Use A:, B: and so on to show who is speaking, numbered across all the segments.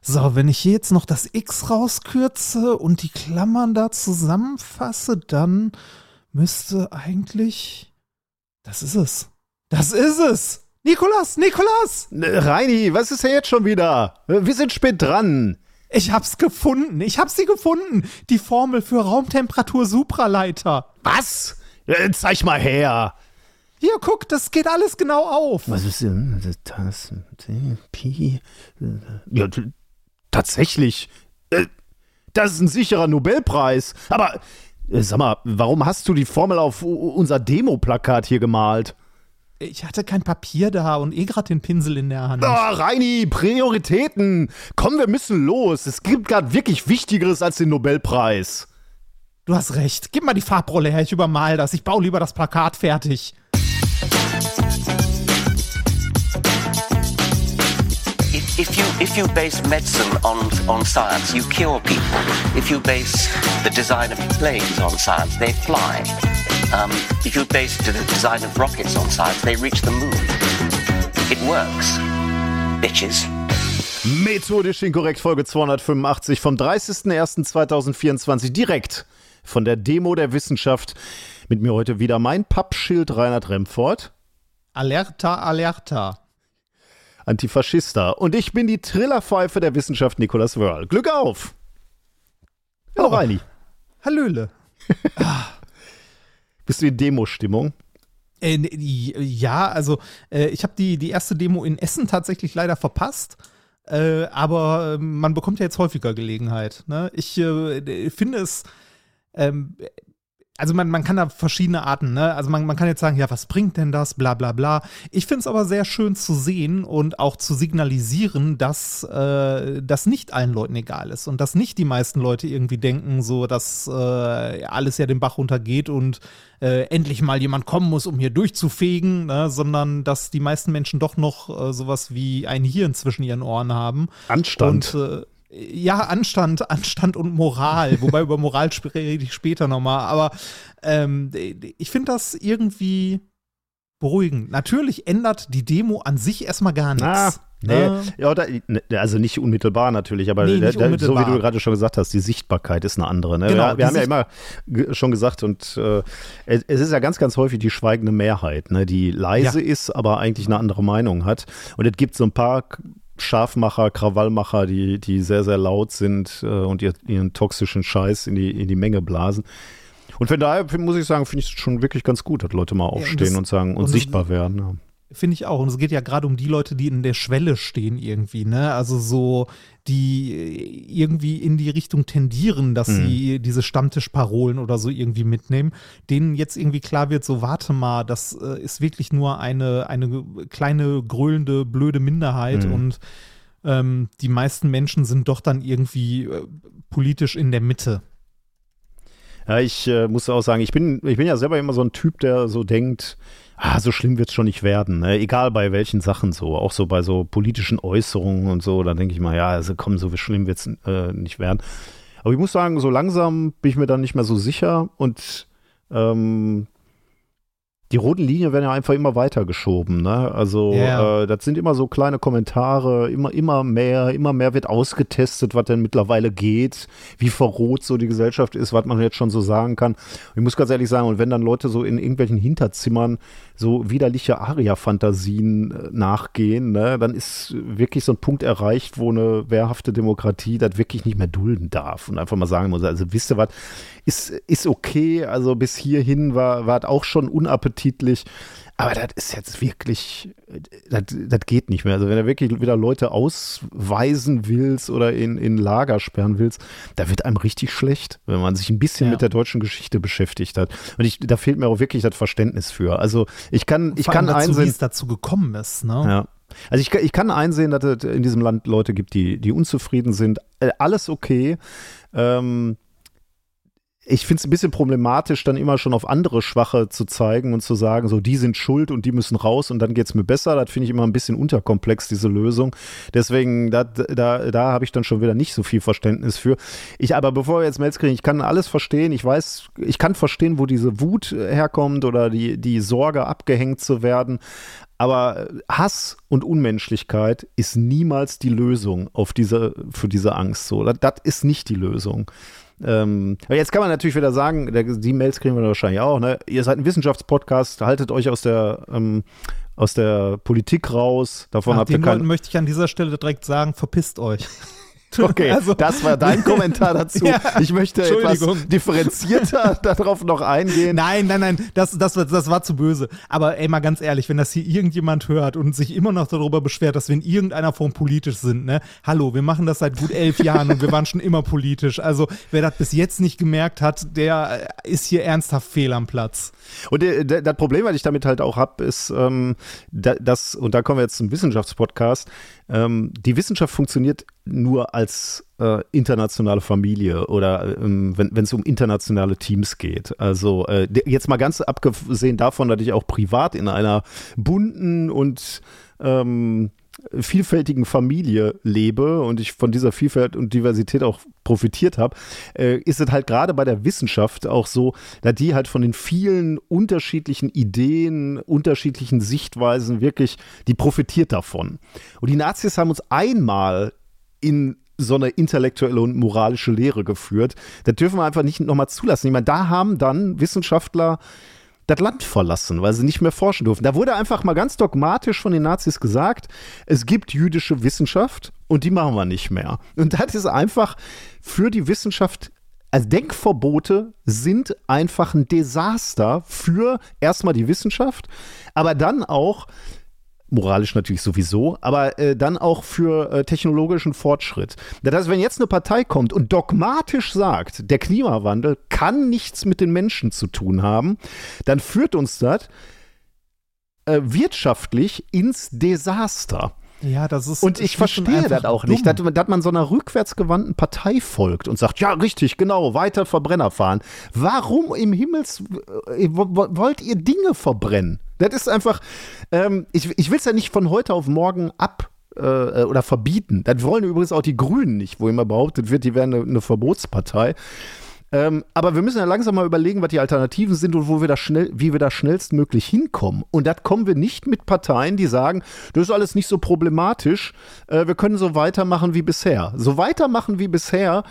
A: So, wenn ich hier jetzt noch das X rauskürze und die Klammern da zusammenfasse, dann müsste eigentlich. Das ist es. Das ist es! Nikolas, Nikolas!
B: Reini, was ist denn jetzt schon wieder? Wir sind spät dran.
A: Ich hab's gefunden. Ich hab sie gefunden. Die Formel für Raumtemperatur-Supraleiter.
B: Was? Äh, zeig mal her.
A: Hier, guck, das geht alles genau auf.
B: Was ist denn das? Pi. Ja, tatsächlich. Äh, das ist ein sicherer Nobelpreis. Aber äh, sag mal, warum hast du die Formel auf unser Demo-Plakat hier gemalt?
A: Ich hatte kein Papier da und eh gerade den Pinsel in der Hand.
B: Oh, Reini, Prioritäten. Komm, wir müssen los. Es gibt gerade wirklich Wichtigeres als den Nobelpreis.
A: Du hast recht. Gib mal die Farbrolle her, ich übermal das. Ich baue lieber das Plakat fertig.
C: If you if you base medicine on on science, you cure people. If you base the design of planes on science, they fly. Um, if you base the design of rockets on science, they reach the moon. It works, bitches.
B: Methodisch inkorrekt Folge 285 vom 30.01.2024 direkt von der Demo der Wissenschaft. Mit mir heute wieder mein Pappschild Reinhard Remfort.
A: Alerta, alerta.
B: Antifaschista. Und ich bin die Trillerpfeife der Wissenschaft Nicolas Wörl. Glück auf! Hallo, oh. Reini.
A: Hallöle.
B: Bist du in Demo-Stimmung?
A: Äh, ja, also äh, ich habe die, die erste Demo in Essen tatsächlich leider verpasst. Äh, aber man bekommt ja jetzt häufiger Gelegenheit. Ne? Ich äh, finde es ähm, also man, man kann da verschiedene Arten, ne? Also man, man kann jetzt sagen, ja, was bringt denn das, bla bla bla. Ich finde es aber sehr schön zu sehen und auch zu signalisieren, dass äh, das nicht allen Leuten egal ist und dass nicht die meisten Leute irgendwie denken, so dass äh, alles ja den Bach runtergeht und äh, endlich mal jemand kommen muss, um hier durchzufegen, ne? sondern dass die meisten Menschen doch noch äh, sowas wie ein Hirn zwischen ihren Ohren haben.
B: Anstand.
A: Und, äh, ja, Anstand, Anstand und Moral, wobei über Moral rede ich später nochmal, aber ähm, ich finde das irgendwie beruhigend. Natürlich ändert die Demo an sich erstmal gar nichts.
B: Nee, äh, ja, da, ne, also nicht unmittelbar natürlich, aber nee, da, unmittelbar. so wie du gerade schon gesagt hast, die Sichtbarkeit ist eine andere. Ne? Genau, wir, wir haben ja immer schon gesagt und äh, es, es, ist ja ganz, ganz häufig die schweigende Mehrheit, ne? die leise ja. ist, aber eigentlich eine andere Meinung hat. Und es gibt so ein paar Scharfmacher, Krawallmacher, die, die sehr, sehr laut sind äh, und ihr, ihren toxischen Scheiß in die, in die Menge blasen. Und von daher muss ich sagen, finde ich es schon wirklich ganz gut, dass Leute mal aufstehen ja, und, das, und, sagen und, und sichtbar werden. Ja.
A: Finde ich auch. Und es geht ja gerade um die Leute, die in der Schwelle stehen irgendwie, ne? Also so, die irgendwie in die Richtung tendieren, dass mhm. sie diese Stammtischparolen oder so irgendwie mitnehmen, denen jetzt irgendwie klar wird, so warte mal, das äh, ist wirklich nur eine, eine kleine, gröhlende, blöde Minderheit mhm. und ähm, die meisten Menschen sind doch dann irgendwie äh, politisch in der Mitte.
B: Ja, ich äh, muss auch sagen, ich bin, ich bin ja selber immer so ein Typ, der so denkt, ah, so schlimm wird es schon nicht werden. Ne? Egal bei welchen Sachen so, auch so bei so politischen Äußerungen und so, da denke ich mal, ja, also komm, so schlimm wird es äh, nicht werden. Aber ich muss sagen, so langsam bin ich mir dann nicht mehr so sicher und ähm, die roten Linien werden ja einfach immer weiter geschoben. Ne? Also yeah. äh, das sind immer so kleine Kommentare, immer, immer mehr, immer mehr wird ausgetestet, was denn mittlerweile geht, wie verrot so die Gesellschaft ist, was man jetzt schon so sagen kann. Und ich muss ganz ehrlich sagen, und wenn dann Leute so in irgendwelchen Hinterzimmern so widerliche Aria-Fantasien äh, nachgehen, ne, dann ist wirklich so ein Punkt erreicht, wo eine wehrhafte Demokratie das wirklich nicht mehr dulden darf und einfach mal sagen muss, also wisst ihr was, ist, ist okay, also bis hierhin war, war auch schon unappetitlich. Aber das ist jetzt wirklich, das, das geht nicht mehr. Also wenn du wirklich wieder Leute ausweisen willst oder in, in Lager sperren willst, da wird einem richtig schlecht, wenn man sich ein bisschen ja. mit der deutschen Geschichte beschäftigt hat. Und ich, da fehlt mir auch wirklich das Verständnis für. Also ich kann, ich kann
A: dazu,
B: einsehen,
A: wie es dazu gekommen ist. Ne?
B: Ja. Also ich, ich kann einsehen, dass es in diesem Land Leute gibt, die, die unzufrieden sind. Äh, alles okay. Ähm, ich finde es ein bisschen problematisch, dann immer schon auf andere Schwache zu zeigen und zu sagen, so die sind schuld und die müssen raus und dann geht es mir besser. Das finde ich immer ein bisschen unterkomplex, diese Lösung. Deswegen, da, da, da habe ich dann schon wieder nicht so viel Verständnis für. Ich, aber bevor wir jetzt Mails kriegen, ich kann alles verstehen. Ich weiß, ich kann verstehen, wo diese Wut herkommt oder die, die Sorge, abgehängt zu werden. Aber Hass und Unmenschlichkeit ist niemals die Lösung auf diese, für diese Angst. So, das, das ist nicht die Lösung. Ähm, jetzt kann man natürlich wieder sagen, die Mails kriegen wir wahrscheinlich auch. Ne? Ihr seid ein Wissenschaftspodcast, haltet euch aus der ähm, aus der Politik raus. Davon
A: Ach,
B: habt ihr
A: keinen. möchte ich an dieser Stelle direkt sagen: Verpisst euch.
B: Okay, also, das war dein Kommentar dazu. ja, ich möchte etwas differenzierter darauf noch eingehen.
A: Nein, nein, nein, das, das, das war zu böse. Aber ey, mal ganz ehrlich, wenn das hier irgendjemand hört und sich immer noch darüber beschwert, dass wir in irgendeiner Form politisch sind, ne? Hallo, wir machen das seit gut elf Jahren und wir waren schon immer politisch. Also, wer das bis jetzt nicht gemerkt hat, der ist hier ernsthaft fehl am Platz.
B: Und äh, das Problem, was ich damit halt auch habe, ist, ähm, das, und da kommen wir jetzt zum Wissenschaftspodcast, ähm, die Wissenschaft funktioniert nur als äh, internationale Familie oder ähm, wenn es um internationale Teams geht. Also äh, jetzt mal ganz abgesehen davon, dass ich auch privat in einer bunten und ähm, vielfältigen Familie lebe und ich von dieser Vielfalt und Diversität auch profitiert habe, äh, ist es halt gerade bei der Wissenschaft auch so, dass die halt von den vielen unterschiedlichen Ideen, unterschiedlichen Sichtweisen wirklich, die profitiert davon. Und die Nazis haben uns einmal in so eine intellektuelle und moralische Lehre geführt. Das dürfen wir einfach nicht nochmal zulassen. Ich meine, da haben dann Wissenschaftler das Land verlassen, weil sie nicht mehr forschen durften. Da wurde einfach mal ganz dogmatisch von den Nazis gesagt, es gibt jüdische Wissenschaft und die machen wir nicht mehr. Und das ist einfach für die Wissenschaft also Denkverbote sind einfach ein Desaster für erstmal die Wissenschaft, aber dann auch moralisch natürlich sowieso, aber äh, dann auch für äh, technologischen Fortschritt. Das heißt, wenn jetzt eine Partei kommt und dogmatisch sagt, der Klimawandel kann nichts mit den Menschen zu tun haben, dann führt uns das äh, wirtschaftlich ins Desaster.
A: Ja, das ist.
B: Und ich verstehe das auch dumm. nicht, dass, dass, man so einer rückwärtsgewandten Partei folgt und sagt, ja, richtig, genau, weiter Verbrenner fahren. Warum im Himmels äh, wollt ihr Dinge verbrennen? Das ist einfach, ähm, ich, ich will es ja nicht von heute auf morgen ab äh, oder verbieten. Das wollen übrigens auch die Grünen nicht, wo immer behauptet wird, die wären eine, eine Verbotspartei. Ähm, aber wir müssen ja langsam mal überlegen, was die Alternativen sind und wo wir da schnell, wie wir da schnellstmöglich hinkommen. Und das kommen wir nicht mit Parteien, die sagen, das ist alles nicht so problematisch, äh, wir können so weitermachen wie bisher. So weitermachen wie bisher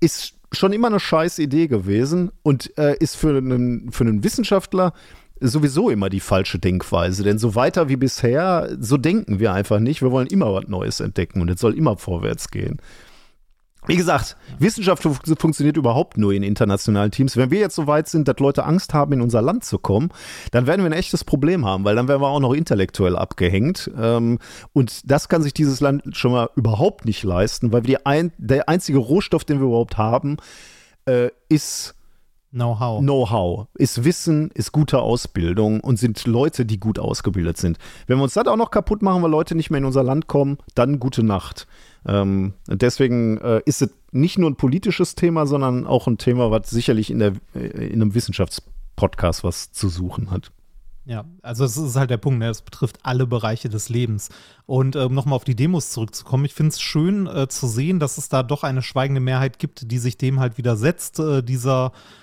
B: ist schon immer eine scheiß Idee gewesen und äh, ist für einen, für einen Wissenschaftler sowieso immer die falsche Denkweise. Denn so weiter wie bisher, so denken wir einfach nicht. Wir wollen immer was Neues entdecken und es soll immer vorwärts gehen. Wie gesagt, Wissenschaft funktioniert überhaupt nur in internationalen Teams. Wenn wir jetzt so weit sind, dass Leute Angst haben, in unser Land zu kommen, dann werden wir ein echtes Problem haben, weil dann werden wir auch noch intellektuell abgehängt. Ähm, und das kann sich dieses Land schon mal überhaupt nicht leisten, weil ein, der einzige Rohstoff, den wir überhaupt haben, äh, ist
A: Know-how.
B: Know-how. Ist Wissen, ist gute Ausbildung und sind Leute, die gut ausgebildet sind. Wenn wir uns das auch noch kaputt machen, weil Leute nicht mehr in unser Land kommen, dann gute Nacht. Ähm, deswegen äh, ist es nicht nur ein politisches Thema, sondern auch ein Thema, was sicherlich in, der, äh, in einem Wissenschaftspodcast was zu suchen hat.
A: Ja, also es ist halt der Punkt, ne? es betrifft alle Bereiche des Lebens. Und um ähm, nochmal auf die Demos zurückzukommen, ich finde es schön äh, zu sehen, dass es da doch eine schweigende Mehrheit gibt, die sich dem halt widersetzt, äh, dieser äh,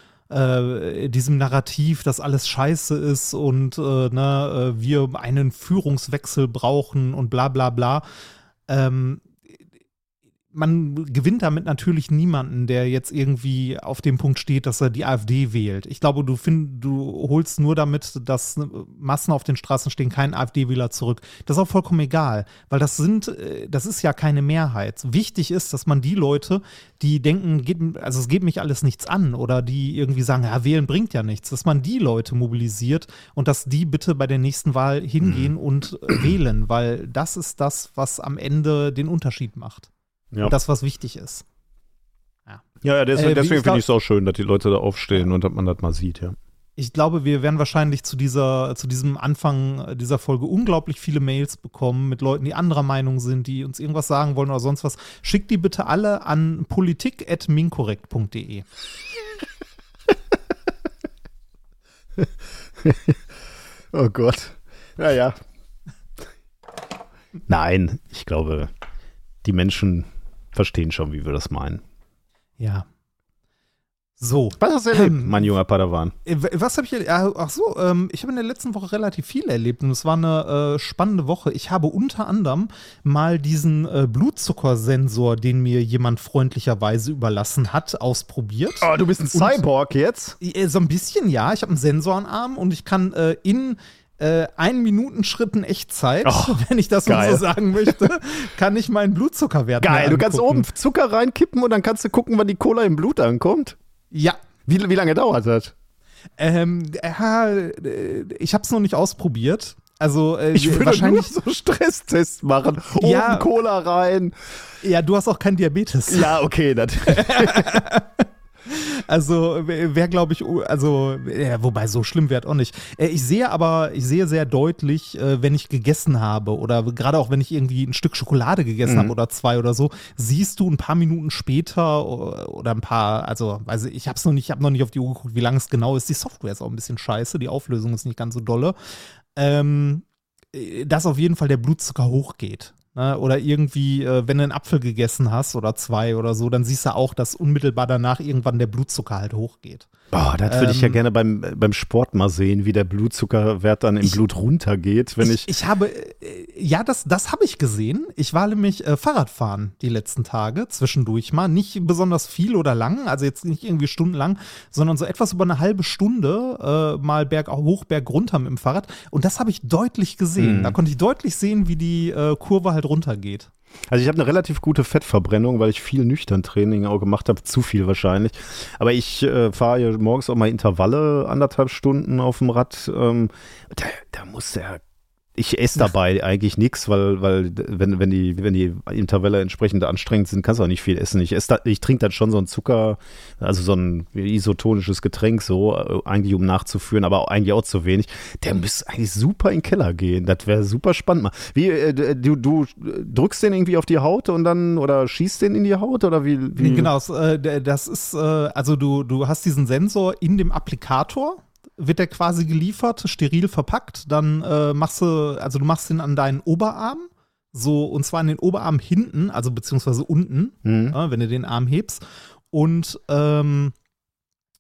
A: diesem Narrativ, dass alles scheiße ist und äh, ne, äh, wir einen Führungswechsel brauchen und bla bla bla. Ähm, man gewinnt damit natürlich niemanden, der jetzt irgendwie auf dem Punkt steht, dass er die AfD wählt. Ich glaube, du, find, du holst nur damit, dass Massen auf den Straßen stehen, keinen AfD-Wähler zurück. Das ist auch vollkommen egal, weil das sind, äh, das ist ja keine Mehrheit. Wichtig ist, dass man die Leute, die denken, geht, also es geht mich alles nichts an oder die irgendwie sagen, ja, wählen bringt ja nichts, dass man die Leute mobilisiert und dass die bitte bei der nächsten Wahl hingehen mhm. und wählen, weil das ist das, was am Ende den Unterschied macht. Ja. Und das, was wichtig ist.
B: Ja, ja, ja deswegen, äh, deswegen finde ich es auch schön, dass die Leute da aufstehen und dass man das mal sieht, ja.
A: Ich glaube, wir werden wahrscheinlich zu dieser, zu diesem Anfang dieser Folge unglaublich viele Mails bekommen mit Leuten, die anderer Meinung sind, die uns irgendwas sagen wollen oder sonst was. Schickt die bitte alle an politik.minkorrekt.de.
B: oh Gott. Naja. Nein, ich glaube, die Menschen verstehen schon, wie wir das meinen.
A: Ja. So.
B: Was hast du erlebt, ähm, mein junger Padawan?
A: Äh, was habe ich erlebt? Ach so, ähm, ich habe in der letzten Woche relativ viel erlebt und es war eine äh, spannende Woche. Ich habe unter anderem mal diesen äh, Blutzuckersensor, den mir jemand freundlicherweise überlassen hat, ausprobiert.
B: Oh, du bist ein Cyborg und, jetzt?
A: Äh, so ein bisschen, ja. Ich habe einen Sensor am Arm und ich kann äh, in äh, ein Minuten Schritten Echtzeit, oh, wenn ich das geil. so sagen möchte, kann ich meinen Blutzuckerwert
B: Geil, du kannst oben Zucker reinkippen und dann kannst du gucken, wann die Cola im Blut ankommt.
A: Ja.
B: Wie, wie lange dauert das?
A: Ähm, ja, ich habe es noch nicht ausprobiert. Also äh,
B: ich würde wahrscheinlich nur so Stresstests machen. Oben ja, Cola rein.
A: Ja, du hast auch keinen Diabetes.
B: Ja, okay.
A: Also wäre, glaube ich, also, ja, wobei so schlimm wäre auch nicht. Äh, ich sehe aber, ich sehe sehr deutlich, äh, wenn ich gegessen habe oder gerade auch wenn ich irgendwie ein Stück Schokolade gegessen mhm. habe oder zwei oder so, siehst du ein paar Minuten später oder ein paar, also, also ich habe es noch nicht, ich habe noch nicht auf die Uhr geguckt, wie lange es genau ist. Die Software ist auch ein bisschen scheiße, die Auflösung ist nicht ganz so dolle. Ähm, äh, dass auf jeden Fall der Blutzucker hochgeht. Ne? Oder irgendwie, äh, wenn du einen Apfel gegessen hast oder zwei oder so, dann siehst du auch, dass unmittelbar danach irgendwann der Blutzucker halt hochgeht.
B: Boah, das würde ähm, ich ja ähm, gerne beim, beim Sport mal sehen, wie der Blutzuckerwert dann im ich, Blut runtergeht, wenn ich.
A: Ich, ich habe, äh, ja, das, das habe ich gesehen. Ich war nämlich äh, Fahrradfahren die letzten Tage, zwischendurch mal. Nicht besonders viel oder lang, also jetzt nicht irgendwie stundenlang, sondern so etwas über eine halbe Stunde äh, mal berg hoch, berg runter mit dem Fahrrad. Und das habe ich deutlich gesehen. Mhm. Da konnte ich deutlich sehen, wie die äh, Kurve halt runtergeht.
B: Also ich habe eine relativ gute Fettverbrennung, weil ich viel nüchtern Training auch gemacht habe, zu viel wahrscheinlich. Aber ich äh, fahre ja morgens auch mal Intervalle, anderthalb Stunden auf dem Rad. Ähm, da, da muss der ich esse dabei eigentlich nichts, weil, weil wenn, wenn, die, wenn die Intervalle entsprechend anstrengend sind, kannst du auch nicht viel essen. Ich, esse ich trinke dann schon so ein Zucker, also so ein isotonisches Getränk, so, äh, eigentlich um nachzuführen, aber eigentlich auch zu wenig. Der müsste eigentlich super in den Keller gehen. Das wäre super spannend. Wie, äh, du, du drückst den irgendwie auf die Haut und dann, oder schießt den in die Haut oder wie? wie?
A: Genau, äh, das ist, also du, du hast diesen Sensor in dem Applikator wird der quasi geliefert, steril verpackt. Dann äh, machst du, also du machst ihn an deinen Oberarm, so und zwar an den Oberarm hinten, also beziehungsweise unten, mhm. äh, wenn du den Arm hebst. Und ähm,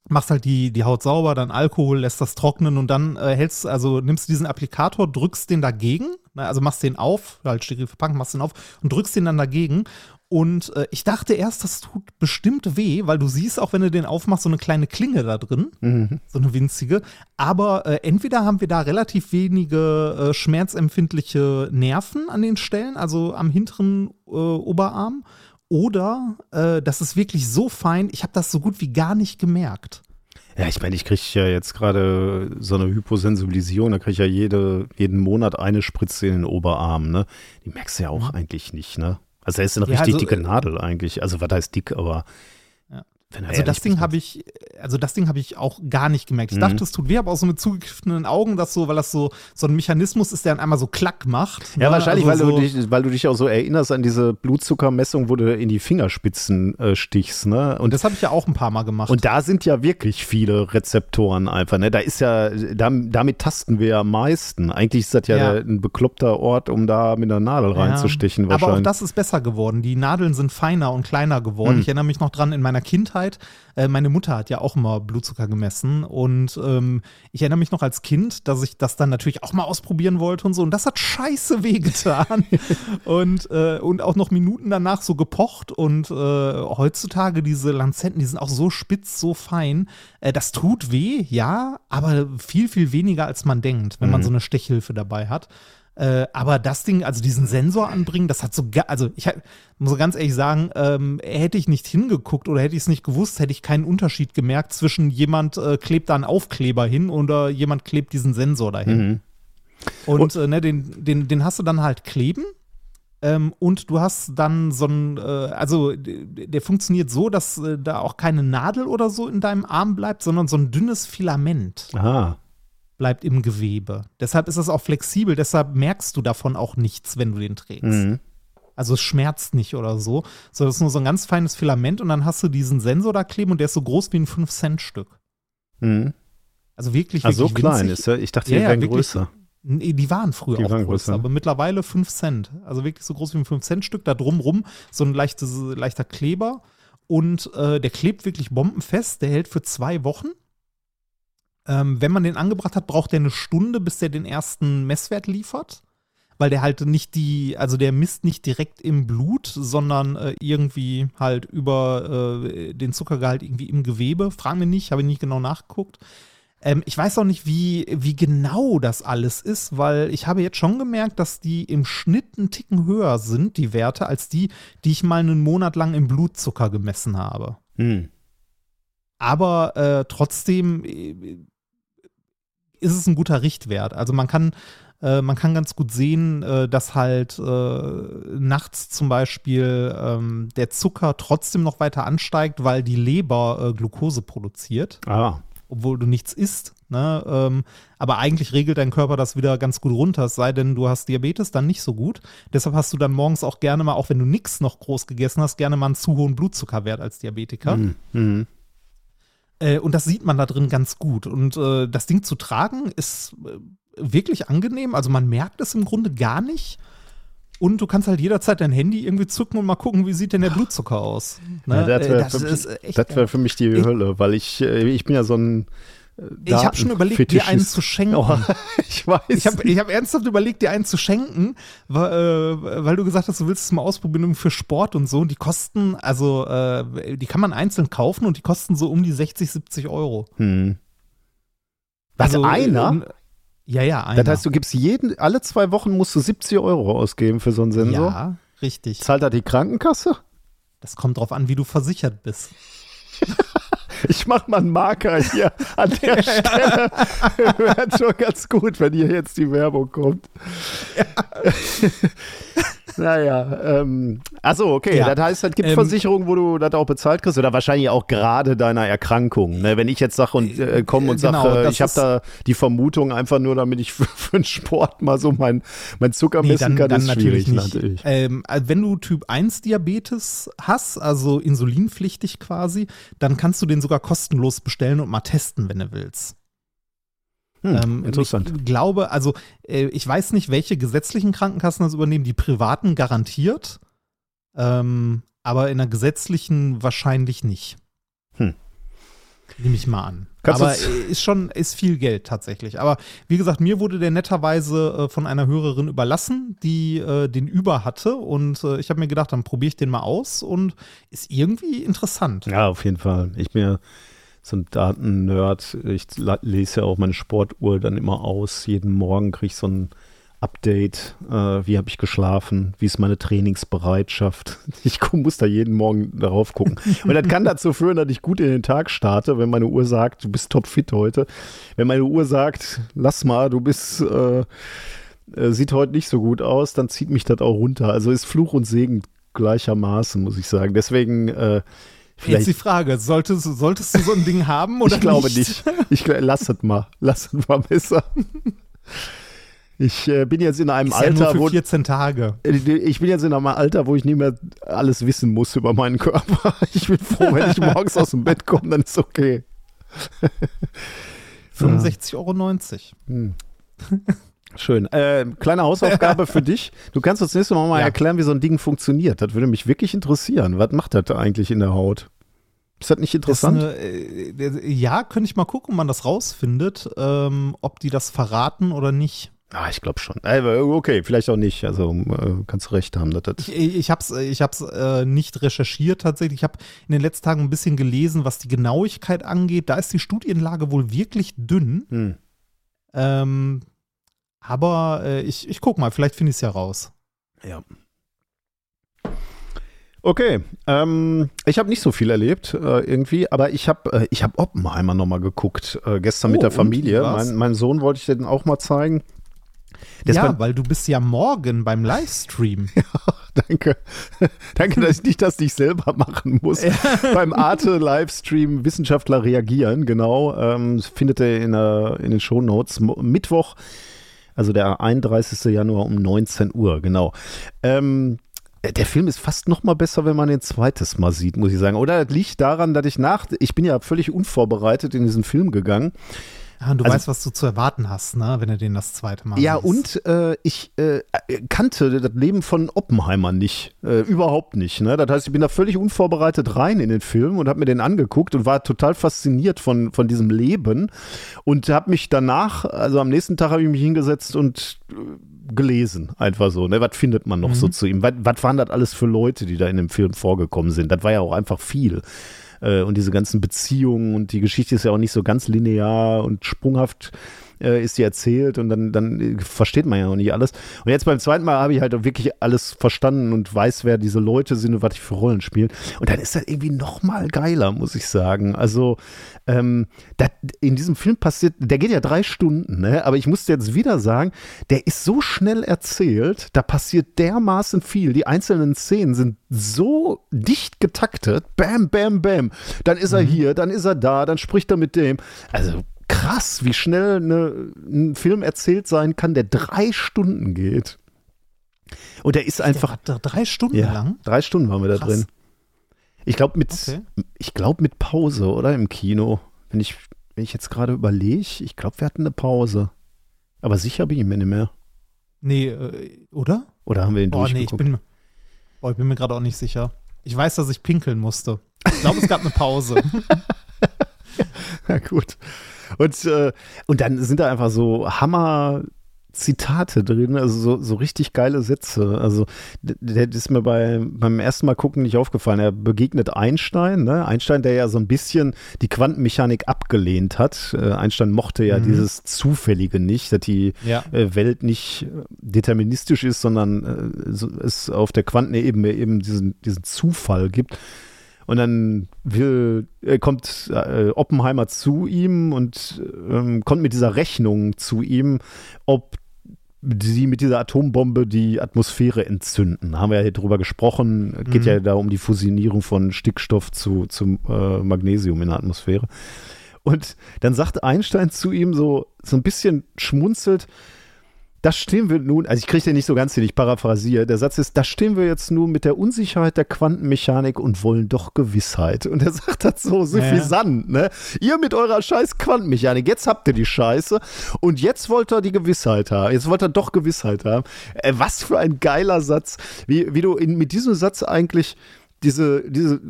A: machst halt die, die Haut sauber, dann Alkohol, lässt das trocknen und dann äh, hältst, also nimmst du diesen Applikator, drückst den dagegen, ne, also machst den auf, halt steril verpackt, machst den auf und drückst den dann dagegen und äh, ich dachte erst, das tut bestimmt weh, weil du siehst, auch wenn du den aufmachst, so eine kleine Klinge da drin, mhm. so eine winzige. Aber äh, entweder haben wir da relativ wenige äh, schmerzempfindliche Nerven an den Stellen, also am hinteren äh, Oberarm, oder äh, das ist wirklich so fein, ich habe das so gut wie gar nicht gemerkt.
B: Ja, ich meine, ich kriege ja jetzt gerade so eine Hyposensibilisierung, da kriege ich ja jede, jeden Monat eine Spritze in den Oberarm, ne? Die merkst du ja auch eigentlich nicht, ne? Also er ist eine ja, richtig also, dicke Nadel eigentlich. Also was heißt dick, aber
A: also das Ding habe ich, also das Ding habe ich auch gar nicht gemerkt. Ich mhm. dachte, es tut weh, aber auch so mit zugekniffenen Augen, dass so, weil das so so ein Mechanismus ist, der dann einmal so klack macht.
B: Ja, ne? wahrscheinlich, also weil, so du dich, weil du dich auch so erinnerst an diese Blutzuckermessung, wo du in die Fingerspitzen äh, stichst, ne?
A: Und das habe ich ja auch ein paar Mal gemacht.
B: Und da sind ja wirklich viele Rezeptoren einfach, ne? Da ist ja, da, damit tasten wir ja am meisten. Eigentlich ist das ja, ja. ein bekloppter Ort, um da mit einer Nadel ja. reinzustechen.
A: Aber auch das ist besser geworden. Die Nadeln sind feiner und kleiner geworden. Mhm. Ich erinnere mich noch dran in meiner Kindheit Kindheit. Äh, meine Mutter hat ja auch immer Blutzucker gemessen und ähm, ich erinnere mich noch als Kind, dass ich das dann natürlich auch mal ausprobieren wollte und so und das hat scheiße wehgetan und, äh, und auch noch Minuten danach so gepocht und äh, heutzutage diese Lanzetten, die sind auch so spitz, so fein. Äh, das tut weh, ja, aber viel, viel weniger als man denkt, wenn mhm. man so eine Stechhilfe dabei hat. Äh, aber das Ding, also diesen Sensor anbringen, das hat so, also ich muss ganz ehrlich sagen, ähm, hätte ich nicht hingeguckt oder hätte ich es nicht gewusst, hätte ich keinen Unterschied gemerkt zwischen jemand äh, klebt da einen Aufkleber hin oder jemand klebt diesen Sensor dahin. Mhm. Und, und äh, ne, den, den, den hast du dann halt kleben. Ähm, und du hast dann so ein, äh, also der funktioniert so, dass äh, da auch keine Nadel oder so in deinem Arm bleibt, sondern so ein dünnes Filament.
B: Aha
A: bleibt im Gewebe. Deshalb ist es auch flexibel, deshalb merkst du davon auch nichts, wenn du den trägst. Mhm. Also es schmerzt nicht oder so, sondern es ist nur so ein ganz feines Filament und dann hast du diesen Sensor da kleben und der ist so groß wie ein 5-Cent-Stück.
B: Mhm.
A: Also wirklich,
B: wirklich so klein ist er. Ich dachte, die ja, wären ja, größer.
A: Nee, die waren früher die auch waren größer, aber mittlerweile 5 Cent. Also wirklich so groß wie ein 5-Cent-Stück, da drumrum so ein leichtes, leichter Kleber und äh, der klebt wirklich bombenfest. Der hält für zwei Wochen. Ähm, wenn man den angebracht hat, braucht der eine Stunde, bis der den ersten Messwert liefert. Weil der halt nicht die, also der misst nicht direkt im Blut, sondern äh, irgendwie halt über äh, den Zuckergehalt irgendwie im Gewebe. Frag mich nicht, habe ich nicht genau nachgeguckt. Ähm, ich weiß auch nicht, wie, wie genau das alles ist, weil ich habe jetzt schon gemerkt, dass die im Schnitt einen Ticken höher sind, die Werte, als die, die ich mal einen Monat lang im Blutzucker gemessen habe.
B: Hm.
A: Aber äh, trotzdem äh, ist es ein guter Richtwert. Also man kann, äh, man kann ganz gut sehen, äh, dass halt äh, nachts zum Beispiel ähm, der Zucker trotzdem noch weiter ansteigt, weil die Leber äh, Glucose produziert
B: Ah.
A: obwohl du nichts isst. Ne? Ähm, aber eigentlich regelt dein Körper das wieder ganz gut runter, es sei denn, du hast Diabetes, dann nicht so gut. Deshalb hast du dann morgens auch gerne mal, auch wenn du nichts noch groß gegessen hast, gerne mal einen zu hohen Blutzuckerwert als Diabetiker.
B: Hm.
A: Äh, und das sieht man da drin ganz gut. Und äh, das Ding zu tragen ist äh, wirklich angenehm. Also man merkt es im Grunde gar nicht. Und du kannst halt jederzeit dein Handy irgendwie zücken und mal gucken, wie sieht denn der Blutzucker aus. Ne?
B: Ja, das
A: Äh,
B: wäre für, wär für mich die Hölle, weil ich, äh, ich bin ja so ein
A: Ich habe schon überlegt, dir einen zu schenken.
B: Oh, ich weiß.
A: Ich habe hab ernsthaft überlegt, dir einen zu schenken, weil, äh, weil du gesagt hast, du willst es mal ausprobieren für Sport und so. Und die kosten, also äh, die kann man einzeln kaufen und die kosten so um die 60, 70 Euro.
B: hm. Was,
A: Also,
B: einer?
A: ähm, ja, ja, einer.
B: Das heißt, du gibst jeden, alle zwei Wochen musst du 70 Euro ausgeben für so einen Sensor.
A: ja, richtig.
B: Zahlt da die Krankenkasse?
A: Das kommt drauf an, wie du versichert bist.
B: Ich mach mal einen Marker hier an der Stelle. Wäre schon ganz gut, wenn hier jetzt die Werbung kommt. naja, ähm, achso, okay.
A: Ja.
B: Das heißt, es gibt
A: Ähm,
B: Versicherungen, wo du das auch bezahlt kriegst oder wahrscheinlich auch gerade deiner Erkrankung. Ne? Wenn ich jetzt sage und äh, komme und
A: Genau,
B: sage,
A: das
B: ich habe da die Vermutung einfach nur, damit ich für, für den Sport mal so mein, mein Zucker
A: Nee,
B: messen kann,
A: dann
B: ist
A: natürlich
B: schwierig
A: nicht.
B: natürlich.
A: Ähm, also wenn du Typ 1 Diabetes hast, also insulinpflichtig quasi, dann kannst du den sogar kostenlos bestellen und mal testen, wenn du willst.
B: Hm,
A: Ähm,
B: interessant.
A: Ich glaube, also äh, ich weiß nicht, welche gesetzlichen Krankenkassen das übernehmen, die privaten garantiert, ähm, aber in der gesetzlichen wahrscheinlich nicht.
B: Hm.
A: Nehme ich mal an.
B: Kannst
A: aber ist schon, ist viel Geld tatsächlich. Aber wie gesagt, mir wurde der netterweise äh, von einer Hörerin überlassen, die äh, den über hatte. Und äh, ich habe mir gedacht, dann probiere ich den mal aus und ist irgendwie interessant.
B: Ja, auf jeden Fall. Ich ja so ein Daten-Nerd. Ich lese ja auch meine Sportuhr dann immer aus. Jeden Morgen kriege ich so ein Update. Äh, wie habe ich geschlafen? Wie ist meine Trainingsbereitschaft? Ich muss da jeden Morgen darauf gucken. Und das kann dazu führen, dass ich gut in den Tag starte, wenn meine Uhr sagt, du bist topfit heute. Wenn meine Uhr sagt, lass mal, du bist. Äh, äh, sieht heute nicht so gut aus, dann zieht mich das auch runter. Also ist Fluch und Segen gleichermaßen, muss ich sagen. Deswegen äh,
A: Jetzt die Frage, solltest, solltest du so ein Ding haben oder
B: ich glaube nicht. Ich gl- lass es mal. Lass es mal besser. Ich äh, bin jetzt in einem
A: Ist ja nur
B: Alter, wo
A: 14 Tage.
B: äh, ich bin jetzt in einem Alter, wo ich nicht mehr alles wissen muss über meinen Körper. Ich bin froh, wenn ich morgens aus dem Bett komme, dann ist okay.
A: 65,90 Euro.
B: Schön. Äh, kleine Hausaufgabe für dich. Du kannst uns nächstes Mal mal
A: Ja.
B: erklären, wie so ein Ding funktioniert. Das würde mich wirklich interessieren. Was macht das da eigentlich in der Haut? Ist das nicht
A: Das
B: interessant?
A: eine, äh, äh, ja, könnte ich mal gucken, ob man das rausfindet, ähm, ob die das verraten oder nicht.
B: ah, ich glaube schon. Äh, okay, vielleicht auch nicht. Also kannst du recht haben. Dass das
A: Ich, ich habe es ich hab's, äh, nicht recherchiert tatsächlich. Ich habe in den letzten Tagen ein bisschen gelesen, was die Genauigkeit angeht. Da ist die Studienlage wohl wirklich dünn.
B: hm.
A: Ähm, aber äh, ich, ich guck mal, vielleicht finde ich es ja raus.
B: Ja. Okay, ähm, ich habe nicht so viel erlebt äh, irgendwie, aber ich habe äh, ich hab Oppenheimer nochmal geguckt, äh, gestern mit
A: Oh,
B: der
A: und?
B: Familie. Mein, mein Sohn wollte ich den auch mal zeigen. Der
A: ja, weil du bist ja morgen beim Livestream.
B: Danke. Danke, dass ich nicht das nicht selber machen muss. Beim Arte-Livestream Wissenschaftler reagieren, genau. Ähm, das findet ihr in, der, in den Shownotes. Mittwoch, also der 31. Januar um 19 Uhr, genau. Ähm, der Film ist fast noch mal besser, wenn man den zweites Mal sieht, muss ich sagen. Oder liegt daran, dass ich nach, ich bin ja völlig unvorbereitet in diesen Film gegangen.
A: Ja, und du
B: Also-
A: weißt, was du zu erwarten hast, ne, wenn du den das zweite Mal
B: Ja,
A: siehst.
B: und äh, ich äh, kannte das Leben von Oppenheimer nicht. Äh, überhaupt nicht. Ne? Das heißt, ich bin da völlig unvorbereitet rein in den Film und habe mir den angeguckt und war total fasziniert von, von diesem Leben und habe mich danach, also am nächsten Tag habe ich mich hingesetzt und äh, gelesen, einfach so. Ne? Was findet man noch so zu ihm? Was, was waren das alles für Leute, die da in dem Film vorgekommen sind? Das war ja auch einfach viel. Äh, und diese ganzen Beziehungen und die Geschichte ist ja auch nicht so ganz linear und sprunghaft äh, ist die erzählt und dann, dann versteht man ja auch nicht alles. Und jetzt beim zweiten Mal habe ich halt wirklich alles verstanden und weiß, wer diese Leute sind und was die für Rollen spielen. Und dann ist das irgendwie noch mal geiler, muss ich sagen. Also ähm, dat, in diesem Film passiert, der geht ja drei Stunden, ne? aber ich muss jetzt wieder sagen, der ist so schnell erzählt, da passiert dermaßen viel. Die einzelnen Szenen sind so dicht getaktet, bam, bam, bam. Dann ist er hier, dann ist er da, dann spricht er mit dem. Also krass, wie schnell eine, ein Film erzählt sein kann, der drei Stunden geht. Und der ist einfach
A: Der drei Stunden
B: ja,
A: lang.
B: drei Stunden waren wir da
A: Krass.
B: drin. Ich glaube mit,
A: Okay.
B: ich glaube mit Pause, oder im Kino. Wenn ich, wenn ich jetzt gerade überlege, ich glaube, wir hatten eine Pause. Aber sicher bin ich mir nicht mehr.
A: Nee, äh, oder?
B: Oder haben wir ihn
A: Boah, nee, ich
B: durchgeguckt?
A: bin, boah, ich bin mir gerade auch nicht sicher. Ich weiß, dass ich pinkeln musste. Ich glaube, es gab eine Pause.
B: Ja, gut. Und, äh, und dann sind da einfach so Hammer. Zitate drin, also so, so richtig geile Sätze. Also, der das ist mir bei, beim ersten Mal gucken nicht aufgefallen. Er begegnet Einstein, ne? Einstein, der ja so ein bisschen die Quantenmechanik abgelehnt hat. Äh, Einstein mochte ja
A: Mhm.
B: dieses Zufällige nicht, dass die
A: ja.
B: äh, Welt nicht äh, deterministisch ist, sondern äh, so, es auf der Quantenebene eben diesen, diesen Zufall gibt. Und dann will, äh, kommt äh, Oppenheimer zu ihm und ähm, kommt mit dieser Rechnung zu ihm, ob sie mit dieser Atombombe die Atmosphäre entzünden. Haben wir ja hier drüber gesprochen. Geht
A: Mhm.
B: ja da um die Fusionierung von Stickstoff zu, zu äh, Magnesium in der Atmosphäre. Und dann sagt Einstein zu ihm so, so ein bisschen schmunzelt, da stehen wir nun, also ich kriege den nicht so ganz hin, ich paraphrasiere. Der Satz ist, da stehen wir jetzt nun mit der Unsicherheit der Quantenmechanik und wollen doch Gewissheit. Und er sagt das so suffisant, ne? Ihr mit eurer scheiß Quantenmechanik, jetzt habt ihr die Scheiße und jetzt wollt ihr die Gewissheit haben. Jetzt wollt ihr doch Gewissheit haben. Äh, was für ein geiler Satz. Wie, wie du in, mit diesem Satz eigentlich diese, diese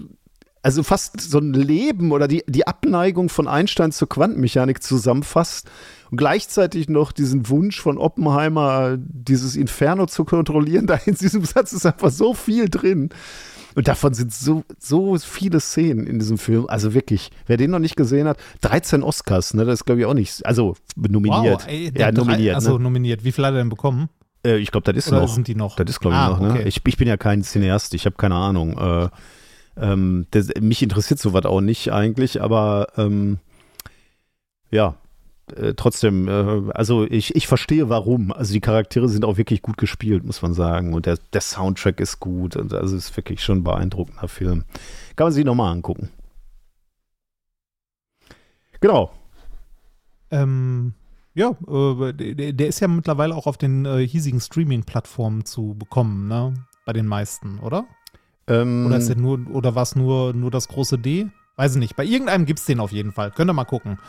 B: also fast so ein Leben oder die, die Abneigung von Einstein zur Quantenmechanik zusammenfasst und gleichzeitig noch diesen Wunsch von Oppenheimer, dieses Inferno zu kontrollieren. Da in diesem Satz ist einfach so viel drin. Und davon sind so, so viele Szenen in diesem Film. Also wirklich, wer den noch nicht gesehen hat, 13 Oscars, ne? Das ist, glaube ich, auch nicht. Also nominiert.
A: Wow, ey,
B: ja,
A: der drei-
B: nominiert.
A: Also
B: ne?
A: nominiert. Wie viel hat er denn bekommen?
B: äh, ich glaube, das ist
A: Oder
B: noch.
A: sind die noch?
B: Das ist, glaube ich,
A: Ah,
B: noch. Ne?
A: okay.
B: Ich, ich bin ja kein Cineast, ich habe keine Ahnung. Äh, ähm, das, mich interessiert sowas auch nicht eigentlich, aber ähm, ja, äh, trotzdem, äh, also ich, ich verstehe warum. Also die Charaktere sind auch wirklich gut gespielt, muss man sagen. Und der, der Soundtrack ist gut. Und also ist wirklich schon ein beeindruckender Film. Kann man sich nochmal angucken. Genau.
A: Ähm, ja, äh, der, ist ja mittlerweile auch auf den äh, hiesigen Streaming-Plattformen zu bekommen, ne? Bei den meisten, oder?
B: Ähm,
A: Oder, ist nur, oder war es nur, nur das große D? Weiß ich nicht. Bei irgendeinem gibt es den auf jeden Fall. Könnt ihr mal gucken.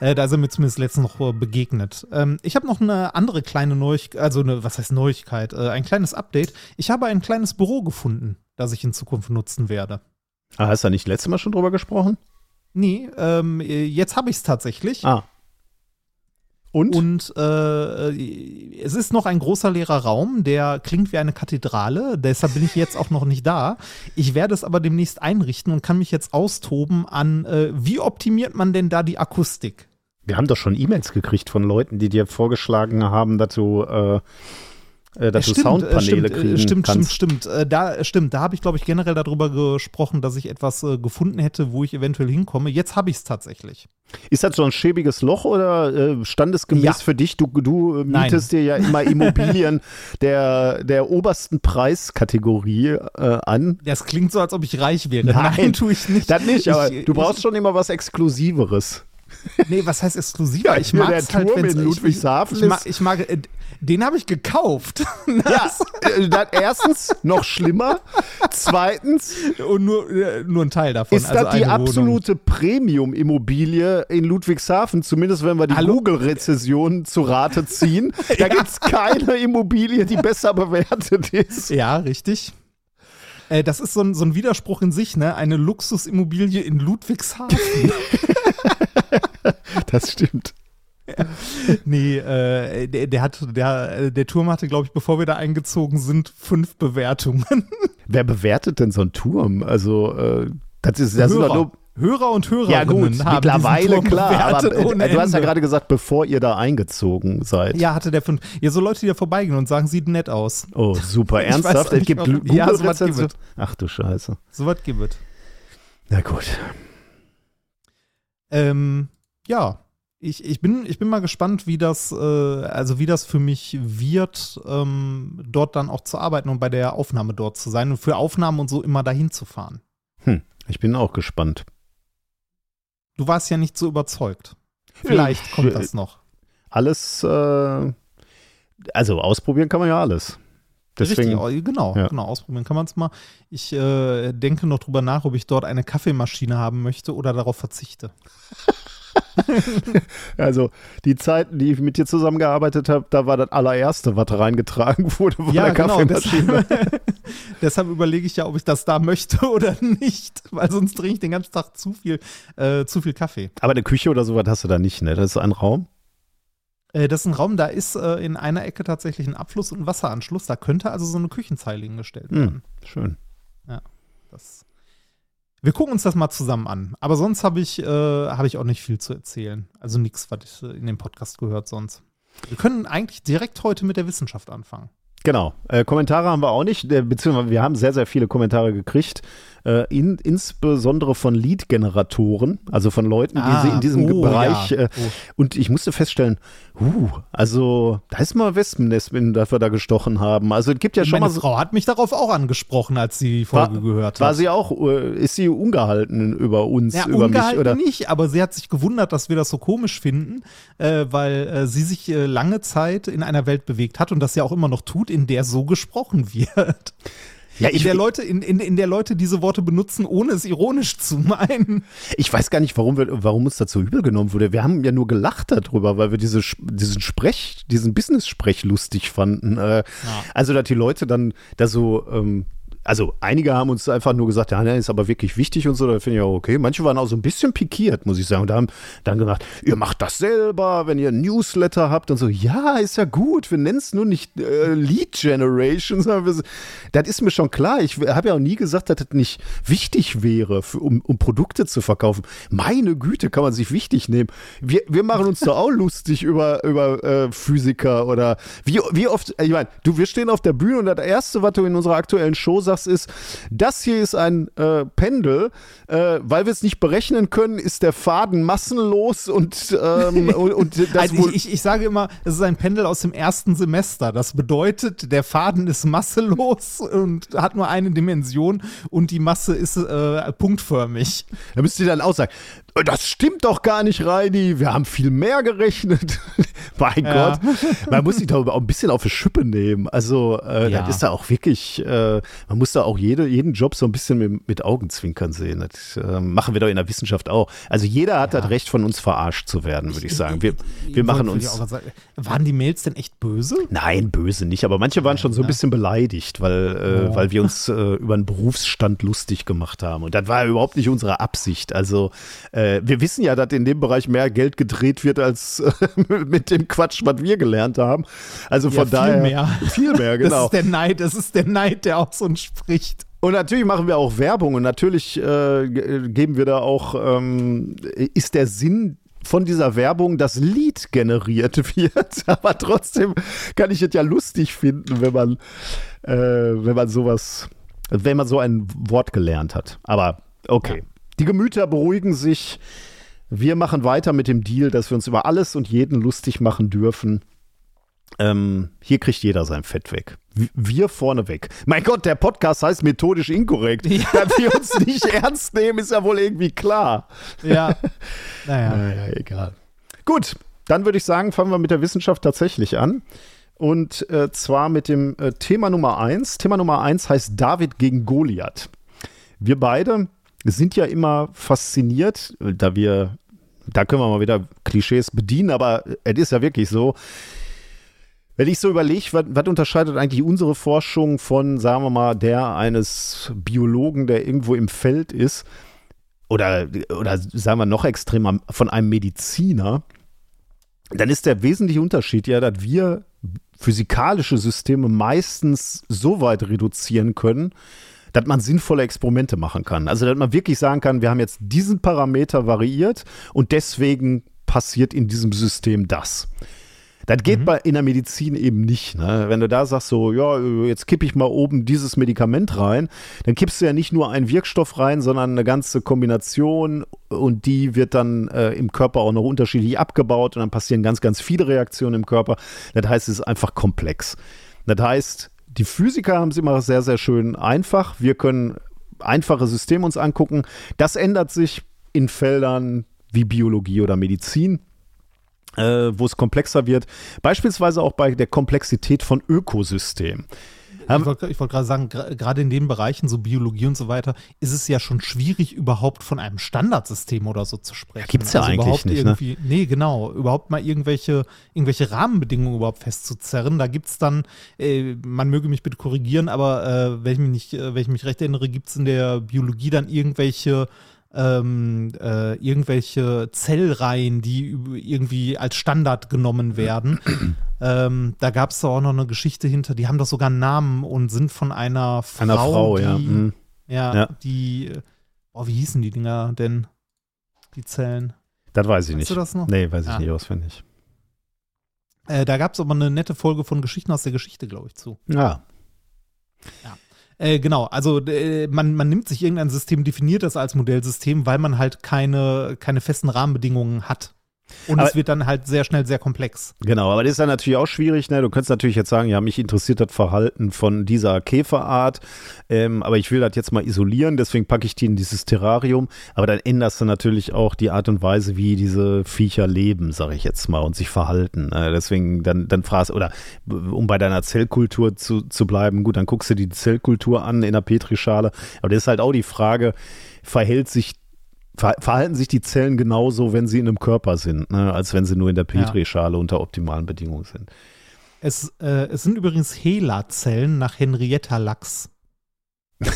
A: Äh, da sind wir zumindest letztens noch äh, begegnet. Ähm, ich habe noch eine andere kleine Neuigkeit, also eine, was heißt Neuigkeit? Äh, ein kleines Update. Ich habe ein kleines Büro gefunden, das ich in Zukunft nutzen werde.
B: ah, hast du da nicht letztes Mal schon drüber gesprochen?
A: Nee, ähm, äh, jetzt habe ich es tatsächlich.
B: Ah. Und?
A: Und äh, es ist noch ein großer leerer Raum, der klingt wie eine Kathedrale. Deshalb bin ich jetzt auch noch nicht da. Ich werde es aber demnächst einrichten und kann mich jetzt austoben an, äh, wie optimiert man denn da die Akustik?
B: Wir haben doch schon E-Mails gekriegt von Leuten, die dir vorgeschlagen haben, dass du, äh, äh, dass du
A: Stimmt,
B: Soundpaneele
A: äh, stimmt, äh,
B: kriegen
A: stimmt,
B: kannst.
A: stimmt, stimmt, Äh, Da, stimmt, da habe ich, glaube ich, generell darüber gesprochen, dass ich etwas äh, gefunden hätte, wo ich eventuell hinkomme. Jetzt habe ich es tatsächlich.
B: Ist das so ein schäbiges Loch oder äh, standesgemäß
A: Ja.
B: für dich? Du, du äh,
A: Nein.
B: mietest dir ja immer Immobilien der, der obersten Preiskategorie äh, an.
A: Das klingt so, als ob ich reich wäre.
B: Nein,
A: tue ich nicht.
B: Das nicht, aber
A: ich,
B: du brauchst schon immer was Exklusiveres.
A: Nee, was heißt exklusiv?
B: Ja,
A: ich mag
B: der
A: halt,
B: Turm
A: wenn's-
B: in
A: ich-
B: Ludwigshafen
A: ich, ich, mag,
B: ist-
A: ich mag, äh, Den habe ich gekauft.
B: Ja, äh, dann erstens noch schlimmer. Zweitens
A: Und nur, äh, nur ein Teil davon.
B: ist
A: also
B: das die
A: Wohnung.
B: absolute Premium-Immobilie in Ludwigshafen, zumindest wenn wir die? Google-Rezession zu Rate ziehen. Da gibt es keine Immobilie, die besser bewertet ist.
A: Ja, richtig. Äh, das ist so ein, so ein Widerspruch in sich, ne? Eine Luxusimmobilie in Ludwigshafen.
B: Das stimmt.
A: nee, äh, der, der hat, der, äh, der Turm hatte, glaube ich, bevor wir da eingezogen sind, fünf Bewertungen.
B: Wer bewertet denn so einen Turm? Also, äh, das ist das sind doch
A: Hörer.
B: nur.
A: Hörer und Hörerinnen
B: Ja, gut,
A: haben
B: mittlerweile klar. Aber äh, du hast ja gerade gesagt, bevor ihr da eingezogen seid.
A: Ja, hatte der fünf. Ja, so Leute, die da vorbeigehen und sagen, sieht nett aus.
B: Oh, super.
A: Ich
B: Ernsthaft? Es gibt.
A: Ja, so was gibt
B: Ach du Scheiße.
A: So was gibt es.
B: Na gut.
A: Ähm, ja, ich, ich, bin, ich bin mal gespannt, wie das, äh, also wie das für mich wird, ähm, dort dann auch zu arbeiten und bei der Aufnahme dort zu sein und für Aufnahmen und so immer dahin zu fahren.
B: Hm, ich bin auch gespannt.
A: Du warst ja nicht so überzeugt. Vielleicht
B: Ich-
A: kommt das noch.
B: Alles, äh, also ausprobieren kann man ja alles. Deswegen,
A: Richtig, genau,
B: ja.
A: genau, ausprobieren kann man es mal. Ich äh, denke noch drüber nach, ob ich dort eine Kaffeemaschine haben möchte oder darauf verzichte.
B: also die Zeiten, die ich mit dir zusammengearbeitet habe, da war das allererste, was reingetragen wurde von der Kaffeemaschine.
A: Deshalb, deshalb überlege ich ja, ob ich das da möchte oder nicht, weil sonst trinke ich den ganzen Tag zu viel, äh, zu viel Kaffee.
B: Aber eine Küche oder sowas hast du da nicht, ne? Das ist ein Raum.
A: Äh, das ist ein Raum, da ist äh, in einer Ecke tatsächlich ein Abfluss und ein Wasseranschluss. Da könnte also so eine Küchenzeile hingestellt werden.
B: Hm, schön.
A: Das wir gucken uns das mal zusammen an. Aber sonst habe ich, äh, habe ich auch nicht viel zu erzählen. Also nichts, was ich in dem Podcast gehört sonst. Wir können eigentlich direkt heute mit der Wissenschaft anfangen.
B: Genau. Äh, Kommentare haben wir auch nicht, äh, beziehungsweise wir haben sehr, sehr viele Kommentare gekriegt. Äh, in, insbesondere von Lead-Generatoren, also von Leuten, die
A: Ah,
B: sie in diesem
A: oh,
B: Bereich.
A: ja.
B: Äh,
A: Oh.
B: Und ich musste feststellen, huh, also da ist mal Wespennest, wenn das wir da gestochen haben. Also es gibt ja schon
A: Meine
B: mal.
A: Frau hat mich darauf auch angesprochen, als sie die Folge
B: War-
A: gehört hat.
B: War sie auch, äh, ist sie ungehalten über uns,
A: Ja,
B: über mich?
A: ungehalten
B: Oder?
A: nicht, aber sie hat sich gewundert, dass wir das so komisch finden, äh, weil äh, sie sich äh, lange Zeit in einer Welt bewegt hat und das ja auch immer noch tut, in der so gesprochen wird.
B: Ja,
A: In der Leute, in, in, in der Leute diese Worte benutzen, ohne es ironisch zu meinen.
B: Ich weiß gar nicht, warum, wir, warum uns so übel genommen wurde. Wir haben ja nur gelacht darüber, weil wir diese, diesen Sprech, diesen Business-Sprech lustig fanden. Äh, Also, dass die Leute dann da so, ähm, also einige haben uns einfach nur gesagt, ja, ne, ist aber wirklich wichtig und so, da finde ich auch okay. Manche waren auch so ein bisschen pikiert, muss ich sagen. Und haben dann gesagt, ihr macht das selber, wenn ihr ein Newsletter habt und so. Ja, ist ja gut, wir nennen es nur nicht äh, Lead Generation, sondern wir, das ist mir schon klar. Ich habe ja auch nie gesagt, dass das nicht wichtig wäre, für, um, um Produkte zu verkaufen. Meine Güte, kann man sich wichtig nehmen. Wir, wir machen uns doch auch lustig über, über äh, Physiker oder wie, wie oft, ich meine, du, wir stehen auf der Bühne und das Erste, was du in unserer aktuellen Show sagst, ist, das hier ist ein äh, Pendel, äh, weil wir es nicht berechnen können, ist der Faden massenlos und, ähm, und, und das
A: Also ich, ich, ich sage immer, es ist ein Pendel aus dem ersten Semester. Das bedeutet, der Faden ist masselos und hat nur eine Dimension und die Masse ist äh, punktförmig.
B: Da müsst ihr dann auch sagen, "Äh, das stimmt doch gar nicht, Reini, wir haben viel mehr gerechnet. mein
A: Ja.
B: Gott, man muss sich da auch ein bisschen auf die Schippe nehmen. Also, äh,
A: Ja.
B: das ist da auch wirklich, äh, man muss da auch jede, jeden Job so ein bisschen mit, mit Augenzwinkern sehen. Das äh, machen wir doch in der Wissenschaft auch. Also, jeder hat das Recht, von uns verarscht zu werden, würde ich sagen. Wir, wir machen uns.
A: sagen. Waren die Mails denn echt böse?
B: Nein, böse nicht, aber manche waren schon so ein bisschen beleidigt, weil,
A: Oh.
B: weil wir uns äh, über einen Berufsstand lustig gemacht haben. Und das war überhaupt nicht unsere Absicht. Also äh, wir wissen ja, dass in dem Bereich mehr Geld gedreht wird als äh, mit dem Quatsch, was wir gelernt haben. Also
A: Ja,
B: von
A: viel
B: daher
A: mehr.
B: viel mehr,
A: Das
B: genau.
A: ist der Neid, das ist der Neid, der auch so entspricht.
B: Und natürlich machen wir auch Werbung und natürlich äh, ge- geben wir da auch, ähm, ist der Sinn von dieser Werbung, dass Lied generiert wird. Aber trotzdem kann ich es ja lustig finden, wenn man, äh, wenn man sowas, wenn man so ein Wort gelernt hat. Aber okay. Die Gemüter beruhigen sich. Wir machen weiter mit dem Deal, dass wir uns über alles und jeden lustig machen dürfen. Ähm, hier kriegt jeder sein Fett weg. Wir vorne weg. Mein Gott, der Podcast heißt methodisch inkorrekt. Dass wir uns nicht ernst nehmen, ist ja wohl irgendwie klar.
A: Ja. naja.
B: Naja, egal. Gut, dann würde ich sagen, fangen wir mit der Wissenschaft tatsächlich an. Und äh, zwar mit dem äh, Thema Nummer eins. Thema Nummer eins heißt David gegen Goliath. Wir beide sind ja immer fasziniert, da wir, da können wir mal wieder Klischees bedienen, aber es ist ja wirklich so. Wenn ich so überlege, was, unterscheidet eigentlich unsere Forschung von, sagen wir mal, der eines Biologen, der irgendwo im Feld ist, oder, oder sagen wir noch extremer, von einem Mediziner, dann ist der wesentliche Unterschied ja, dass wir physikalische Systeme meistens so weit reduzieren können, dass man sinnvolle Experimente machen kann. Also, dass man wirklich sagen kann, wir haben jetzt diesen Parameter variiert und deswegen passiert in diesem System das. Das geht mhm. bei, in der Medizin eben nicht. Ne? Wenn du da sagst, so, ja, jetzt kippe ich mal oben dieses Medikament rein, dann kippst du ja nicht nur einen Wirkstoff rein, sondern eine ganze Kombination und die wird dann äh, im Körper auch noch unterschiedlich abgebaut und dann passieren ganz, ganz viele Reaktionen im Körper. Das heißt, es ist einfach komplex. Das heißt, die Physiker haben es immer sehr, sehr schön einfach. Wir können einfache Systeme uns angucken. Das ändert sich in Feldern wie Biologie oder Medizin äh, wo es komplexer wird. Beispielsweise auch bei der Komplexität von Ökosystemen.
A: Ich wollte wollt gerade sagen, gerade in den Bereichen, so Biologie und so weiter, ist es ja schon schwierig, überhaupt von einem Standardsystem oder so zu sprechen.
B: Gibt es ja also eigentlich nicht. Ne?
A: Nee, genau. Überhaupt mal irgendwelche, irgendwelche Rahmenbedingungen überhaupt festzuzerren. Da gibt es dann, äh, man möge mich bitte korrigieren, aber äh, wenn, ich mich nicht, äh, wenn ich mich recht erinnere, gibt es in der Biologie dann irgendwelche ähm, äh, irgendwelche Zellreihen, die irgendwie als Standard genommen werden. ähm, da gab es auch noch eine Geschichte hinter, die haben doch sogar einen Namen und sind von einer Frau.
B: Einer Frau,
A: die,
B: ja. Mhm.
A: ja. Ja, die, oh, wie hießen die Dinger denn? Die Zellen.
B: Das weiß ich
A: weißt
B: nicht.
A: Du das noch?
B: Nee, weiß ich ja. nicht auswendig.
A: Äh, da gab es aber eine nette Folge von Geschichten aus der Geschichte, glaube ich, zu.
B: Ja.
A: Ja. Äh, genau, also äh, man, man nimmt sich irgendein System, definiert das als Modellsystem, weil man halt keine, keine festen Rahmenbedingungen hat. Und aber, es wird dann halt sehr schnell sehr komplex.
B: Genau, aber das ist ja natürlich auch schwierig. Ne? Du könntest natürlich jetzt sagen, ja, mich interessiert das Verhalten von dieser Käferart, ähm, aber ich will das jetzt mal isolieren, deswegen packe ich die in dieses Terrarium. Aber dann änderst du natürlich auch die Art und Weise, wie diese Viecher leben, sage ich jetzt mal, und sich verhalten. Äh, deswegen dann, dann fragst oder um bei deiner Zellkultur zu, zu bleiben, gut, dann guckst du die Zellkultur an in der Petrischale. Aber das ist halt auch die Frage, verhält sich verhalten sich die Zellen genauso, wenn sie in einem Körper sind, ne, als wenn sie nur in der Petrischale ja. unter optimalen Bedingungen sind.
A: Es, äh, es sind übrigens HeLa-Zellen nach Henrietta Lachs.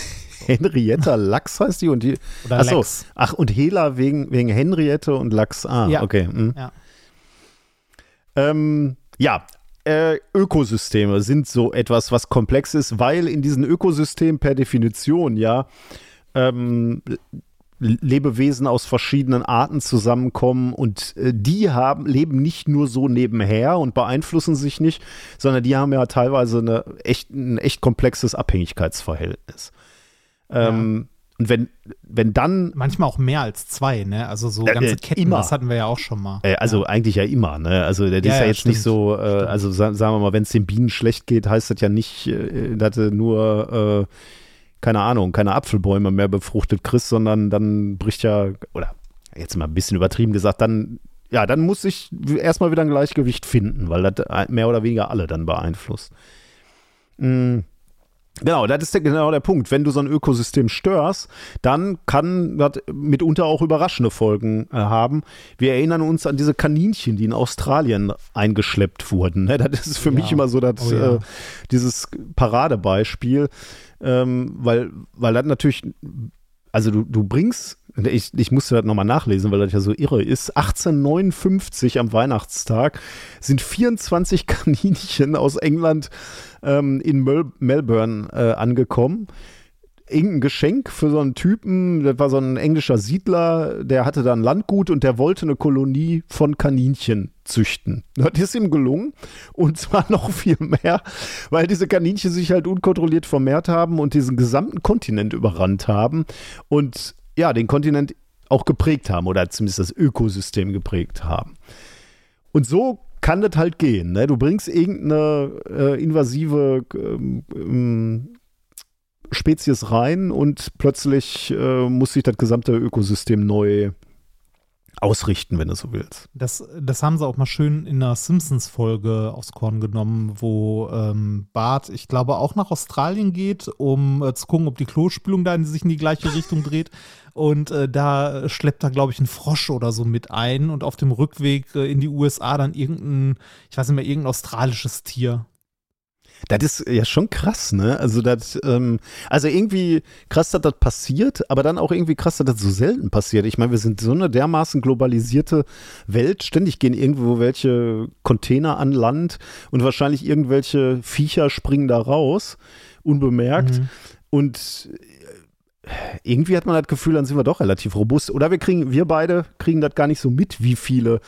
B: Henrietta Lachs heißt die und die.
A: Oder achso, Lex.
B: Ach, und Hela wegen, wegen Henriette und Lachs. Ah, ja. okay. Hm.
A: Ja.
B: Ähm, ja, äh, Ökosysteme sind so etwas, was komplex ist, weil in diesen Ökosystemen per Definition ja ähm, Lebewesen aus verschiedenen Arten zusammenkommen und äh, die haben, leben nicht nur so nebenher und beeinflussen sich nicht, sondern die haben ja teilweise eine echt, ein echt komplexes Abhängigkeitsverhältnis. Ähm, ja. Und wenn, wenn dann.
A: Manchmal auch mehr als zwei, ne? Also so ganze äh, Ketten,
B: immer.
A: das hatten wir ja auch schon mal.
B: Äh, also
A: ja.
B: eigentlich ja immer, ne? Also das ja, ist ja, jetzt stimmt. nicht so, äh, also sagen wir mal, wenn es den Bienen schlecht geht, heißt das ja nicht, äh, dass nur äh, keine Ahnung, keine Apfelbäume mehr befruchtet kriegst, sondern dann bricht ja, oder jetzt mal ein bisschen übertrieben gesagt, dann, ja, dann muss ich erstmal wieder ein Gleichgewicht finden, weil das mehr oder weniger alle dann beeinflusst. Mhm. Genau, das ist der, genau der Punkt. Wenn du so ein Ökosystem störst, dann kann das mitunter auch überraschende Folgen äh, haben. Wir erinnern uns an diese Kaninchen, die in Australien eingeschleppt wurden. Ne? Das ist für ja. mich immer so das, oh, ja. äh, dieses Paradebeispiel ähm, weil, weil das natürlich, also du, du bringst, ich, ich musste das nochmal nachlesen, weil das ja so irre ist, 1859 am Weihnachtstag sind 24 Kaninchen aus England ähm, in Mel Melbourne äh, angekommen irgendein Geschenk für so einen Typen, das war so ein englischer Siedler, der hatte da ein Landgut und der wollte eine Kolonie von Kaninchen züchten. Das ist ihm gelungen und zwar noch viel mehr, weil diese Kaninchen sich halt unkontrolliert vermehrt haben und diesen gesamten Kontinent überrannt haben und ja, den Kontinent auch geprägt haben oder zumindest das Ökosystem geprägt haben. Und so kann das halt gehen. Ne? Du bringst irgendeine äh, invasive ähm, Spezies rein und plötzlich äh, muss sich das gesamte Ökosystem neu ausrichten, wenn du so willst.
A: Das, das haben sie auch mal schön in einer Simpsons-Folge aufs Korn genommen, wo ähm, Bart, ich glaube, auch nach Australien geht, um äh, zu gucken, ob die Klospülung da in sich in die gleiche Richtung dreht. Und äh, da schleppt er, glaube ich, einen Frosch oder so mit ein und auf dem Rückweg äh, in die USA dann irgendein, ich weiß nicht mehr, irgendein australisches Tier.
B: Das ist ja schon krass, ne? Also das, ähm, also irgendwie krass, dass das passiert, aber dann auch irgendwie krass, dass das so selten passiert. Ich meine, wir sind so eine dermaßen globalisierte Welt. Ständig gehen irgendwo welche Container an Land und wahrscheinlich irgendwelche Viecher springen da raus, unbemerkt. Mhm. Und irgendwie hat man das Gefühl, dann sind wir doch relativ robust. Oder wir kriegen, wir beide kriegen das gar nicht so mit, wie viele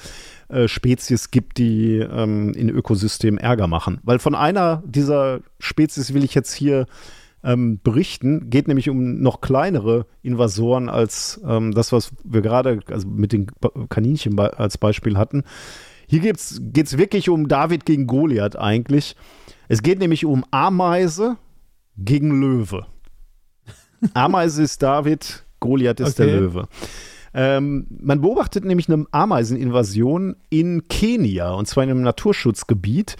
B: äh, Spezies gibt, die ähm, in Ökosystemen Ärger machen. Weil von einer dieser Spezies will ich jetzt hier ähm, berichten, geht nämlich um noch kleinere Invasoren als ähm, das, was wir gerade also mit den Kaninchen als Beispiel hatten. Hier geht es wirklich um David gegen Goliath eigentlich. Es geht nämlich um Ameise gegen Löwe. Ameise ist David, Goliath ist okay. der Löwe. Ähm, man beobachtet nämlich eine Ameiseninvasion in Kenia und zwar in einem Naturschutzgebiet.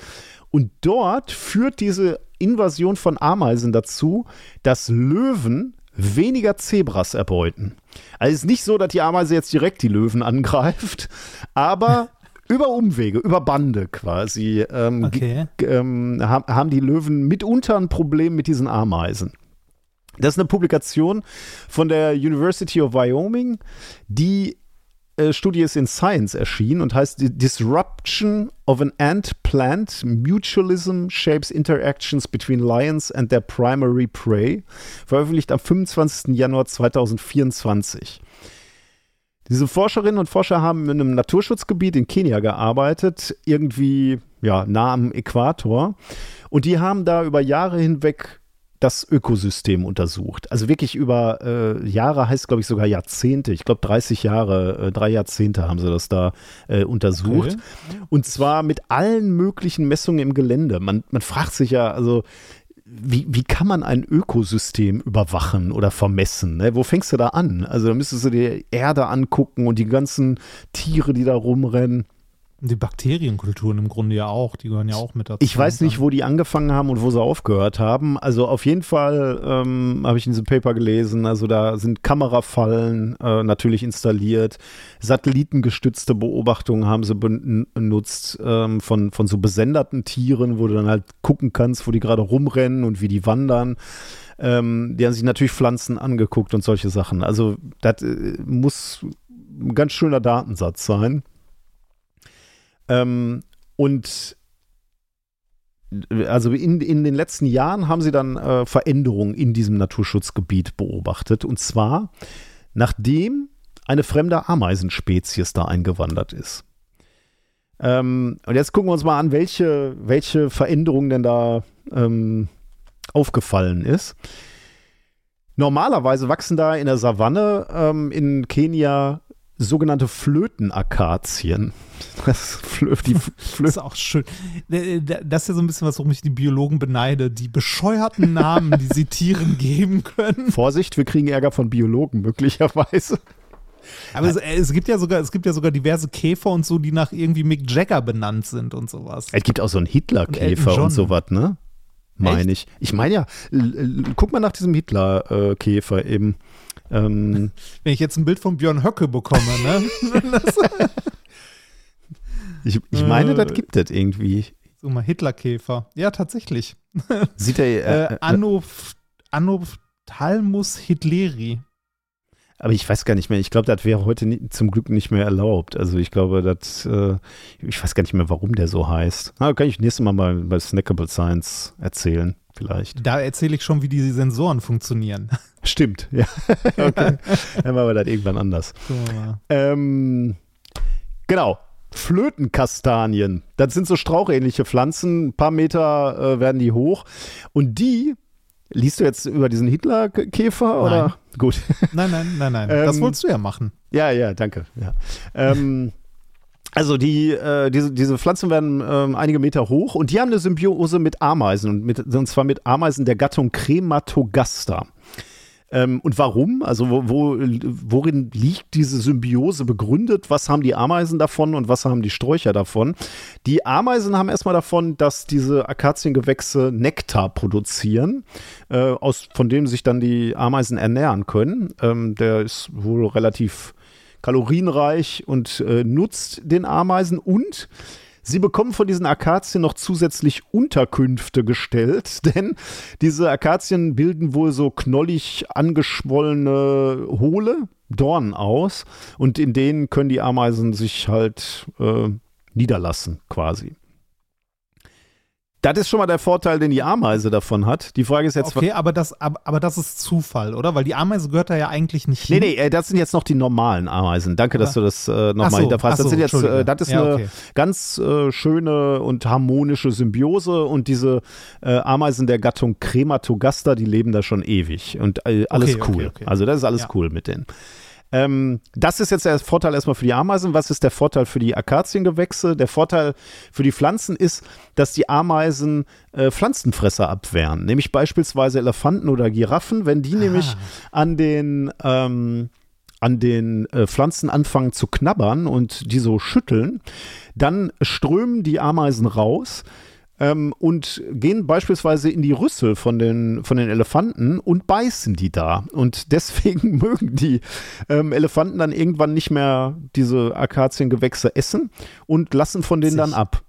B: Und dort führt diese Invasion von Ameisen dazu, dass Löwen weniger Zebras erbeuten. Also es ist nicht so, dass die Ameise jetzt direkt die Löwen angreift, aber über Umwege, über Bande quasi ähm, okay. ähm, haben die Löwen mitunter ein Problem mit diesen Ameisen. Das ist eine Publikation von der University of Wyoming. Die äh, Studie ist in Science erschienen und heißt Disruption of an Ant Plant Mutualism Shapes Interactions between Lions and their Primary Prey. Veröffentlicht am 25. Januar 2024. Diese Forscherinnen und Forscher haben in einem Naturschutzgebiet in Kenia gearbeitet, irgendwie ja, nah am Äquator. Und die haben da über Jahre hinweg das Ökosystem untersucht. Also wirklich über äh, Jahre, heißt glaube ich sogar Jahrzehnte. Ich glaube 30 Jahre, äh, drei Jahrzehnte haben sie das da äh, untersucht. Okay. Und zwar mit allen möglichen Messungen im Gelände. Man, man fragt sich ja, also wie, wie kann man ein Ökosystem überwachen oder vermessen? Ne? Wo fängst du da an? Also da müsstest du dir Erde angucken und die ganzen Tiere, die da rumrennen.
A: Die Bakterienkulturen im Grunde ja auch, die gehören ja auch mit dazu.
B: Ich weiß nicht, wo die angefangen haben und wo sie aufgehört haben. Also auf jeden Fall ähm, habe ich in diesem Paper gelesen, also da sind Kamerafallen äh, natürlich installiert, satellitengestützte Beobachtungen haben sie benutzt ähm, von, von so besenderten Tieren, wo du dann halt gucken kannst, wo die gerade rumrennen und wie die wandern. Ähm, die haben sich natürlich Pflanzen angeguckt und solche Sachen. Also das äh, muss ein ganz schöner Datensatz sein. Ähm, und also in, in den letzten Jahren haben sie dann äh, Veränderungen in diesem Naturschutzgebiet beobachtet. Und zwar, nachdem eine fremde Ameisenspezies da eingewandert ist. Ähm, und jetzt gucken wir uns mal an, welche, welche Veränderung denn da ähm, aufgefallen ist. Normalerweise wachsen da in der Savanne ähm, in Kenia sogenannte Flötenakazien.
A: Das, Flö die Flö das ist auch schön. Das ist ja so ein bisschen was, worum ich die Biologen beneide. Die bescheuerten Namen, die sie Tieren geben können.
B: Vorsicht, wir kriegen Ärger von Biologen möglicherweise.
A: Aber es, es, gibt ja sogar, es gibt ja sogar diverse Käfer und so, die nach irgendwie Mick Jagger benannt sind und sowas.
B: Es gibt auch so einen Hitler-Käfer und, und sowas, ne? Meine ich. Ich meine ja, guck mal nach diesem Hitler-Käfer eben.
A: Ähm, Wenn ich jetzt ein Bild von Björn Höcke bekomme, ne?
B: ich, ich meine, äh, das gibt es irgendwie.
A: So mal Hitlerkäfer. Ja, tatsächlich.
B: Sieht er.
A: Äh, äh, Anoph, Anophthalmus hitleri.
B: Aber ich weiß gar nicht mehr. Ich glaube, das wäre heute nie, zum Glück nicht mehr erlaubt. Also ich glaube, das, äh, ich weiß gar nicht mehr, warum der so heißt. Na, kann ich nächstes Mal mal bei Snackable Science erzählen, vielleicht.
A: Da erzähle ich schon, wie die Sensoren funktionieren.
B: Stimmt, ja. okay. Dann machen wir das irgendwann anders. Ähm, genau. Flötenkastanien. Das sind so strauchähnliche Pflanzen. Ein paar Meter äh, werden die hoch. Und die, liest du jetzt über diesen Hitlerkäfer? Oder? Gut.
A: Nein, nein, nein, nein. Ähm, das wolltest du ja machen.
B: Ja, ja, danke. Ja. ähm, also die, äh, diese, diese Pflanzen werden ähm, einige Meter hoch und die haben eine Symbiose mit Ameisen und, mit, und zwar mit Ameisen der Gattung Crematogaster. Ähm, und warum? Also wo, wo, worin liegt diese Symbiose begründet? Was haben die Ameisen davon und was haben die Sträucher davon? Die Ameisen haben erstmal davon, dass diese Akaziengewächse Nektar produzieren, äh, aus, von dem sich dann die Ameisen ernähren können. Ähm, der ist wohl relativ kalorienreich und äh, nutzt den Ameisen und Sie bekommen von diesen Akazien noch zusätzlich Unterkünfte gestellt, denn diese Akazien bilden wohl so knollig angeschwollene Hohle, Dornen aus und in denen können die Ameisen sich halt äh, niederlassen quasi. Das ist schon mal der Vorteil, den die Ameise davon hat. Die Frage ist jetzt.
A: Okay, aber das, aber, aber das ist Zufall, oder? Weil die Ameise gehört da ja eigentlich nicht
B: hin. Nee, nee, äh, das sind jetzt noch die normalen Ameisen. Danke, oder? dass du das äh, nochmal so, hinterfragst. Das, so, sind jetzt, äh, das ist ja, eine okay. ganz äh, schöne und harmonische Symbiose und diese äh, Ameisen der Gattung Crematogaster, die leben da schon ewig und äh, alles okay, cool. Okay, also das ist alles ja. cool mit denen. Ähm, das ist jetzt der Vorteil erstmal für die Ameisen. Was ist der Vorteil für die Akaziengewächse? Der Vorteil für die Pflanzen ist, dass die Ameisen äh, Pflanzenfresser abwehren. Nämlich beispielsweise Elefanten oder Giraffen. Wenn die ah. nämlich an den ähm, an den äh, Pflanzen anfangen zu knabbern und die so schütteln, dann strömen die Ameisen raus ähm, und gehen beispielsweise in die Rüssel von den, von den Elefanten und beißen die da. Und deswegen mögen die ähm, Elefanten dann irgendwann nicht mehr diese Akaziengewächse essen und lassen von denen dann ab.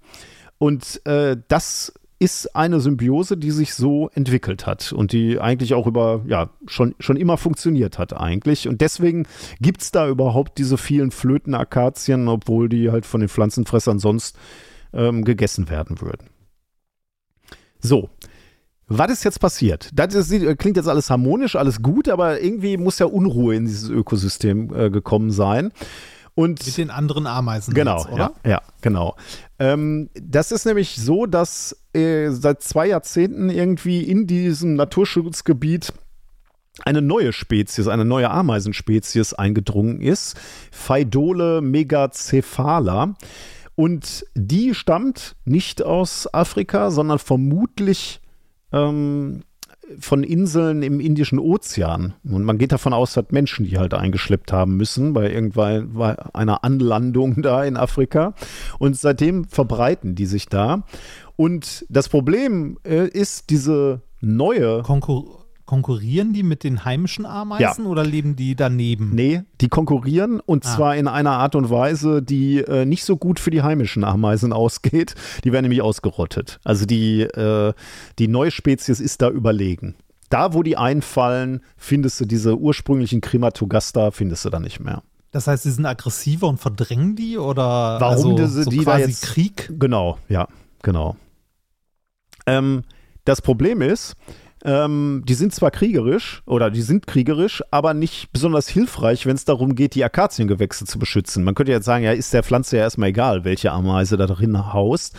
B: Und äh, das ist eine Symbiose, die sich so entwickelt hat und die eigentlich auch über, ja, schon, schon immer funktioniert hat eigentlich. Und deswegen gibt es da überhaupt diese vielen Flötenakazien, obwohl die halt von den Pflanzenfressern sonst ähm, gegessen werden würden. So. Was ist jetzt passiert? Das ist, klingt jetzt alles harmonisch, alles gut, aber irgendwie muss ja Unruhe in dieses Ökosystem äh, gekommen sein. Und
A: Mit den anderen Ameisen.
B: Genau, jetzt, oder? Ja, ja genau. Ähm, das ist nämlich so, dass äh, seit zwei Jahrzehnten irgendwie in diesem Naturschutzgebiet eine neue Spezies, eine neue Ameisenspezies eingedrungen ist. Phaidole megacephala. Und die stammt nicht aus Afrika, sondern vermutlich ähm, von Inseln im Indischen Ozean. Und man geht davon aus, dass Menschen die halt eingeschleppt haben müssen bei irgendeiner Anlandung da in Afrika. Und seitdem verbreiten die sich da. Und das Problem äh, ist diese neue
A: Konkur Konkurrieren die mit den heimischen Ameisen ja. oder leben die daneben?
B: Nee, die konkurrieren und ah. zwar in einer Art und Weise, die äh, nicht so gut für die heimischen Ameisen ausgeht. Die werden nämlich ausgerottet. Also die, äh, die neue Spezies ist da überlegen. Da, wo die einfallen, findest du diese ursprünglichen Crematogaster, findest du da nicht mehr.
A: Das heißt, sie sind aggressiver und verdrängen die oder
B: warum also, diese, so die
A: quasi
B: da jetzt
A: Krieg?
B: Genau, ja, genau. Ähm, das Problem ist, ähm, die sind zwar kriegerisch oder die sind kriegerisch, aber nicht besonders hilfreich, wenn es darum geht, die Akaziengewächse zu beschützen. Man könnte jetzt sagen, ja, ist der Pflanze ja erstmal egal, welche Ameise da drin haust.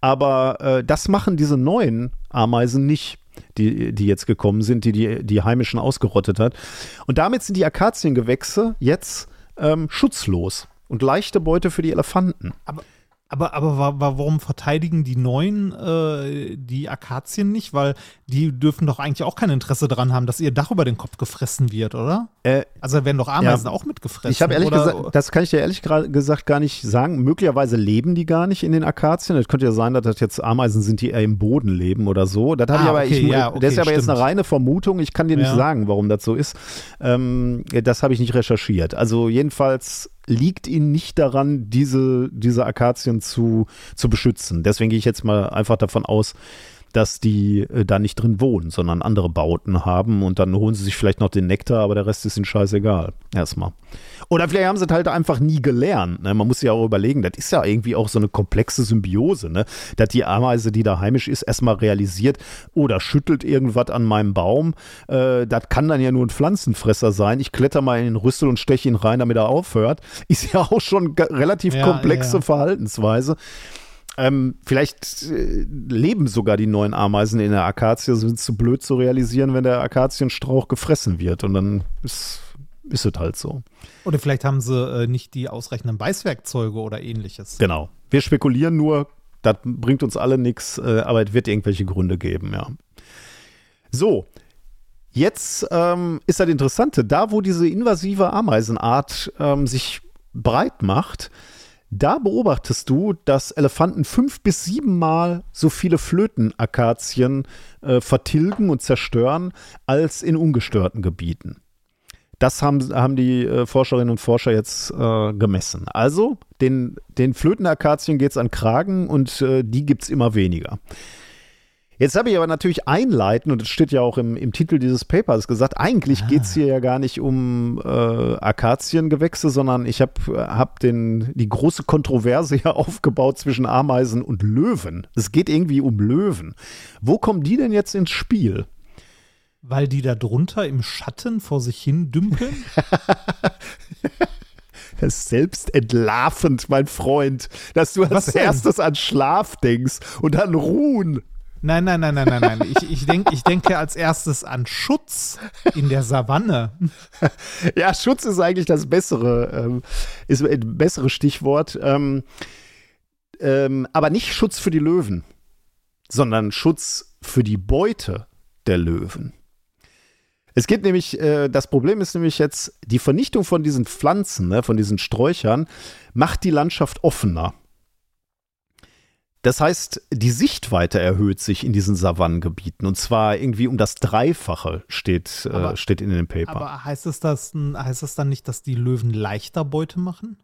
B: Aber äh, das machen diese neuen Ameisen nicht die, die jetzt gekommen sind, die, die die heimischen ausgerottet hat. Und damit sind die Akaziengewächse jetzt ähm, schutzlos und leichte Beute für die Elefanten.
A: Aber, aber, aber warum verteidigen die Neuen äh, die Akazien nicht? Weil die dürfen doch eigentlich auch kein Interesse daran haben, dass ihr Dach über den Kopf gefressen wird, oder? Äh, also werden doch Ameisen ja, auch mitgefressen.
B: Ich habe ehrlich oder? gesagt, das kann ich dir ehrlich gesagt gar nicht sagen. Möglicherweise leben die gar nicht in den Akazien. Es könnte ja sein, dass das jetzt Ameisen sind, die eher im Boden leben oder so. Das, ah, ich aber, okay, ich, ja, okay, das ist aber stimmt. jetzt eine reine Vermutung. Ich kann dir nicht ja. sagen, warum das so ist. Ähm, das habe ich nicht recherchiert. Also jedenfalls liegt ihnen nicht daran, diese, diese Akazien zu, zu beschützen. Deswegen gehe ich jetzt mal einfach davon aus, dass die äh, da nicht drin wohnen, sondern andere Bauten haben und dann holen sie sich vielleicht noch den Nektar, aber der Rest ist ihnen scheißegal. Erstmal. Oder vielleicht haben sie es halt einfach nie gelernt. Ne? Man muss sich auch überlegen, das ist ja irgendwie auch so eine komplexe Symbiose, ne? dass die Ameise, die da heimisch ist, erstmal realisiert, oder oh, schüttelt irgendwas an meinem Baum. Äh, das kann dann ja nur ein Pflanzenfresser sein. Ich kletter mal in den Rüssel und steche ihn rein, damit er aufhört. Ist ja auch schon relativ ja, komplexe ja, ja. Verhaltensweise. Ähm, vielleicht äh, leben sogar die neuen Ameisen in der Akazie, sind zu blöd zu realisieren, wenn der Akazienstrauch gefressen wird. Und dann ist, ist es halt so.
A: Oder vielleicht haben sie äh, nicht die ausreichenden Beißwerkzeuge oder ähnliches.
B: Genau. Wir spekulieren nur, das bringt uns alle nichts, äh, aber es wird irgendwelche Gründe geben, ja. So, Jetzt ähm, ist das Interessante, da wo diese invasive Ameisenart ähm, sich breit macht, da beobachtest du, dass Elefanten fünf bis siebenmal so viele Flötenakazien äh, vertilgen und zerstören als in ungestörten Gebieten. Das haben, haben die äh, Forscherinnen und Forscher jetzt äh, gemessen. Also den, den Flötenakazien geht es an Kragen und äh, die gibt es immer weniger. Jetzt habe ich aber natürlich einleiten, und das steht ja auch im, im Titel dieses Papers gesagt, eigentlich ah. geht es hier ja gar nicht um äh, Akaziengewächse, sondern ich habe hab die große Kontroverse hier aufgebaut zwischen Ameisen und Löwen. Es geht irgendwie um Löwen. Wo kommen die denn jetzt ins Spiel?
A: Weil die da drunter im Schatten vor sich hin dümpeln?
B: Das ist selbst entlarvend, mein Freund, dass du als erstes an Schlaf denkst und an Ruhen.
A: Nein, nein, nein, nein, nein, nein. Ich, ich, denk, ich denke als erstes an Schutz in der Savanne.
B: Ja, Schutz ist eigentlich das bessere, ähm, ist ein besseres Stichwort. Ähm, ähm, aber nicht Schutz für die Löwen, sondern Schutz für die Beute der Löwen. Es geht nämlich, äh, das Problem ist nämlich jetzt, die Vernichtung von diesen Pflanzen, ne, von diesen Sträuchern, macht die Landschaft offener. Das heißt, die Sichtweite erhöht sich in diesen Savannengebieten und zwar irgendwie um das Dreifache steht, äh, aber, äh, steht in dem Paper.
A: Aber heißt es, das, heißt es dann nicht, dass die Löwen leichter Beute machen?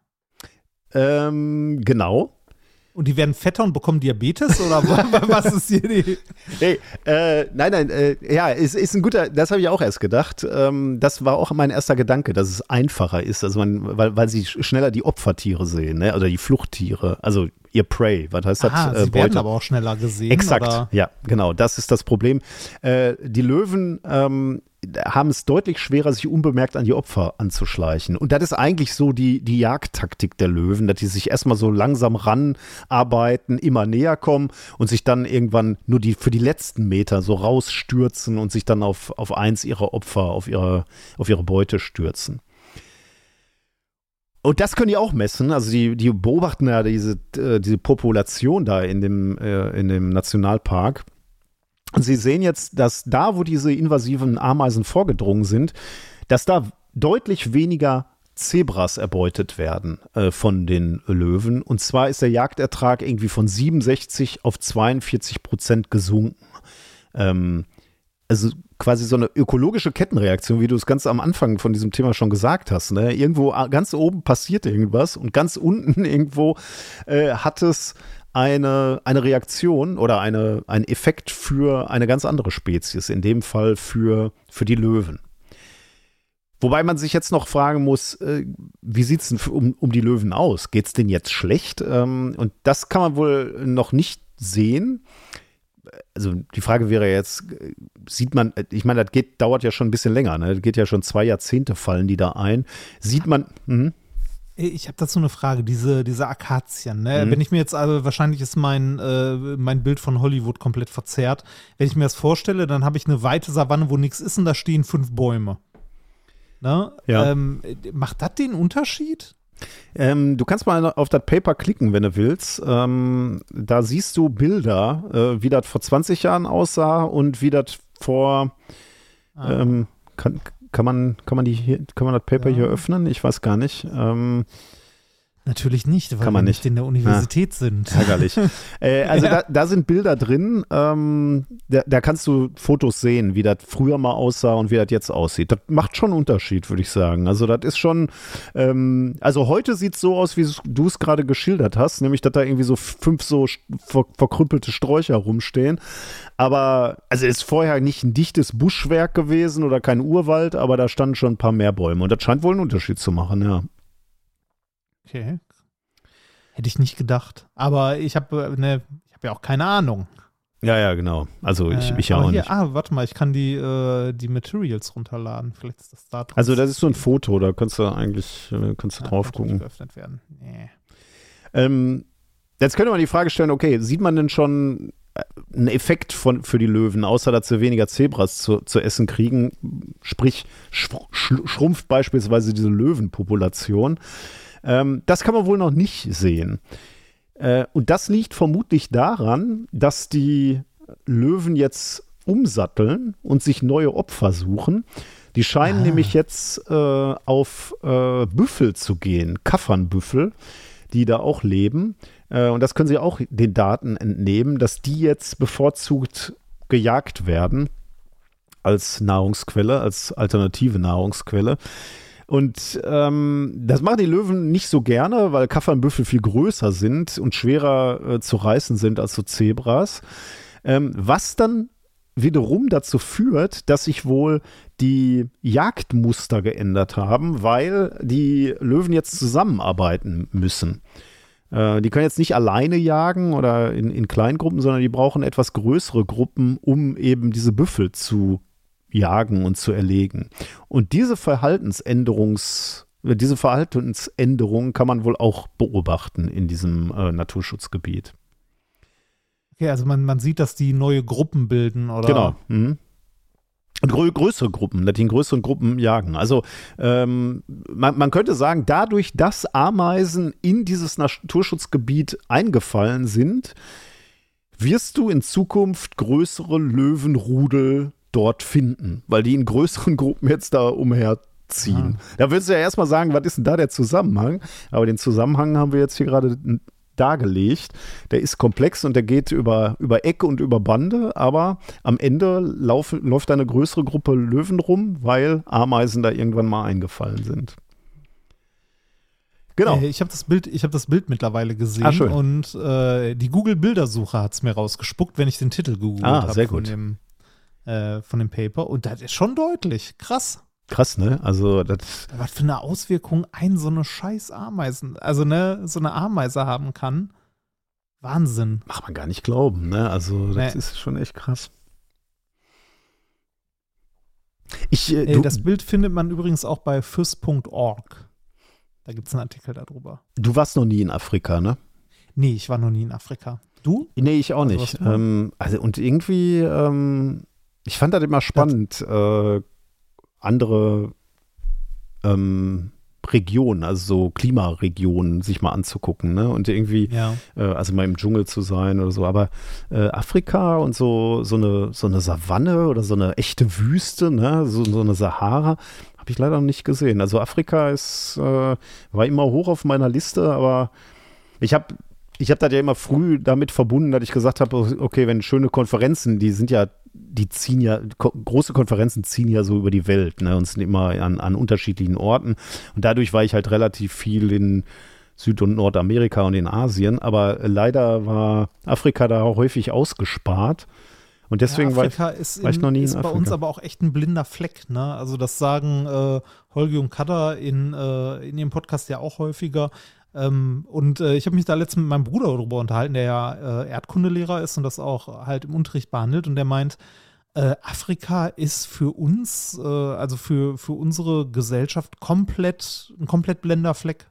B: Ähm, genau.
A: Und die werden fetter und bekommen Diabetes oder was ist hier die?
B: Nee, äh, nein, nein, äh, ja, ist, ist ein guter, das habe ich auch erst gedacht. Ähm, das war auch mein erster Gedanke, dass es einfacher ist, also man, weil, weil sie schneller die Opfertiere sehen, ne? oder die Fluchttiere, also ihr Prey, was heißt
A: Aha, das? Äh, sie werden aber auch schneller gesehen.
B: Exakt, oder? ja, genau, das ist das Problem. Äh, die Löwen ähm, haben es deutlich schwerer, sich unbemerkt an die Opfer anzuschleichen. Und das ist eigentlich so die, die Jagdtaktik der Löwen, dass die sich erstmal so langsam ranarbeiten, immer näher kommen und sich dann irgendwann nur die, für die letzten Meter so rausstürzen und sich dann auf, auf eins ihrer Opfer, auf ihre, auf ihre Beute stürzen. Und das können die auch messen. Also die, die beobachten ja diese, äh, diese Population da in dem, äh, in dem Nationalpark. Und sie sehen jetzt, dass da, wo diese invasiven Ameisen vorgedrungen sind, dass da deutlich weniger Zebras erbeutet werden äh, von den Löwen. Und zwar ist der Jagdertrag irgendwie von 67 auf 42 Prozent gesunken. Ähm, also quasi so eine ökologische Kettenreaktion, wie du es ganz am Anfang von diesem Thema schon gesagt hast. Ne? Irgendwo ganz oben passiert irgendwas und ganz unten irgendwo äh, hat es eine, eine Reaktion oder eine, ein Effekt für eine ganz andere Spezies, in dem Fall für, für die Löwen. Wobei man sich jetzt noch fragen muss, äh, wie sieht es denn um, um die Löwen aus? Geht es denen jetzt schlecht? Ähm, und das kann man wohl noch nicht sehen. Also die Frage wäre jetzt, sieht man, ich meine, das geht, dauert ja schon ein bisschen länger, ne? Das geht ja schon zwei Jahrzehnte fallen die da ein. Sieht man, mh?
A: Ich habe dazu eine Frage, diese, diese Akazien. Ne? Mhm. Wenn ich mir jetzt, also wahrscheinlich ist mein, äh, mein Bild von Hollywood komplett verzerrt. Wenn ich mir das vorstelle, dann habe ich eine weite Savanne, wo nichts ist und da stehen fünf Bäume. Ne? Ja. Ähm, macht das den Unterschied?
B: Ähm, du kannst mal auf das Paper klicken, wenn du willst. Ähm, da siehst du Bilder, äh, wie das vor 20 Jahren aussah und wie das vor. Ah. Ähm, kann, kann man, kann man die hier, kann man das Paper ja. hier öffnen? Ich weiß gar nicht. Ähm,
A: Natürlich nicht, weil
B: Kann man
A: wir
B: nicht
A: in der Universität ja. sind.
B: Ärgerlich. äh, also ja. da, da, sind Bilder drin, ähm, da, da, kannst du Fotos sehen, wie das früher mal aussah und wie das jetzt aussieht. Das macht schon einen Unterschied, würde ich sagen. Also das ist schon, ähm, also heute sieht es so aus, wie du es gerade geschildert hast, nämlich, dass da irgendwie so fünf so ver verkrüppelte Sträucher rumstehen. Aber, also ist vorher nicht ein dichtes Buschwerk gewesen oder kein Urwald, aber da standen schon ein paar mehr Bäume und das scheint wohl einen Unterschied zu machen, ja.
A: Okay. Hätte ich nicht gedacht. Aber ich habe ne, hab ja auch keine Ahnung.
B: Ja, ja, genau. Also ich, äh, ich auch hier, nicht.
A: Ah, warte mal, ich kann die, äh, die Materials runterladen. Vielleicht ist das da
B: drauf. Also das ist so ein Foto, da kannst du eigentlich äh, kannst du ja, drauf gucken.
A: geöffnet werden. Nee.
B: Ähm, jetzt könnte man die Frage stellen, okay, sieht man denn schon äh, einen Effekt von, für die Löwen, außer dass sie weniger Zebras zu, zu essen kriegen, sprich schrumpft beispielsweise diese Löwenpopulation. Ähm, das kann man wohl noch nicht sehen. Äh, und das liegt vermutlich daran, dass die Löwen jetzt umsatteln und sich neue Opfer suchen. Die scheinen
A: Ah.
B: nämlich jetzt äh, auf äh, Büffel zu gehen, Kaffernbüffel, die da auch leben. Äh, und das können sie auch den Daten entnehmen, dass die jetzt bevorzugt gejagt werden als Nahrungsquelle, als alternative Nahrungsquelle. Und ähm, das machen die Löwen nicht so gerne, weil Kaffernbüffel viel größer sind und schwerer äh, zu reißen sind als so Zebras. Ähm, was dann wiederum dazu führt, dass sich wohl die Jagdmuster geändert haben, weil die Löwen jetzt zusammenarbeiten müssen. Äh, die können jetzt nicht alleine jagen oder in, in Kleingruppen, sondern die brauchen etwas größere Gruppen, um eben diese Büffel zu jagen und zu erlegen. Und diese Verhaltensänderungs diese Verhaltensänderung kann man wohl auch beobachten in diesem äh, Naturschutzgebiet.
A: Okay, also man, man sieht, dass die neue Gruppen bilden, oder?
B: Genau. Mhm. Grö größere Gruppen, dass die in größeren Gruppen jagen. Also ähm, man, man könnte sagen, dadurch, dass Ameisen in dieses Naturschutzgebiet eingefallen sind, wirst du in Zukunft größere Löwenrudel dort finden, weil die in größeren Gruppen jetzt da umherziehen. Da würdest du ja erstmal sagen, was ist denn da der Zusammenhang? Aber den Zusammenhang haben wir jetzt hier gerade dargelegt. Der ist komplex und der geht über, über Eck und über Bande, aber am Ende lauf, läuft eine größere Gruppe Löwen rum, weil Ameisen da irgendwann mal eingefallen sind. Genau.
A: Äh, ich habe das Bild, ich habe das Bild mittlerweile gesehen
B: Ah,
A: und äh, die Google Bildersuche hat es mir rausgespuckt, wenn ich den Titel gegoogelt
B: Ah,
A: habe
B: sehr
A: von
B: gut.
A: dem äh, von dem Paper und das ist schon deutlich krass.
B: Krass, ne? Also das
A: Was für eine Auswirkung ein so eine scheiß Ameisen, also ne, so eine Ameise haben kann. Wahnsinn.
B: macht man gar nicht glauben, ne? Also das
A: Nee.
B: ist schon echt krass. Ich, äh, du,
A: das Bild findet man übrigens auch bei fürst.org. Da gibt es einen Artikel darüber.
B: du warst noch nie in Afrika, ne?
A: Nee, ich war noch nie in Afrika. Du?
B: Nee, ich auch
A: Also
B: nicht. Ähm, also und irgendwie, ähm, ich fand das immer spannend, äh, andere ähm, Regionen, also so Klimaregionen sich mal anzugucken, ne? Und irgendwie,
A: Ja.
B: äh, also mal im Dschungel zu sein oder so. Aber äh, Afrika und so, so eine, so eine Savanne oder so eine echte Wüste, ne? So, so eine Sahara, habe ich leider noch nicht gesehen. Also Afrika ist, äh, war immer hoch auf meiner Liste, aber ich habe ich habe das ja immer früh damit verbunden, dass ich gesagt habe, okay, wenn schöne Konferenzen, die sind ja, die ziehen ja, ko große Konferenzen ziehen ja so über die Welt, ne, und sind immer an, an unterschiedlichen Orten. Und dadurch war ich halt relativ viel in Süd- und Nordamerika und in Asien, aber leider war Afrika da auch häufig ausgespart. Und deswegen
A: ja,
B: war ich,
A: Afrika ist,
B: war ich
A: in,
B: noch nie in
A: ist bei uns
B: Afrika.
A: aber auch echt ein blinder Fleck. Ne? Also das sagen äh, Holgi und Kader in, äh, in ihrem Podcast ja auch häufiger. Ähm, und äh, ich habe mich da letztens mit meinem Bruder darüber unterhalten, der ja äh, Erdkundelehrer ist und das auch halt im Unterricht behandelt. Und der meint, äh, Afrika ist für uns, äh, also für, für unsere Gesellschaft komplett, ein komplett blender Fleck.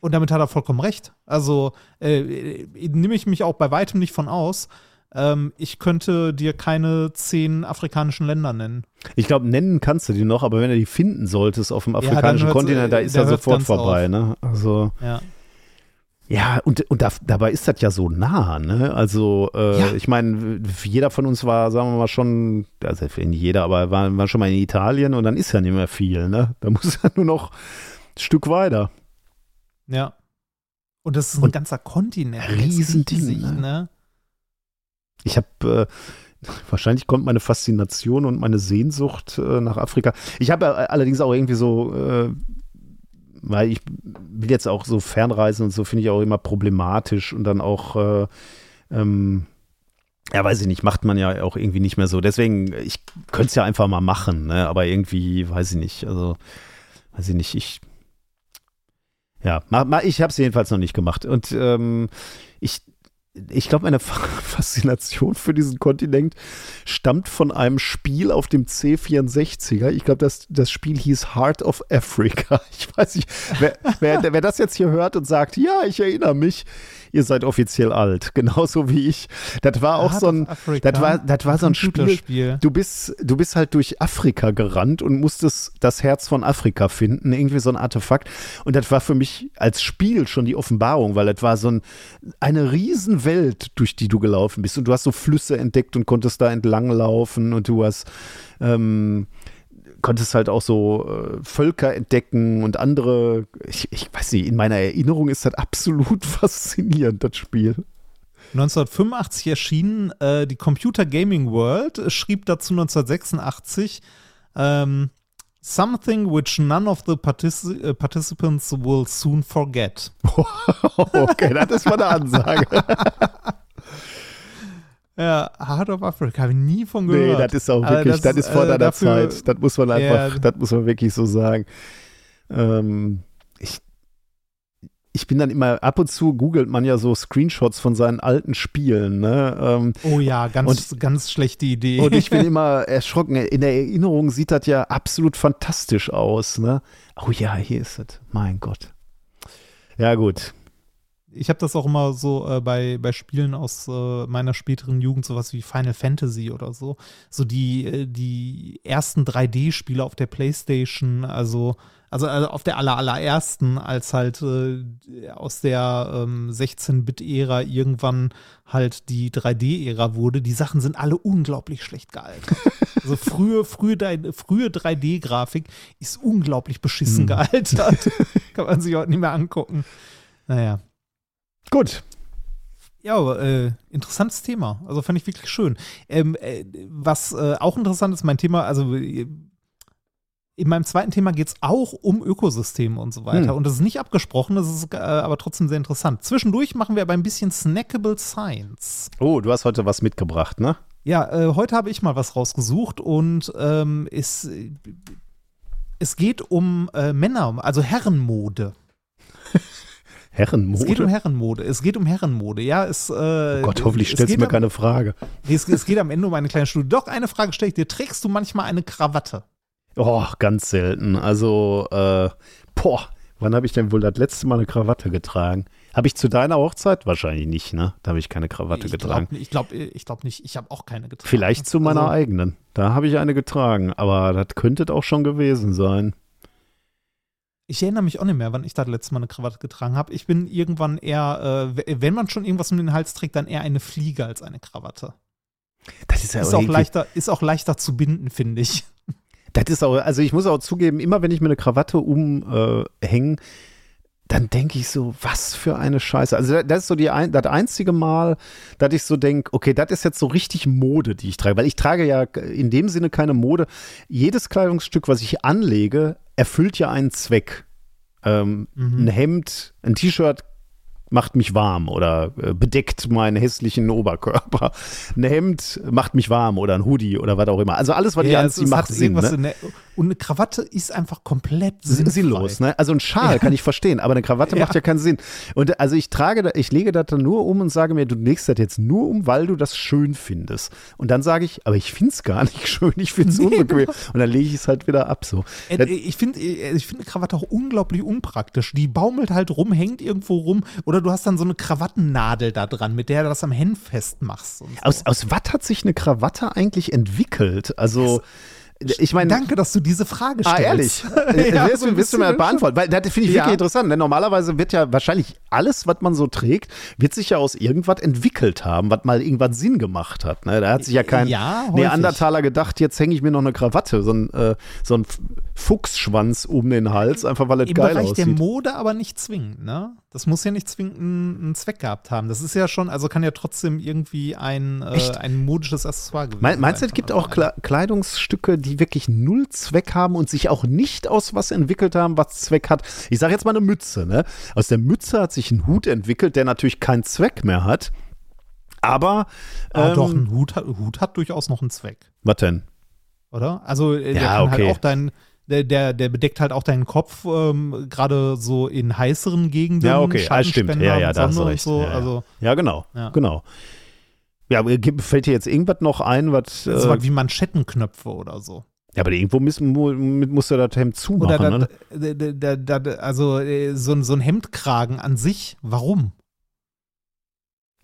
A: Und damit hat er vollkommen recht. Also äh, nehme ich mich auch bei weitem nicht von aus. Ähm, ich könnte dir keine zehn afrikanischen Länder nennen.
B: ich glaube, nennen kannst du die noch, aber wenn du die finden solltest auf dem afrikanischen
A: hört's,
B: Kontinent, da ist er
A: hört's
B: sofort vorbei, ne? Also.
A: Ja.
B: Ja, und, und da, dabei ist das ja so nah, ne? Also, äh,
A: Ja.
B: ich meine, jeder von uns war, sagen wir mal, schon, also nicht jeder, aber war, war schon mal in Italien und dann ist ja nicht mehr viel, ne? Da muss ja nur noch ein Stück weiter.
A: Ja. Und das ist ein
B: Und
A: ganzer Kontinent.
B: Riesending,
A: riesig,
B: ne?
A: ne?
B: Ich habe, äh, wahrscheinlich kommt meine Faszination und meine Sehnsucht äh, nach Afrika. Ich habe äh, allerdings auch irgendwie so, äh, weil ich will jetzt auch so Fernreisen und so finde ich auch immer problematisch und dann auch, äh, ähm, ja, weiß ich nicht, macht man ja auch irgendwie nicht mehr so. Deswegen, ich könnte es ja einfach mal machen, ne? aber irgendwie, weiß ich nicht, also, weiß ich nicht, ich, ja, ma, ma, ich habe es jedenfalls noch nicht gemacht und ähm, ich, ich glaube, meine Faszination für diesen Kontinent stammt von einem Spiel auf dem C64er. Ich glaube, das, das Spiel hieß Heart of Africa. Ich weiß nicht, wer, wer, wer das jetzt hier hört und sagt, ja, ich erinnere mich. Ihr seid offiziell alt, genauso wie ich. Das war auch
A: Heart
B: so ein, das war, das war so ein Spiel. Du bist, du bist halt durch Afrika gerannt und musstest das Herz von Afrika finden, irgendwie so ein Artefakt. Und das war für mich als Spiel schon die Offenbarung, weil das war so ein, eine Riesenwelt, durch die du gelaufen bist. Und du hast so Flüsse entdeckt und konntest da entlang laufen und du hast ähm, konntest halt auch so äh, Völker entdecken und andere, ich, ich weiß nicht, in meiner Erinnerung ist das absolut faszinierend, das Spiel.
A: 1985 erschienen, äh, die Computer Gaming World äh, schrieb dazu 1986, ähm, Something which none of the partici äh, participants will soon forget.
B: okay, das ist mal eine Ansage.
A: Ja, Heart of Africa, habe ich nie von gehört.
B: Nee, das ist auch wirklich, das, ist vor
A: äh,
B: deiner
A: dafür-
B: Zeit. Das muss man einfach,
A: Ja.
B: das muss man wirklich so sagen. Ähm, ich, ich bin dann immer, ab und zu googelt man ja so Screenshots von seinen alten Spielen, ne? Ähm,
A: Oh ja, ganz, ganz schlechte Idee.
B: und ich bin immer erschrocken. In der Erinnerung sieht das ja absolut fantastisch aus, ne? Oh ja, hier ist es. Mein Gott. Ja, gut.
A: Ich habe das auch immer so äh, bei, bei Spielen aus äh, meiner späteren Jugend, sowas wie Final Fantasy oder so. So die, äh, die ersten 3D-Spiele auf der Playstation, also, also, also auf der aller, allerersten, als halt äh, aus der ähm, 16-Bit-Ära irgendwann halt die 3D-Ära wurde. Die Sachen sind alle unglaublich schlecht gealtert. Also frühe, frühe, frühe 3D-Grafik ist unglaublich beschissen
B: Hm.
A: gealtert. Kann man sich heute nicht mehr angucken. Naja.
B: Gut.
A: Ja, äh, interessantes Thema. Also fand ich wirklich schön. Ähm, äh, was äh, auch interessant ist, mein Thema, also äh, in meinem zweiten Thema geht es auch um Ökosysteme und so weiter.
B: Hm.
A: Und das ist nicht abgesprochen, das ist äh, aber trotzdem sehr interessant. Zwischendurch machen wir aber ein bisschen Snackable Science.
B: Oh, du hast heute was mitgebracht, ne?
A: Ja, äh, heute habe ich mal was rausgesucht und ähm, es, es geht um äh, Männer, also Herrenmode.
B: Herrenmode.
A: Es geht um Herrenmode. Es geht um Herrenmode. Ja, es. Äh,
B: oh Gott, hoffentlich
A: es
B: stellst du mir keine Frage.
A: Nee, es, es geht am Ende um eine kleine Studie. Doch, eine Frage stelle ich dir. Trägst du manchmal eine Krawatte?
B: Oh, ganz selten. Also, äh, boah, wann habe ich denn wohl das letzte Mal eine Krawatte getragen? Habe ich zu deiner Hochzeit? Wahrscheinlich nicht, ne? Da habe ich keine Krawatte
A: ich
B: getragen.
A: Glaub, ich glaube ich glaub nicht. Ich habe auch keine getragen.
B: Vielleicht zu meiner
A: Also,
B: eigenen. Da habe ich eine getragen, aber das könnte auch schon gewesen sein.
A: Ich erinnere mich auch nicht mehr, wann ich das letzte Mal eine Krawatte getragen habe. Ich bin irgendwann eher, äh, wenn man schon irgendwas um den Hals trägt, dann eher eine Fliege als eine Krawatte.
B: Das ist ja
A: Ist auch, leichter, ist auch leichter zu binden, finde ich.
B: Das ist auch, also ich muss auch zugeben, immer wenn ich mir eine Krawatte umhänge, äh, dann denke ich so, was für eine Scheiße. Also das ist so die ein, das einzige Mal, dass ich so denke, okay, das ist jetzt so richtig Mode, die ich trage. Weil ich trage ja in dem Sinne keine Mode. Jedes Kleidungsstück, was ich anlege, erfüllt ja einen Zweck. Ähm,
A: Mhm.
B: Ein Hemd, ein T-Shirt macht mich warm oder äh, bedeckt meinen hässlichen Oberkörper. Ein Hemd macht mich warm oder ein Hoodie oder was auch immer. Also alles, was ich
A: Ja, es-
B: anziehe, macht Sinn.
A: irgendwas
B: Ne?
A: Und eine Krawatte ist einfach komplett
B: Sin-
A: sinnfrei.
B: sinnlos, ne? Also ein Schal kann ich verstehen, aber eine Krawatte
A: Ja.
B: macht ja keinen Sinn. Und also ich trage, da- ich lege das dann nur um und sage mir, du legst das jetzt nur um, weil du das schön findest. Und dann sage ich, aber ich finde es gar nicht schön, ich finde es
A: Nee,
B: unbequem.
A: genau.
B: Und dann lege ich es halt wieder ab so.
A: Äh,
B: Das-
A: Ich finde ich find eine Krawatte auch unglaublich unpraktisch. Die baumelt halt rum, hängt irgendwo rum oder du hast dann so eine Krawattennadel da dran, mit der du das am Hemd festmachst. So.
B: Aus, aus was hat sich eine Krawatte eigentlich entwickelt? Also, ich meine.
A: Danke, dass du diese Frage
B: Ah,
A: stellst.
B: ehrlich?
A: Ja,
B: willst,
A: so
B: willst du mir beantworten? Weil das finde ich
A: Ja.
B: wirklich interessant. Denn normalerweise wird ja wahrscheinlich alles, was man so trägt, wird sich ja aus irgendwas entwickelt haben, was mal irgendwas Sinn gemacht hat. Ne? Da hat sich ja kein
A: Ja.
B: Neandertaler gedacht, jetzt hänge ich mir noch eine Krawatte, so ein, äh, so ein Fuchsschwanz um den Hals, einfach weil es
A: Im
B: geil
A: Bereich der
B: aussieht.
A: Mode aber nicht zwingend, ne? Das muss ja nicht zwingend einen, Zweck gehabt haben. Das ist ja schon, also kann ja trotzdem irgendwie ein, äh,
B: Echt?
A: ein modisches Accessoire gewesen
B: Mein, meinst du,
A: sein
B: es gibt auch Kle Kleidungsstücke, die wirklich null Zweck haben und sich auch nicht aus was entwickelt haben, was Zweck hat? Ich sage jetzt mal eine Mütze, ne? Aus der Mütze hat sich ein Hut entwickelt, der natürlich keinen Zweck mehr hat. Aber,
A: Ah,
B: ähm,
A: doch, ein Hut hat, Hut hat durchaus noch einen Zweck,
B: was denn?
A: oder? Also äh, der
B: Ja,
A: kann
B: okay.
A: halt auch dein, der, der, der bedeckt halt auch deinen Kopf, ähm, gerade so in heißeren Gegenden.
B: Ja, okay, ah, stimmt. Ja, ja, da hast du
A: Sonne und
B: recht.
A: So.
B: Ja, ja.
A: Also
B: Ja, genau,
A: Ja.
B: genau. Ja, fällt dir jetzt irgendwas noch ein, was.
A: so
B: Äh,
A: was wie Manschettenknöpfe oder so.
B: ja, aber irgendwo muss, mu- mit musst du das Hemd zumachen,
A: Oder
B: ne?
A: da, da, da, da, da, also äh, so, ein- so ein Hemdkragen an sich, warum?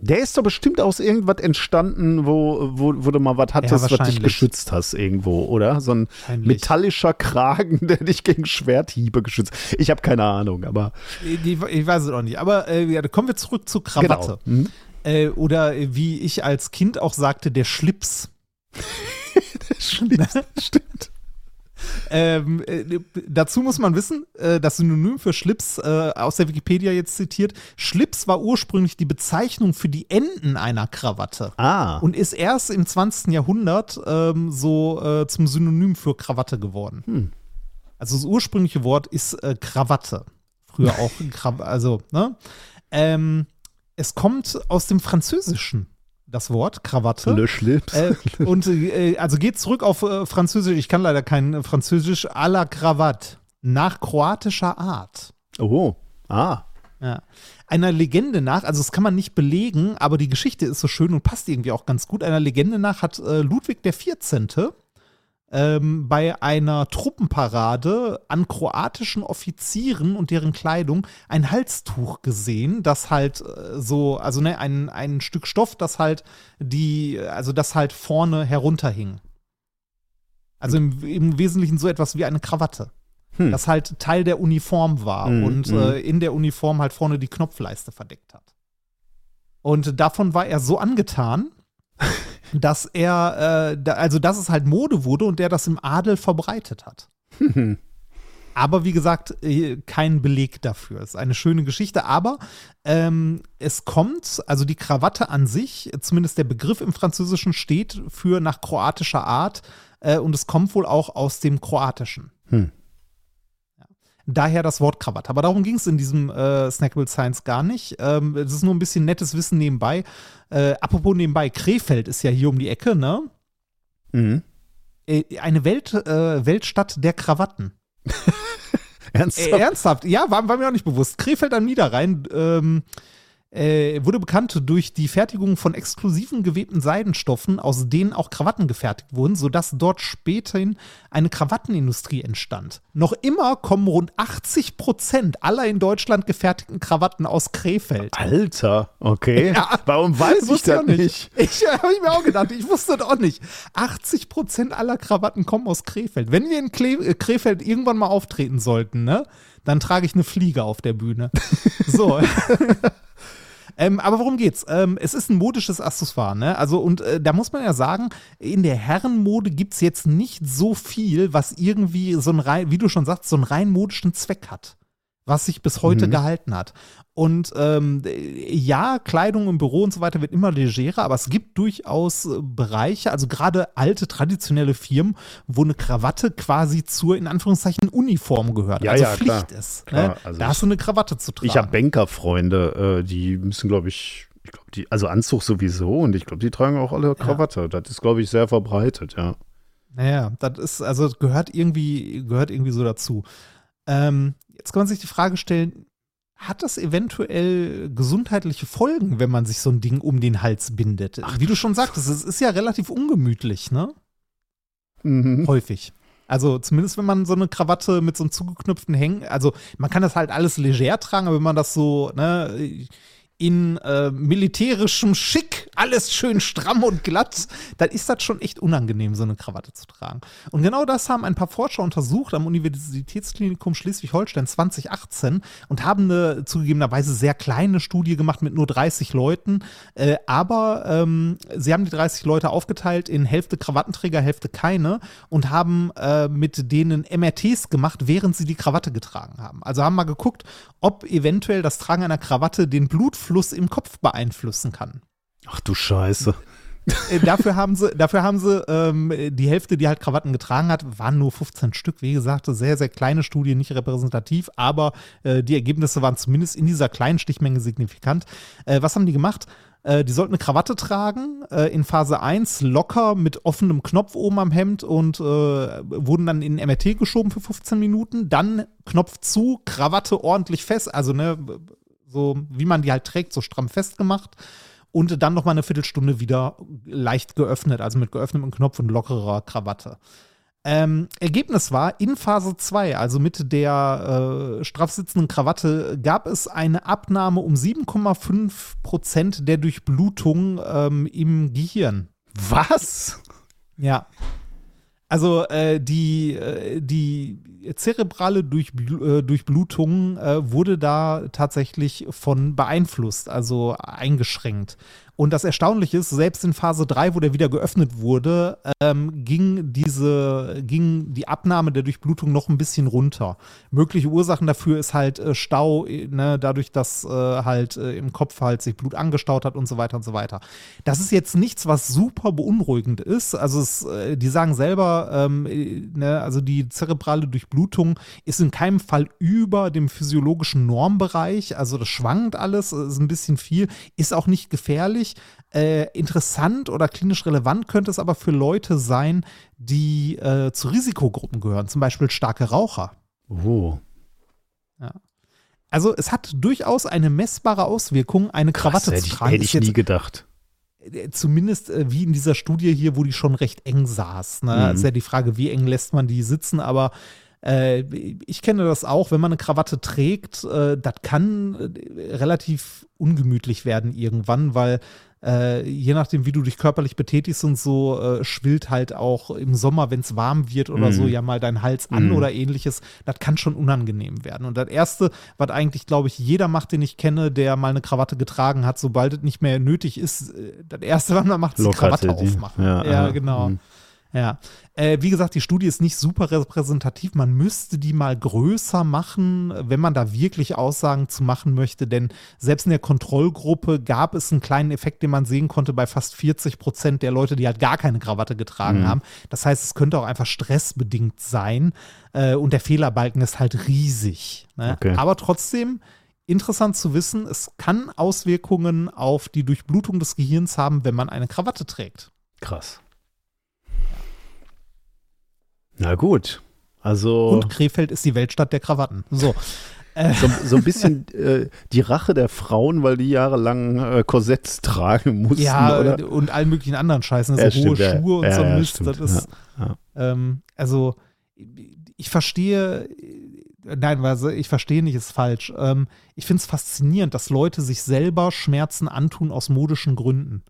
B: Der ist doch bestimmt aus irgendwas entstanden, wo, wo, wo du mal was hattest, was dich geschützt hast irgendwo, oder? So ein metallischer Kragen, der dich gegen Schwerthiebe geschützt. Ich habe keine Ahnung, aber
A: Ich, ich weiß es auch nicht. Aber äh, ja, kommen wir zurück zur Krawatte.
B: genau. Hm?
A: Äh, oder wie ich als Kind auch sagte, der Schlips.
B: Stimmt. Stimmt.
A: Ähm, äh, dazu muss man wissen, äh, das Synonym für Schlips äh, aus der Wikipedia jetzt zitiert, Schlips war ursprünglich die Bezeichnung für die Enden einer Krawatte
B: Ah.
A: und ist erst im 20. Jahrhundert ähm, so äh, zum Synonym für Krawatte geworden.
B: Hm.
A: Also das ursprüngliche Wort ist äh, Krawatte. Früher auch Kraw also, ne? Ähm, es kommt aus dem Französischen, das Wort Krawatte.
B: Le Schlips.
A: Äh, und äh, also geht zurück auf äh, Französisch, ich kann leider kein äh, Französisch, à la Cravate, nach kroatischer Art.
B: oh. Ah.
A: Ja. Einer Legende nach, also das kann man nicht belegen, aber die Geschichte ist so schön und passt irgendwie auch ganz gut. Einer Legende nach hat äh, Ludwig XIV. Ähm, bei einer Truppenparade an kroatischen Offizieren und deren Kleidung ein Halstuch gesehen, das halt äh, so, also ne, ein, ein Stück Stoff, das halt die, also das halt vorne herunterhing. Also im, im Wesentlichen so etwas wie eine Krawatte
B: Hm.
A: das halt Teil der Uniform war
B: Mhm,
A: und
B: mhm.
A: äh, in der Uniform halt vorne die Knopfleiste verdeckt hat. Und davon war er so angetan, dass er, äh, da, also dass es halt Mode wurde und der das im Adel verbreitet hat. Aber wie gesagt, äh, kein Beleg dafür. Es ist eine schöne Geschichte, aber ähm, es kommt, also die Krawatte an sich, zumindest der Begriff im Französischen steht für nach kroatischer Art äh, und es kommt wohl auch aus dem Kroatischen.
B: Hm.
A: Daher das Wort Krawatte. Aber darum ging es in diesem äh, Snackable Science gar nicht. Ähm, Es ist nur ein bisschen nettes Wissen nebenbei. Äh, apropos nebenbei, Krefeld ist ja hier um die Ecke, ne?
B: Mhm.
A: Äh, eine Welt, äh, Weltstadt der Krawatten.
B: Ernsthaft?
A: Äh, ernsthaft? Ja, war, war mir auch nicht bewusst. Krefeld am Niederrhein ähm, äh, wurde bekannt durch die Fertigung von exklusiven gewebten Seidenstoffen, aus denen auch Krawatten gefertigt wurden, sodass dort späterhin eine Krawattenindustrie entstand. Noch immer kommen rund 80 Prozent aller in Deutschland gefertigten Krawatten aus Krefeld.
B: Alter, okay.
A: Ja.
B: Warum weiß ich das nicht?
A: Ich äh, habe mir auch gedacht, ich wusste das auch nicht. 80 Prozent aller Krawatten kommen aus Krefeld. Wenn wir in Kle äh, Krefeld irgendwann mal auftreten sollten, ne, dann trage ich eine Fliege auf der Bühne. So. Ähm, aber worum geht's? Ähm, es ist ein modisches Accessoire, ne? Also, und äh, da muss man ja sagen, in der Herrenmode gibt's jetzt nicht so viel, was irgendwie so ein rein, wie du schon sagst, so einen rein modischen Zweck hat. Was sich bis heute
B: Mhm.
A: gehalten hat. Und ähm, ja, Kleidung im Büro und so weiter wird immer legerer, aber es gibt durchaus Bereiche, also gerade alte traditionelle Firmen, wo eine Krawatte quasi zur, in Anführungszeichen, Uniform gehört.
B: Ja,
A: also
B: ja, klar.
A: Pflicht ist.
B: Klar,
A: ne?
B: also
A: da hast du eine Krawatte zu tragen.
B: Ich habe Bankerfreunde, äh, die müssen, glaube ich, ich glaube, die, also Anzug sowieso und ich glaube, die tragen auch alle Krawatte. Das ist, glaube ich, sehr verbreitet, ja.
A: Naja, das ist, also gehört irgendwie, gehört irgendwie so dazu. Ähm, jetzt kann man sich die Frage stellen, hat das eventuell gesundheitliche Folgen, wenn man sich so ein Ding um den Hals bindet? Wie du schon sagtest, es ist ja relativ ungemütlich, ne?
B: Mhm.
A: Häufig. Also zumindest wenn man so eine Krawatte mit so einem zugeknüpften Hängen, also man kann das halt alles leger tragen, aber wenn man das so, ne, in äh, militärischem Schick, alles schön stramm und glatt, dann ist das schon echt unangenehm, so eine Krawatte zu tragen. Und genau das haben ein paar Forscher untersucht am Universitätsklinikum Schleswig-Holstein 2018 und haben eine zugegebenerweise sehr kleine Studie gemacht mit nur 30 Leuten. Äh, aber ähm, sie haben die 30 Leute aufgeteilt in Hälfte Krawattenträger, Hälfte keine und haben äh, mit denen MRTs gemacht, während sie die Krawatte getragen haben. Also haben mal geguckt, ob eventuell das Tragen einer Krawatte den Blutfluss im Kopf beeinflussen kann.
B: Ach du Scheiße.
A: Äh, dafür haben sie, dafür haben sie ähm, die Hälfte, die halt Krawatten getragen hat, waren nur 15 Stück. Wie gesagt, eine sehr, sehr kleine Studie, nicht repräsentativ, aber äh, die Ergebnisse waren zumindest in dieser kleinen Stichmenge signifikant. Äh, was haben die gemacht? Äh, die sollten eine Krawatte tragen, äh, in Phase 1 locker mit offenem Knopf oben am Hemd und wurden dann in den MRT geschoben für 15 Minuten. Dann Knopf zu, Krawatte ordentlich fest, also ne, so wie man die halt trägt, so stramm festgemacht und dann noch mal eine Viertelstunde wieder leicht geöffnet, also mit geöffnetem Knopf und lockerer Krawatte. Ähm, Ergebnis war, in Phase 2, also mit der äh, straff sitzenden Krawatte, gab es eine Abnahme um 7,5 Prozent der Durchblutung ähm, im Gehirn.
B: Was?
A: Ja. Also äh, die, äh, die zerebrale Durchbl äh, Durchblutung äh, wurde da tatsächlich von beeinflusst, also eingeschränkt. Und das Erstaunliche ist, selbst in Phase 3, wo der wieder geöffnet wurde, ähm, ging, diese, ging die Abnahme der Durchblutung noch ein bisschen runter. Mögliche Ursachen dafür ist halt äh, Stau, ne, dadurch, dass äh, halt äh, im Kopf halt sich Blut angestaut hat und so weiter und so weiter. Das ist jetzt nichts, was super beunruhigend ist. Also es, äh, die sagen selber, ähm, ne, also die zerebrale Durchblutung ist in keinem Fall über dem physiologischen Normbereich. Also das schwankt alles, ist ein bisschen viel, ist auch nicht gefährlich. Äh, interessant oder klinisch relevant könnte es aber für Leute sein, die äh, zu Risikogruppen gehören, zum Beispiel starke Raucher.
B: Oh.
A: Ja. Also es hat durchaus eine messbare Auswirkung, eine Krawatte
B: Krass,
A: zu
B: hätte ich,
A: tragen.
B: hätte ich nie gedacht.
A: äh, zumindest äh, wie in dieser Studie hier, wo die schon recht eng saß. Ne?
B: Mhm.
A: Ist ja die Frage, wie eng lässt man die sitzen, aber äh, ich kenne das auch, wenn man eine Krawatte trägt, äh, das kann äh, relativ ungemütlich werden irgendwann, weil äh, je nachdem, wie du dich körperlich betätigst und so, äh, schwillt halt auch im Sommer, wenn es warm wird oder
B: Mhm.
A: so, ja mal dein Hals an
B: Mhm.
A: oder ähnliches. Das kann schon unangenehm werden. Und das Erste, was eigentlich, glaube ich, jeder macht, den ich kenne, der mal eine Krawatte getragen hat, sobald es nicht mehr nötig ist, äh, das Erste, was man macht, ist die Krawatte aufmachen.
B: Ja,
A: Ja,
B: ja.
A: genau.
B: Mhm.
A: Ja, äh, wie gesagt, die Studie ist nicht super repräsentativ. Man müsste die mal größer machen, wenn man da wirklich Aussagen zu machen möchte. Denn selbst in der Kontrollgruppe gab es einen kleinen Effekt, den man sehen konnte bei fast 40 Prozent der Leute, die halt gar keine Krawatte getragen
B: Mhm.
A: haben. Das heißt, es könnte auch einfach stressbedingt sein. Äh, und der Fehlerbalken ist halt riesig. Ne?
B: Okay.
A: Aber trotzdem interessant zu wissen, es kann Auswirkungen auf die Durchblutung des Gehirns haben, wenn man eine Krawatte trägt.
B: Krass. Na gut. Also
A: Und Krefeld ist die Weltstadt der Krawatten. So. Äh,
B: so, so ein bisschen äh, die Rache der Frauen, weil die jahrelang äh, Korsetts tragen mussten,
A: ja,
B: oder?
A: und allen möglichen anderen Scheißen.
B: Ja,
A: Also hohe
B: stimmt, ja.
A: Schuhe und
B: Ja,
A: so ein
B: ja,
A: Mist.
B: stimmt,
A: das ist,
B: ja,
A: Ähm, also, ich verstehe, nein, also ich verstehe nicht, ist falsch. Ähm, ich finde es faszinierend, dass Leute sich selber Schmerzen antun aus modischen Gründen.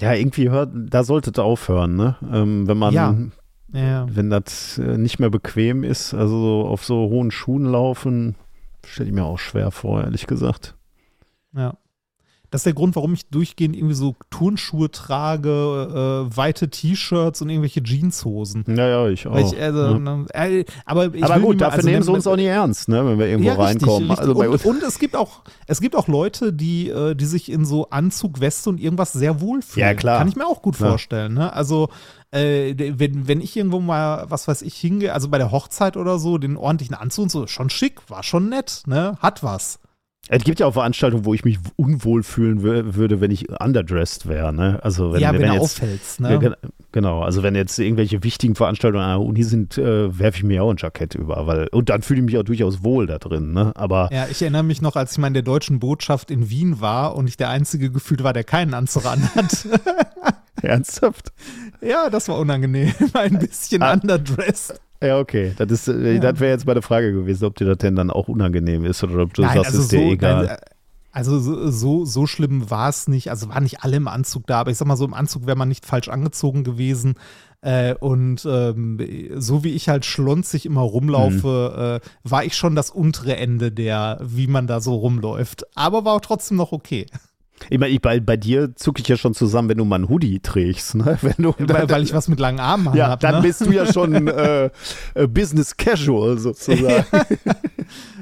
B: Ja, irgendwie hört, da solltet ihr aufhören, ne? Ähm, wenn man,
A: Ja.
B: Wenn das äh, nicht mehr bequem ist, also so auf so hohen Schuhen laufen, stelle ich mir auch schwer vor, ehrlich gesagt.
A: ja. Das ist der Grund, warum ich durchgehend irgendwie so Turnschuhe trage, äh, weite T-Shirts und irgendwelche Jeanshosen.
B: Ja, ja, ich auch.
A: Ich, also,
B: ja.
A: ne, äh, aber
B: Aber gut, dafür
A: also
B: nehmen
A: ne-
B: sie uns auch nicht ernst, ne, wenn wir irgendwo
A: Ja, richtig,
B: reinkommen.
A: richtig.
B: Also
A: und, und es gibt auch, es gibt auch Leute, die, äh, die sich in so Anzug, Weste und irgendwas sehr wohlfühlen.
B: Ja, klar.
A: Kann ich mir auch gut
B: Ja.
A: vorstellen. Ne? Also äh, wenn, wenn ich irgendwo mal, was weiß ich, hingehe, also bei der Hochzeit oder so, den ordentlichen Anzug und so, schon schick, war schon nett, ne? Hat was.
B: Es gibt ja auch Veranstaltungen, wo ich mich unwohl fühlen wür- würde, wenn ich underdressed wäre, ne? Also wenn,
A: ja, wenn,
B: wenn
A: du
B: jetzt,
A: auffällst, ne?
B: gen- Genau, also wenn jetzt irgendwelche wichtigen Veranstaltungen an der Uni sind, äh, werfe ich mir auch ein Jackett über, weil und dann fühle ich mich auch durchaus wohl da drin, ne? Aber
A: Ja, ich erinnere mich noch, als ich mal in der deutschen Botschaft in Wien war und ich der Einzige gefühlt war, der keinen Anzug anhat.
B: ernsthaft?
A: ja, das war unangenehm. Ein bisschen
B: Ah.
A: underdressed.
B: Ja, okay. Das, ist, äh,
A: Ja.
B: das wäre jetzt meine Frage gewesen, ob dir das denn dann auch unangenehm ist oder ob du sagst, ist dir
A: so,
B: egal.
A: nein, also so, so, so schlimm war es nicht. Also waren nicht alle im Anzug da, aber ich sag mal, so im Anzug wäre man nicht falsch angezogen gewesen. Äh, und ähm, so wie ich halt schlonzig immer rumlaufe,
B: Mhm.
A: äh, war ich schon das untere Ende der, wie man da so rumläuft. Aber war auch trotzdem noch okay.
B: Ich meine, ich, bei, bei dir zucke ich ja schon zusammen, wenn du mal einen Hoodie trägst, ne? Wenn du,
A: weil, weil ich was mit langen Armen
B: ja,
A: habe.
B: dann
A: ne?
B: bist du ja schon äh, äh, Business Casual sozusagen.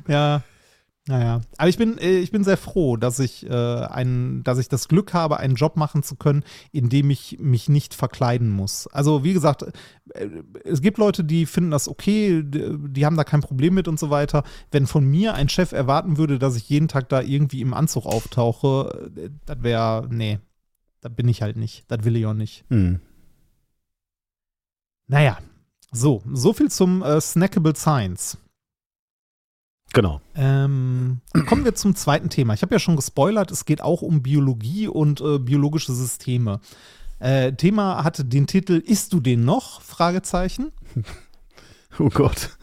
A: Ja. Naja, aber ich bin, äh, ich bin sehr froh, dass ich, äh, ein, dass ich das Glück habe, einen Job machen zu können, in dem ich mich nicht verkleiden muss. Also wie gesagt, äh, es gibt Leute, die finden das okay, die, haben da kein Problem mit und so weiter. Wenn von mir ein Chef erwarten würde, dass ich jeden Tag da irgendwie im Anzug auftauche, äh, das wäre, nee, da bin ich halt nicht. Das will ich auch nicht.
B: Hm.
A: Naja, so, so viel zum äh, Snackable Science.
B: Genau.
A: Ähm, kommen wir zum zweiten Thema. Ich habe ja schon gespoilert, es geht auch um Biologie und äh, biologische Systeme. Äh, Thema hatte den Titel Isst du den noch? Fragezeichen.
B: Oh Gott.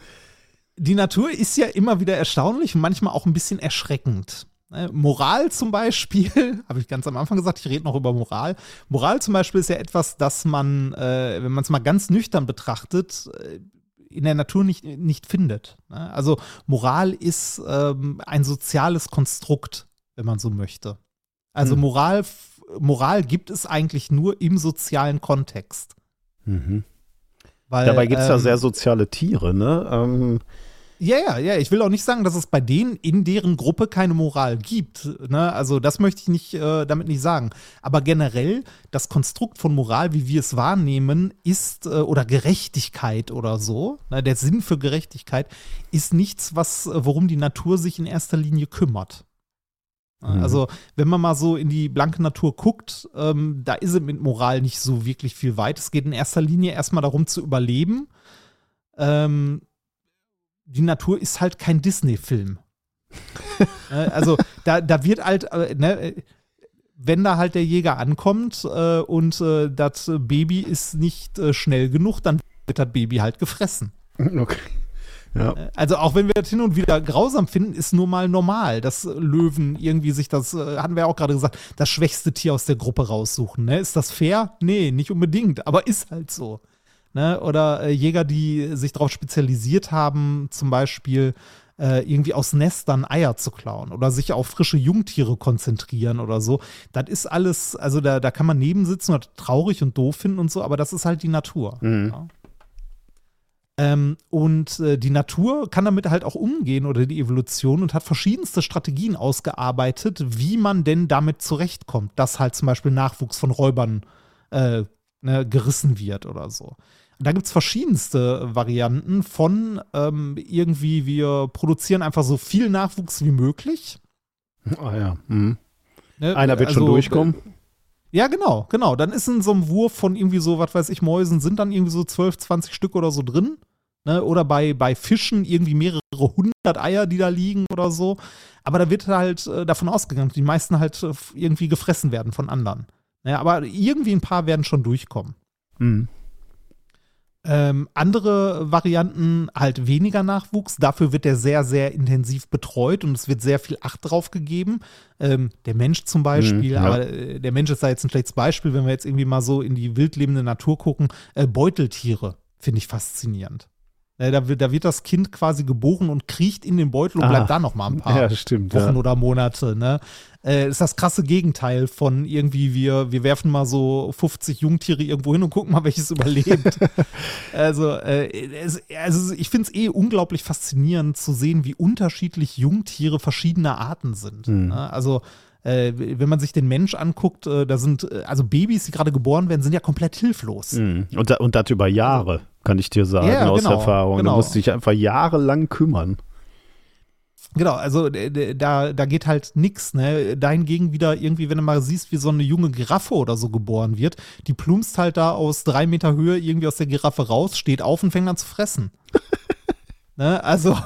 A: Die Natur ist ja immer wieder erstaunlich und manchmal auch ein bisschen erschreckend. Ne, Moral zum Beispiel, habe ich ganz am Anfang gesagt, ich rede noch über Moral. Moral zum Beispiel ist ja etwas, das man, äh, wenn man es mal ganz nüchtern betrachtet, äh, in der Natur nicht, nicht findet. Ne? Also Moral ist ähm, ein soziales Konstrukt, wenn man so möchte. Also
B: Hm.
A: Moral, Moral gibt es eigentlich nur im sozialen Kontext.
B: Mhm.
A: Weil,
B: Dabei gibt es ja
A: ähm,
B: sehr soziale Tiere, ne? Ähm,
A: Ja, ja, ja. Ich will auch nicht sagen, dass es bei denen in deren Gruppe keine Moral gibt. Ne? Also das möchte ich nicht äh, damit nicht sagen. Aber generell das Konstrukt von Moral, wie wir es wahrnehmen, ist äh, oder Gerechtigkeit oder so. Ne? Der Sinn für Gerechtigkeit ist nichts, was äh, worum die Natur sich in erster Linie kümmert.
B: Mhm.
A: Also wenn man mal so in die blanke Natur guckt, ähm, da ist es mit Moral nicht so wirklich viel weit. Es geht in erster Linie erstmal darum zu überleben. Ähm, die Natur ist halt kein Disney-Film. äh, also da, da wird halt, äh, ne, äh, wenn da halt der Jäger ankommt äh, und äh, das Baby ist nicht äh, schnell genug, dann wird das Baby halt gefressen.
B: okay. Ja.
A: Also auch wenn wir das hin und wieder grausam finden, ist nur mal normal, dass Löwen irgendwie sich das, äh, hatten wir ja auch gerade gesagt, das schwächste Tier aus der Gruppe raussuchen. Ne? Ist das fair? Nee, nicht unbedingt, aber ist halt so. Ne? Oder äh, Jäger, die sich darauf spezialisiert haben, zum Beispiel äh, irgendwie aus Nestern Eier zu klauen oder sich auf frische Jungtiere konzentrieren oder so. Das ist alles, also da, da kann man nebensitzen und traurig und doof finden und so, aber das ist halt die Natur.
B: Mhm.
A: Ja. Ähm, und äh, die Natur kann damit halt auch umgehen oder die Evolution und hat verschiedenste Strategien ausgearbeitet, wie man denn damit zurechtkommt, dass halt zum Beispiel Nachwuchs von Räubern äh, ne, gerissen wird oder so. Da gibt es verschiedenste Varianten von ähm, irgendwie, wir produzieren einfach so viel Nachwuchs wie möglich.
B: Ah ja. Mhm.
A: Ne?
B: Einer wird schon
A: Also,
B: durchkommen.
A: Ja, genau, genau. Dann ist in so einem Wurf von irgendwie so, was weiß ich, Mäusen, sind dann irgendwie so 12, 20 Stück oder so drin. Ne? Oder bei, bei Fischen irgendwie mehrere hundert Eier, die da liegen oder so. Aber da wird halt äh, davon ausgegangen, dass die meisten halt äh, irgendwie gefressen werden von anderen. Ne? Aber irgendwie ein paar werden schon durchkommen.
B: Mhm.
A: Ähm, andere Varianten halt weniger Nachwuchs. Dafür wird der sehr, sehr intensiv betreut und es wird sehr viel Acht drauf gegeben. Ähm, der Mensch zum Beispiel,
B: Mhm, ja.
A: aber äh, der Mensch ist da jetzt ein schlechtes Beispiel, wenn wir jetzt irgendwie mal so in die wildlebende Natur gucken. Äh, Beuteltiere finde ich faszinierend. Da, wird, da wird das Kind quasi geboren und kriecht in den Beutel und
B: Ah.
A: bleibt da noch mal ein paar
B: Ja, stimmt.
A: Wochen
B: Ja.
A: oder Monate, ne? Äh, ist das krasse Gegenteil von irgendwie, wir, wir werfen mal so 50 Jungtiere irgendwo hin und gucken mal, welches überlebt. also, äh, es, also ich finde es eh unglaublich faszinierend zu sehen, wie unterschiedlich Jungtiere verschiedener Arten sind.
B: Hm.
A: Ne? Also, äh, wenn man sich den Mensch anguckt, äh, da sind, äh, also Babys, die gerade geboren werden, sind ja komplett hilflos.
B: Mhm. Und, da, und das über Jahre, kann ich dir sagen,
A: Ja,
B: aus
A: genau,
B: Erfahrung.
A: genau.
B: Du musst dich einfach jahrelang kümmern.
A: Genau, also d- da, da geht halt nix, ne? Dahingegen wieder irgendwie, wenn du mal siehst, wie so eine junge Giraffe oder so geboren wird, die plumpst halt da aus drei Meter Höhe irgendwie aus der Giraffe raus, steht auf und fängt an zu fressen. ne? Also,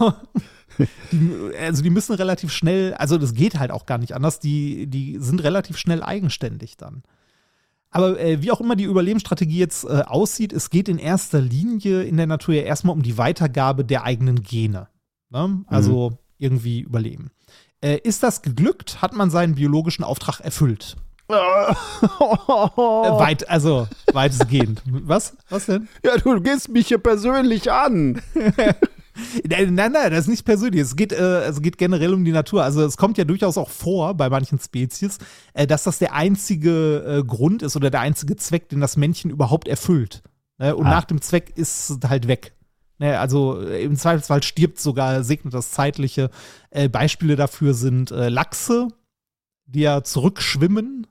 A: die, also die müssen relativ schnell, also das geht halt auch gar nicht anders, die, die sind relativ schnell eigenständig dann. Aber äh, wie auch immer die Überlebensstrategie jetzt äh, aussieht, es geht in erster Linie in der Natur ja erstmal um die Weitergabe der eigenen Gene. Ne? Also irgendwie überleben. Äh, ist das geglückt? Hat man seinen biologischen Auftrag erfüllt? Äh, weit, also weitestgehend. Was? Was denn?
B: Ja, du gehst mich hier persönlich an.
A: Nein, nein, nein, das ist nicht persönlich. Es geht, äh, es geht generell um die Natur. Also es kommt ja durchaus auch vor bei manchen Spezies, äh, dass das der einzige äh, Grund ist oder der einzige Zweck, den das Männchen überhaupt erfüllt. Ne? Und
B: Ah.
A: nach dem Zweck ist es halt weg. Ne? Also äh, im Zweifelsfall stirbt sogar, segnet das Zeitliche. Äh, Beispiele dafür sind äh, Lachse, die ja zurückschwimmen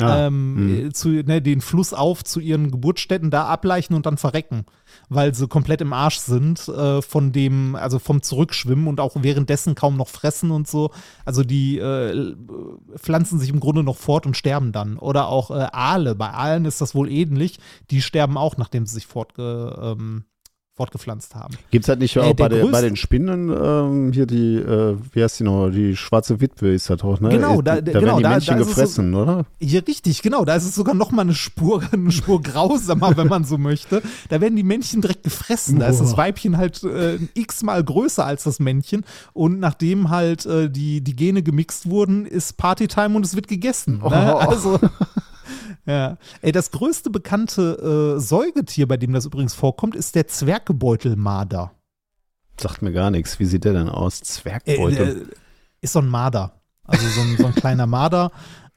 B: Ah,
A: ähm,
B: mhm.
A: äh, zu, ne, den Fluss auf zu ihren Geburtsstätten, da ableichen und dann verrecken, weil sie komplett im Arsch sind äh, von dem, also vom Zurückschwimmen und auch währenddessen kaum noch fressen und so. Also die äh, pflanzen sich im Grunde noch fort und sterben dann. Oder auch äh, Aale. Bei Aalen ist das wohl ähnlich. Die sterben auch, nachdem sie sich fortge, ähm, fortgepflanzt haben.
B: Gibt es halt nicht
A: Äh,
B: auch bei, der, bei den Spinnen ähm, hier die, äh, wie heißt die noch, die schwarze Witwe ist das auch, ne?
A: Genau,
B: Äh,
A: da-
B: da,
A: genau,
B: werden die
A: da-
B: Männchen
A: da ist es so-
B: gefressen, oder?
A: Ja, richtig, genau. Da ist es sogar noch mal eine Spur, eine Spur grausamer, wenn man so möchte. Da werden die Männchen direkt gefressen. Da ist das. Weibchen halt äh, x-mal größer als das Männchen. Und nachdem halt äh, die, die Gene gemixt wurden, ist Partytime und es wird gegessen. Ne?
B: Oh.
A: Also, ja. Ey, das größte bekannte äh, Säugetier, bei dem das übrigens vorkommt, ist der Zwergbeutelmarder.
B: Sagt mir gar nichts. Wie sieht der denn aus?
A: Äh,
B: Zwergbeutel.
A: äh, ist so ein Marder. Also so ein, so ein kleiner Marder.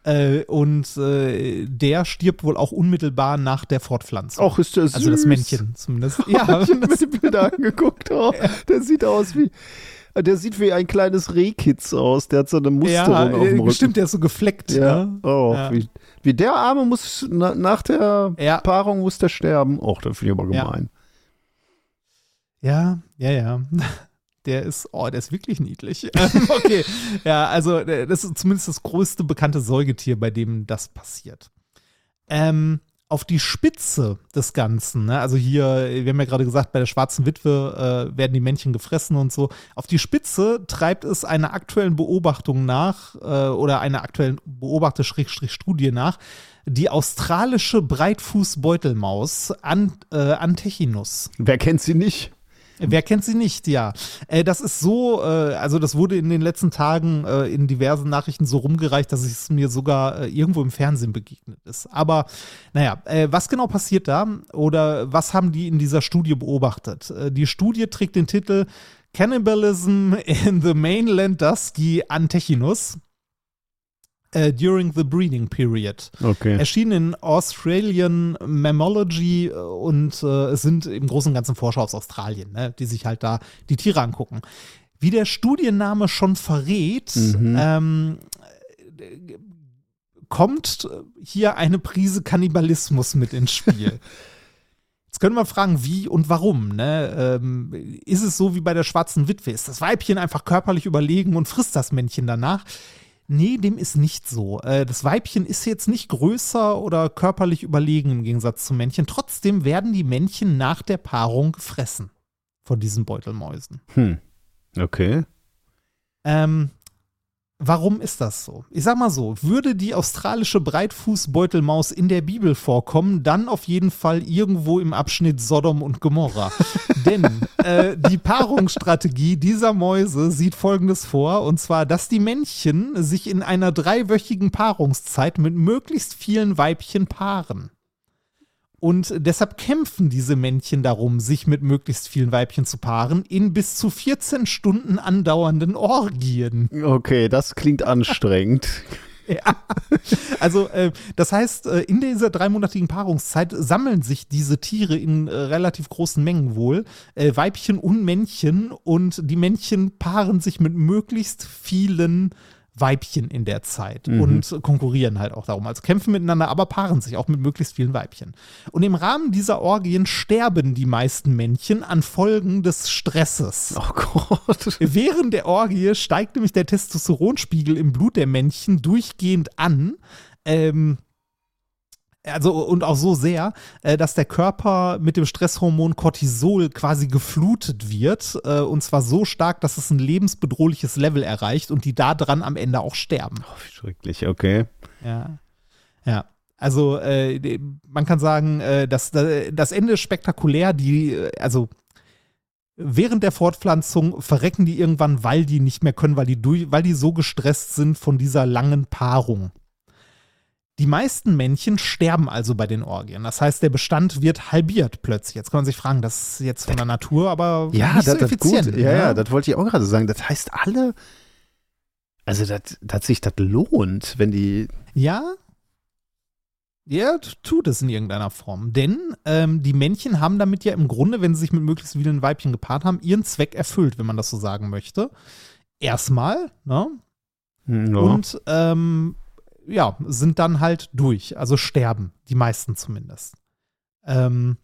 A: Äh, und äh, der stirbt wohl auch unmittelbar nach der Fortpflanzung.
B: Och, ist der süß.
A: also das Männchen zumindest. Ja,
B: ich habe mir die Bilder angeguckt. Oh, Der sieht aus wie, der sieht wie ein kleines Rehkitz aus. Der hat so eine Musterung
A: ja
B: auf dem
A: äh,
B: Rücken.
A: stimmt, der ist so gefleckt.
B: Ja.
A: Ne?
B: Oh,
A: Ja.
B: Wie, wie der Arme muss na, nach der
A: Ja.
B: Paarung muss der sterben. Och, das finde ich aber gemein.
A: Ja, ja, ja. Der ist, oh, der ist wirklich niedlich. Okay, ja, also äh, das ist zumindest das größte bekannte Säugetier, bei dem das passiert. Ähm, auf die Spitze des Ganzen, ne? also hier, wir haben ja gerade gesagt, bei der schwarzen Witwe äh, werden die Männchen gefressen und so. Auf die Spitze treibt es einer aktuellen Beobachtung nach äh, oder einer aktuellen Beobachter-Studie nach, die australische Breitfußbeutelmaus An, äh, Antechinus.
B: Wer kennt sie nicht?
A: Wer kennt sie nicht, ja. Äh, das ist so, äh, also das wurde in den letzten Tagen äh, in diversen Nachrichten so rumgereicht, dass es mir sogar irgendwo im Fernsehen begegnet ist. Aber naja, was genau passiert da oder was haben die in dieser Studie beobachtet? Die Studie trägt den Titel Cannibalism in the Mainland Dusky Antechinus äh, during the breeding period.
B: Okay.
A: Erschienen in Australian Mammalogy äh, und äh, es sind im Großen und Ganzen Forscher aus Australien, ne, die sich halt da die Tiere angucken. Wie der Studienname schon verrät,
B: Mhm.
A: ähm, äh, kommt hier eine Prise Kannibalismus mit ins Spiel. Jetzt können wir fragen, wie und warum. Ne? Ähm, ist es so wie bei der schwarzen Witwe? Ist das Weibchen einfach körperlich überlegen und frisst das Männchen danach? Nee, dem ist nicht so. Äh, das Weibchen ist jetzt nicht größer oder körperlich überlegen im Gegensatz zum Männchen. Trotzdem werden die Männchen nach der Paarung gefressen von diesen Beutelmäusen.
B: Hm. Okay.
A: Ähm, warum ist das so? Ich sag mal so, würde die australische Breitfußbeutelmaus in der Bibel vorkommen, dann auf jeden Fall irgendwo im Abschnitt Sodom und Gomorra. Denn äh, die Paarungsstrategie dieser Mäuse sieht folgendes vor, und zwar, dass die Männchen sich in einer dreiwöchigen Paarungszeit mit möglichst vielen Weibchen paaren. Und deshalb kämpfen diese Männchen darum, sich mit möglichst vielen Weibchen zu paaren, in bis zu 14 Stunden andauernden Orgien.
B: Okay, das klingt anstrengend.
A: Ja. Also, äh, das heißt, äh, in dieser dreimonatigen Paarungszeit sammeln sich diese Tiere in äh, relativ großen Mengen wohl, äh, Weibchen und Männchen, und die Männchen paaren sich mit möglichst vielen Weibchen in der Zeit
B: Mhm.
A: und konkurrieren halt auch darum. Also kämpfen miteinander, aber paaren sich auch mit möglichst vielen Weibchen. Und im Rahmen dieser Orgien sterben die meisten Männchen an Folgen des Stresses.
B: Oh Gott.
A: Während der Orgie steigt nämlich der Testosteronspiegel im Blut der Männchen durchgehend an. Ähm, also und auch so sehr, äh, dass der Körper mit dem Stresshormon Cortisol quasi geflutet wird. Äh, und zwar so stark, dass es ein lebensbedrohliches Level erreicht und die da dran am Ende auch sterben.
B: Oh, wie schrecklich, okay.
A: Ja. Ja. Also äh, man kann sagen, äh, das, das Ende ist spektakulär. Die, äh, also während der Fortpflanzung verrecken die irgendwann, weil die nicht mehr können, weil die, durch, weil die so gestresst sind von dieser langen Paarung. Die meisten Männchen sterben also bei den Orgien. Das heißt, der Bestand wird halbiert plötzlich. Jetzt kann man sich fragen, das ist jetzt von der Natur, aber
B: Ja,
A: nicht
B: das,
A: so
B: das
A: effizient.
B: Ja,
A: ne?
B: ja, das wollte ich auch gerade sagen. Das heißt, alle, also, dass dass sich das lohnt, wenn die,
A: Ja. Ja, tut es in irgendeiner Form. Denn ähm, die Männchen haben damit ja im Grunde, wenn sie sich mit möglichst vielen Weibchen gepaart haben, ihren Zweck erfüllt, wenn man das so sagen möchte. Erstmal, ne?
B: Hm, ja.
A: Und ähm, ja, sind dann halt durch. Also sterben, die meisten zumindest. Ähm,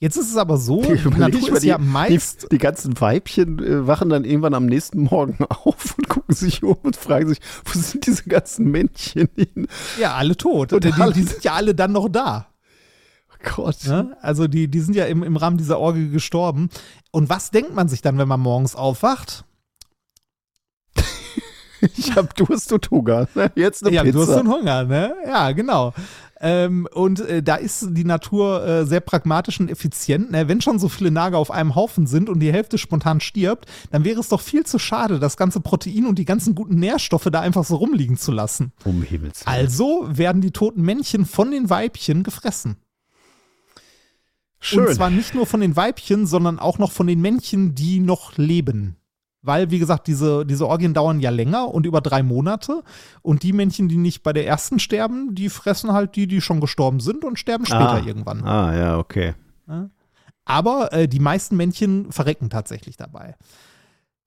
A: jetzt ist es aber so, die Natur ist ja
B: die,
A: meist.
B: die ganzen Weibchen äh, wachen dann irgendwann am nächsten Morgen auf und gucken sich um und fragen sich, wo sind diese ganzen Männchen hin?
A: Ja, alle tot.
B: Und
A: die,
B: alle-
A: die sind ja alle dann noch da.
B: Gott.
A: Ne? Also die, die sind ja im, im Rahmen dieser Orgie gestorben. Und was denkt man sich dann, wenn man morgens aufwacht?
B: Ich hab Durst und Hunger. ne? Jetzt eine
A: ja,
B: Pizza.
A: Durst und Hunger, ne? Ja, genau. Ähm, und äh, da ist die Natur äh, sehr pragmatisch und effizient. Ne? Wenn schon so viele Nager auf einem Haufen sind und die Hälfte spontan stirbt, dann wäre es doch viel zu schade, das ganze Protein und die ganzen guten Nährstoffe da einfach so rumliegen zu lassen.
B: um Himmels Willen.
A: Also werden die toten Männchen von den Weibchen gefressen.
B: Schön.
A: Und zwar nicht nur von den Weibchen, sondern auch noch von den Männchen, die noch leben. Weil, wie gesagt, diese, diese Orgien dauern ja länger und über drei Monate. Und die Männchen, die nicht bei der ersten sterben, die fressen halt die, die schon gestorben sind und sterben später
B: ah.
A: irgendwann.
B: Ah, ja, okay.
A: Aber äh, die meisten Männchen verrecken tatsächlich dabei.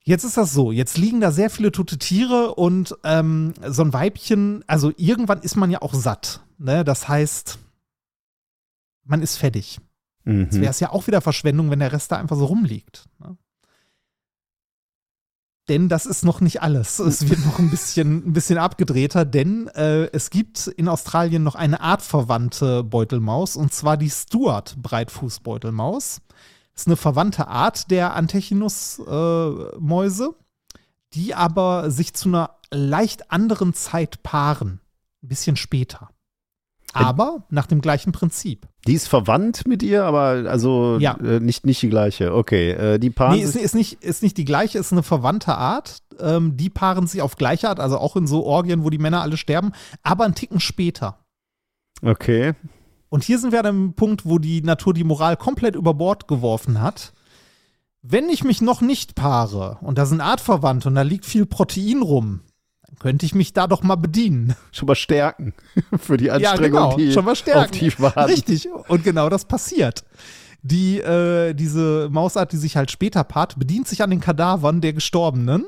A: Jetzt ist das so, jetzt liegen da sehr viele tote Tiere und ähm, so ein Weibchen, also irgendwann ist man ja auch satt. Ne? Das heißt, man ist fertig. Jetzt
B: Mhm.
A: wäre es ja auch wieder Verschwendung, wenn der Rest da einfach so rumliegt. Ne? Denn das ist noch nicht alles. Es wird noch ein bisschen, ein bisschen abgedrehter, denn äh, es gibt in Australien noch eine artverwandte Beutelmaus, und zwar die Stuart-Breitfußbeutelmaus. Ist eine verwandte Art der Antechinus-Mäuse, die aber sich zu einer leicht anderen Zeit paaren. Ein bisschen später. Aber nach dem gleichen Prinzip.
B: Die ist verwandt mit ihr, aber also
A: Ja.
B: äh, nicht, nicht die gleiche. Okay, äh, die paaren
A: Nee, ist, ist, nicht, ist nicht die gleiche, ist eine verwandte Art. Ähm, die paaren sich auf gleiche Art, also auch in so Orgien, wo die Männer alle sterben, aber einen Ticken später.
B: Okay.
A: Und hier sind wir an einem Punkt, wo die Natur die Moral komplett über Bord geworfen hat. Wenn ich mich noch nicht paare und da sind Artverwandte und da liegt viel Protein rum, könnte ich mich da doch mal bedienen.
B: Schon mal stärken für die
A: Ja,
B: Anstrengung,
A: genau,
B: die
A: schon mal stärken.
B: auf tief warten.
A: Richtig, und genau das passiert. Die, äh, diese Mausart, die sich halt später paart, bedient sich an den Kadavern der Gestorbenen.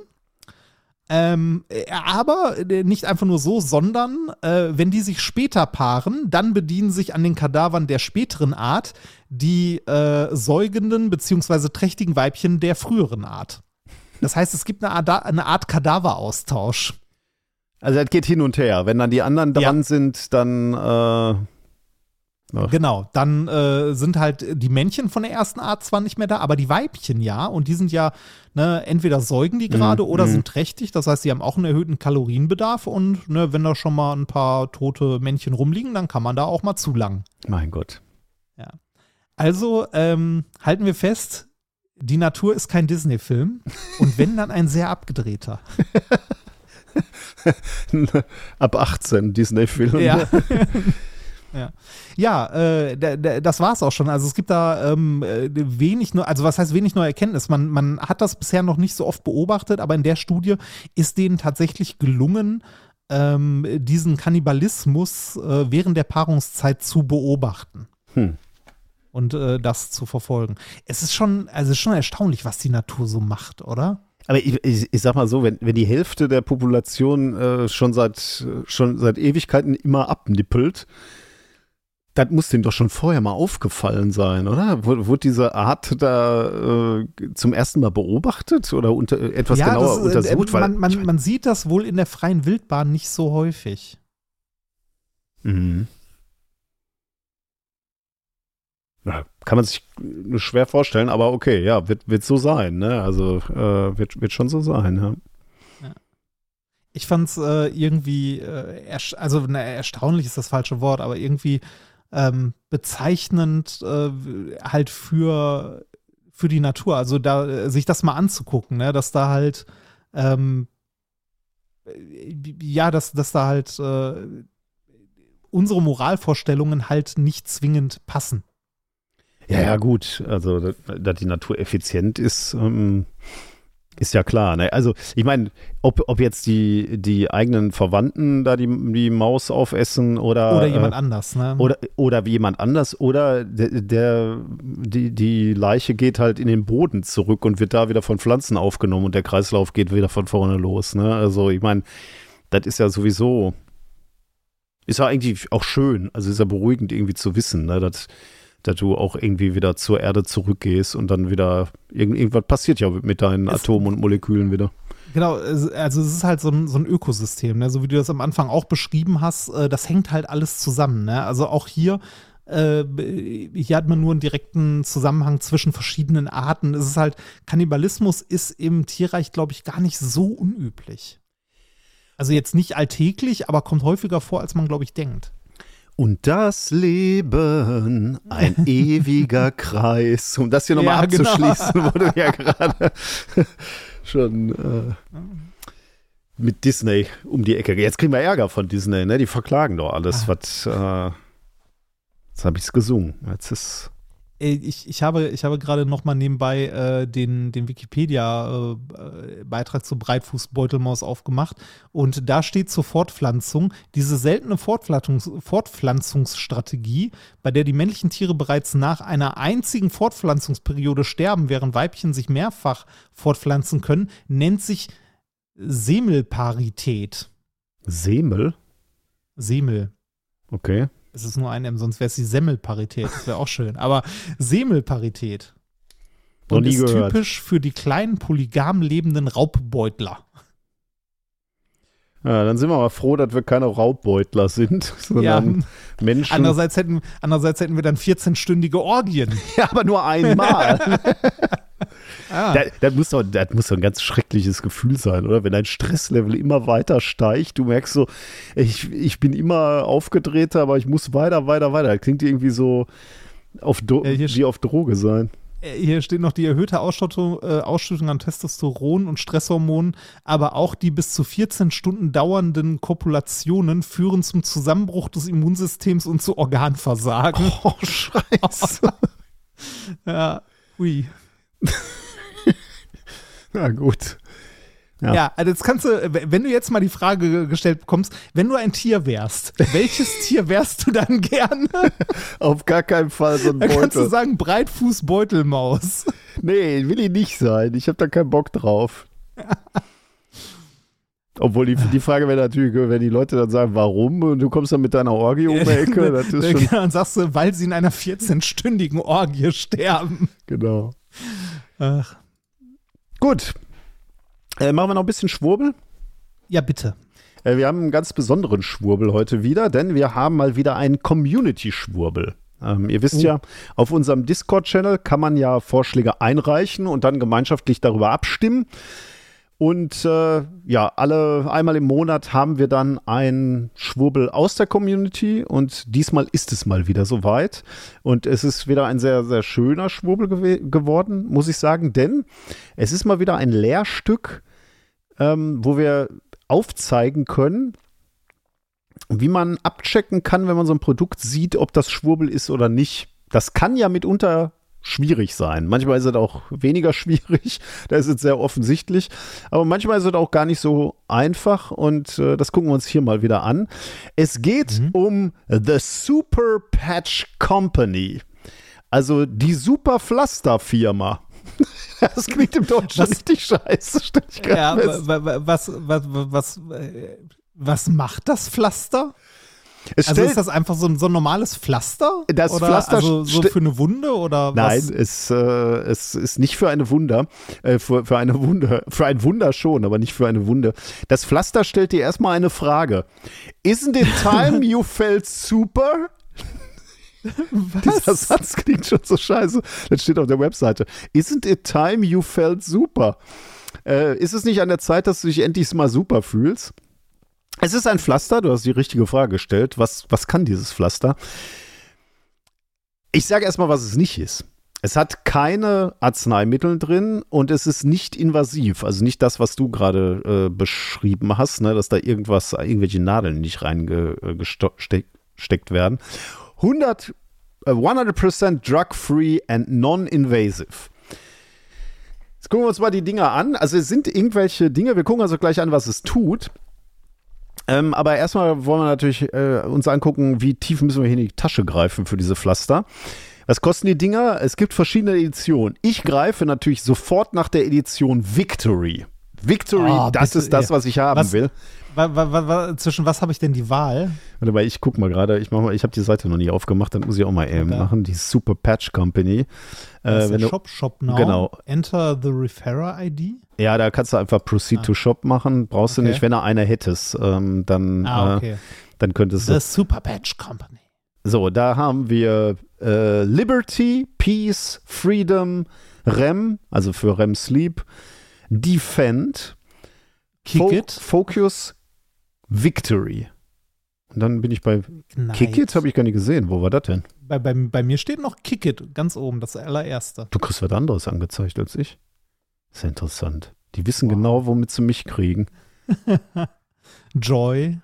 A: Ähm, äh, aber äh, nicht einfach nur so, sondern äh, wenn die sich später paaren, dann bedienen sich an den Kadavern der späteren Art die äh, säugenden bzw. trächtigen Weibchen der früheren Art. Das heißt, es gibt eine Art, eine Art Kadaveraustausch.
B: Also das geht hin und her. Wenn dann die anderen
A: Ja.
B: dran sind, dann äh.
A: Genau, dann äh, sind halt die Männchen von der ersten Art zwar nicht mehr da, aber die Weibchen ja. Und die sind ja, ne, entweder säugen die gerade
B: Mhm,
A: oder
B: mhm.
A: sind trächtig. Das heißt, sie haben auch einen erhöhten Kalorienbedarf. Und ne, wenn da schon mal ein paar tote Männchen rumliegen, dann kann man da auch mal zulangen.
B: mein Gott.
A: Also ähm, halten wir fest, die Natur ist kein Disney-Film. Und wenn, dann ein sehr abgedrehter.
B: Ab 18 Disney-Film.
A: Ja. ja, ja äh, da- da- das war es auch schon. Also es gibt da ähm, äh, wenig, nur, also was heißt wenig neue Erkenntnis? Man, man hat das bisher noch nicht so oft beobachtet, aber in der Studie ist denen tatsächlich gelungen, ähm, diesen Kannibalismus äh, während der Paarungszeit zu beobachten.
B: Hm.
A: Und äh, das zu verfolgen. Es ist schon, also es ist schon erstaunlich, was die Natur so macht, oder?
B: Aber ich, ich, ich sag mal so, wenn, wenn die Hälfte der Population äh, schon seit schon seit Ewigkeiten immer abnippelt, das muss denen doch schon vorher mal aufgefallen sein, oder? Wurde, wurde diese Art da äh, zum ersten Mal beobachtet oder unter, etwas genauer
A: das, äh,
B: untersucht?
A: äh, man, man, man sieht das wohl in der freien Wildbahn nicht so häufig.
B: Mhm. Kann man sich nur schwer vorstellen, aber okay, ja, wird, wird so sein, ne? Also äh, wird, wird schon so sein, ja.
A: Ich fand es äh, irgendwie, äh, also na, erstaunlich ist das falsche Wort, aber irgendwie ähm, bezeichnend äh, halt für, für die Natur. Also da äh, sich das mal anzugucken, ne? dass da halt ähm, äh, ja, dass, dass da halt äh, unsere Moralvorstellungen halt nicht zwingend passen.
B: Ja, ja, gut. Also, dass die Natur effizient ist, ähm, ist ja klar. Ne? Also, ich meine, ob, ob jetzt die, die eigenen Verwandten da die, die Maus aufessen oder.
A: Oder jemand
B: äh,
A: anders, ne?
B: Oder, oder wie jemand anders, oder der, der, die, die Leiche geht halt in den Boden zurück und wird da wieder von Pflanzen aufgenommen und der Kreislauf geht wieder von vorne los. Ne? Also, ich meine, das ist ja sowieso, ist ja eigentlich auch schön, also ist ja beruhigend irgendwie zu wissen, ne? dass, dass du auch irgendwie wieder zur Erde zurückgehst und dann wieder, irgend, irgendwas passiert ja mit deinen
A: Es-
B: Atomen und Molekülen wieder.
A: Genau, also es ist halt so ein, so ein Ökosystem, ne? so wie du das am Anfang auch beschrieben hast, äh, das hängt halt alles zusammen. Ne? Also auch hier, Äh, hier hat man nur einen direkten Zusammenhang zwischen verschiedenen Arten. Es ist halt, Kannibalismus ist im Tierreich, glaube ich, gar nicht so unüblich. Also jetzt nicht alltäglich, aber kommt häufiger vor, als man, glaube ich, denkt.
B: Und das Leben, ein ewiger Kreis. Um das hier nochmal ja, genau. abzuschließen, genau. wurde ja gerade schon äh, mit Disney um die Ecke. Jetzt kriegen wir Ärger von Disney, ne? Die verklagen doch alles, ah. was. Äh, jetzt habe ich es gesungen. Jetzt ist
A: ich, ich habe, ich habe gerade noch mal nebenbei äh, den, den Wikipedia-Beitrag äh, zur Breitfußbeutelmaus aufgemacht und da steht zur Fortpflanzung diese seltene Fortpflanzungs Fortpflanzungsstrategie, bei der die männlichen Tiere bereits nach einer einzigen Fortpflanzungsperiode sterben, während Weibchen sich mehrfach fortpflanzen können, nennt sich Semelparität.
B: Semel?
A: Semel.
B: Okay.
A: Es ist nur ein M, sonst wäre es die Semmelparität. Das wäre auch schön. Aber Semelparität.
B: Noch und ist
A: gehört. typisch für die kleinen polygam lebenden Raubbeutler.
B: Ja, dann sind wir mal froh, dass wir keine Raubbeutler sind, sondern ja. Menschen.
A: Andererseits hätten, andererseits hätten wir dann 14-stündige Orgien.
B: Ja, aber nur einmal. Ah. Das, das, muss doch, das muss doch ein ganz schreckliches Gefühl sein, oder? Wenn dein Stresslevel immer weiter steigt, du merkst so, ich, ich bin immer aufgedrehter, aber ich muss weiter, weiter, weiter. Das klingt irgendwie so auf Do äh, wie auf Droge sein.
A: Äh, hier steht noch die erhöhte Ausschüttung, äh, Ausschüttung an Testosteron und Stresshormonen, aber auch die bis zu 14 Stunden dauernden Kopulationen führen zum Zusammenbruch des Immunsystems und zu Organversagen.
B: Oh, Scheiße.
A: ja, ui.
B: Na gut.
A: Ja. ja, also jetzt kannst du, wenn du jetzt mal die Frage gestellt bekommst, wenn du ein Tier wärst, welches Tier wärst du dann gerne?
B: Auf gar keinen Fall so ein
A: Beutel. Da kannst du sagen Breitfuß-Beutelmaus.
B: Nee, will ich nicht sein. Ich habe da keinen Bock drauf. Obwohl die, die Frage wäre natürlich, wenn die Leute dann sagen, warum, und du kommst dann mit deiner Orgie um die Ecke, das ist schon.
A: Dann sagst du, weil sie in einer 14-stündigen Orgie sterben.
B: Genau. Ach. Gut. Äh, machen wir noch ein bisschen Schwurbel?
A: Ja, bitte.
B: Äh, wir haben einen ganz besonderen Schwurbel heute wieder, denn wir haben mal wieder einen Community-Schwurbel. Ähm, ihr wisst oh. ja, auf unserem Discord-Channel kann man ja Vorschläge einreichen und dann gemeinschaftlich darüber abstimmen. Und äh, ja, alle einmal im Monat haben wir dann einen Schwurbel aus der Community und diesmal ist es mal wieder soweit. Und es ist wieder ein sehr, sehr schöner Schwurbel gew geworden, muss ich sagen, denn es ist mal wieder ein Lehrstück, ähm, wo wir aufzeigen können, wie man abchecken kann, wenn man so ein Produkt sieht, ob das Schwurbel ist oder nicht. Das kann ja mitunter schwierig sein. Manchmal ist es auch weniger schwierig, da ist es sehr offensichtlich, aber manchmal ist es auch gar nicht so einfach und äh, das gucken wir uns hier mal wieder an. Es geht mhm. um The Super Patch Company, also die Super Pflaster Firma. Das klingt im Deutschen was, richtig scheiße.
A: Ja, was, was, was, äh, was macht das Pflaster? Es also ist das einfach so ein, so ein normales Pflaster?
B: Das
A: oder
B: Pflaster
A: also so für eine Wunde oder
B: Nein, es, äh, es ist nicht für eine Wunder, äh, für, für eine Wunde, für ein Wunder schon, aber nicht für eine Wunde. Das Pflaster stellt dir erstmal eine Frage. Isn't it time you felt super? Was? Dieser Satz klingt schon so scheiße. Das steht auf der Webseite. Isn't it time you felt super? Äh, ist es nicht an der Zeit, dass du dich endlich mal super fühlst? Es ist ein Pflaster, du hast die richtige Frage gestellt. Was, was kann dieses Pflaster? Ich sage erstmal, was es nicht ist. Es hat keine Arzneimittel drin und es ist nicht invasiv. Also nicht das, was du gerade äh, beschrieben hast, ne, dass da irgendwas, irgendwelche Nadeln nicht reingesteckt werden. 100, äh, 100% drug-free and non-invasive. Jetzt gucken wir uns mal die Dinger an. Also es sind irgendwelche Dinge, wir gucken also gleich an, was es tut. Ähm, aber erstmal wollen wir natürlich äh, uns angucken, wie tief müssen wir hier in die Tasche greifen für diese Pflaster. Was kosten die Dinger? Es gibt verschiedene Editionen. Ich greife natürlich sofort nach der Edition Victory. Victory, oh, das ist das, was ich haben
A: was,
B: will.
A: Zwischen was habe ich denn die Wahl?
B: Warte mal, ich gucke mal gerade. Ich, ich habe die Seite noch nie aufgemacht, dann muss ich auch mal eben okay. machen. Die Super Patch Company.
A: Das äh, ist Shop, Shop Now.
B: Genau.
A: Enter the Referrer ID.
B: Ja, da kannst du einfach Proceed ah. to Shop machen. Brauchst okay. du nicht, wenn du eine hättest. Ähm, dann, ah, äh, okay. äh, dann könntest
A: du. The Super Patch Company.
B: So, da haben wir äh, Liberty, Peace, Freedom, REM, also für REM Sleep, Defend,
A: Kick
B: Fo
A: it.
B: Focus, Victory. Und dann bin ich bei
A: Nice.
B: Kick It, habe ich gar nicht gesehen. Wo war das denn?
A: Bei, bei, bei mir steht noch Kick It ganz oben, das allererste.
B: Du kriegst was anderes angezeigt als ich. Ist ja interessant. Die wissen
A: Wow.
B: genau, womit sie mich kriegen.
A: Joy.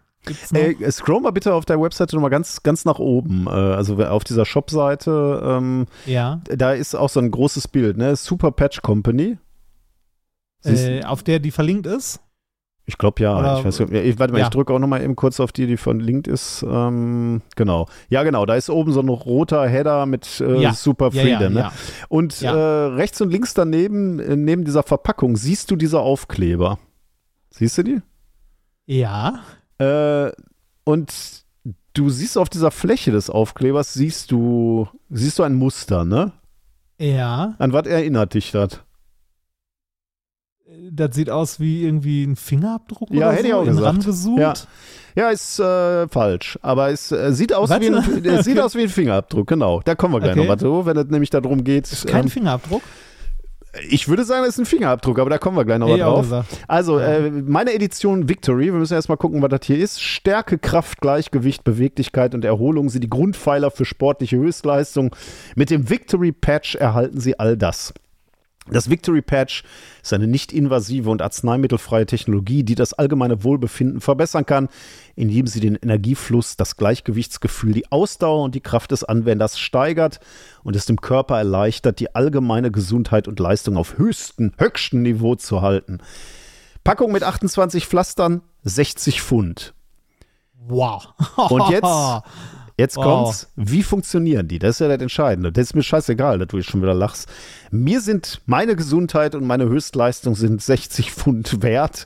B: Äh, scroll mal bitte auf der Webseite nochmal ganz, ganz nach oben. Äh, also auf dieser Shop-Seite, ähm,
A: ja.
B: da ist auch so ein großes Bild, ne? Super Patch Company.
A: Äh, auf der die verlinkt ist.
B: Ich glaube ja.
A: oder-
B: ich weiß, ich, warte mal,
A: ja.
B: ich drücke auch nochmal eben kurz auf die, die verlinkt ist. Ähm, genau. Ja, genau. Da ist oben so ein roter Header mit äh,
A: Ja.
B: Super Freedom.
A: ja,
B: ne?
A: ja.
B: Und
A: Ja.
B: äh, rechts und links daneben, äh, neben dieser Verpackung, siehst du diese Aufkleber. Siehst du die?
A: Ja.
B: Äh, und du siehst auf dieser Fläche des Aufklebers, siehst du, siehst du ein Muster, ne?
A: Ja.
B: An was erinnert dich das?
A: Das sieht aus wie irgendwie ein Fingerabdruck
B: Ja,
A: oder
B: hätte
A: so,
B: ich auch gesagt.
A: rangezoomt.
B: Ja. Ja, ist äh, falsch, aber es äh, sieht, aus
A: Was?
B: wie ein, äh, sieht
A: Okay.
B: aus wie ein Fingerabdruck, genau. Da kommen wir gleich
A: Okay.
B: noch mal zu, wenn es nämlich darum geht.
A: Ist kein
B: ähm,
A: Fingerabdruck.
B: ich würde sagen, es ist ein Fingerabdruck, aber da kommen wir gleich noch mal
A: Hätte ich auch
B: drauf.
A: gesagt.
B: Also, äh, meine Edition Victory, wir müssen erstmal gucken, was das hier ist. Stärke, Kraft, Gleichgewicht, Beweglichkeit und Erholung sind die Grundpfeiler für sportliche Höchstleistung. Mit dem Victory Patch erhalten Sie all das. Das Victory Patch ist eine nicht invasive und arzneimittelfreie Technologie, die das allgemeine Wohlbefinden verbessern kann, indem sie den Energiefluss, das Gleichgewichtsgefühl, die Ausdauer und die Kraft des Anwenders steigert und es dem Körper erleichtert, die allgemeine Gesundheit und Leistung auf höchstem, höchstem Niveau zu halten. Packung mit 28 Pflastern, 60 Pfund.
A: Wow.
B: Und jetzt, jetzt
A: Wow.
B: kommt's. Wie funktionieren die? Das ist ja das Entscheidende. Das ist mir scheißegal, dass du jetzt schon wieder lachst. Mir sind meine Gesundheit und meine Höchstleistung sind 60 Pfund wert.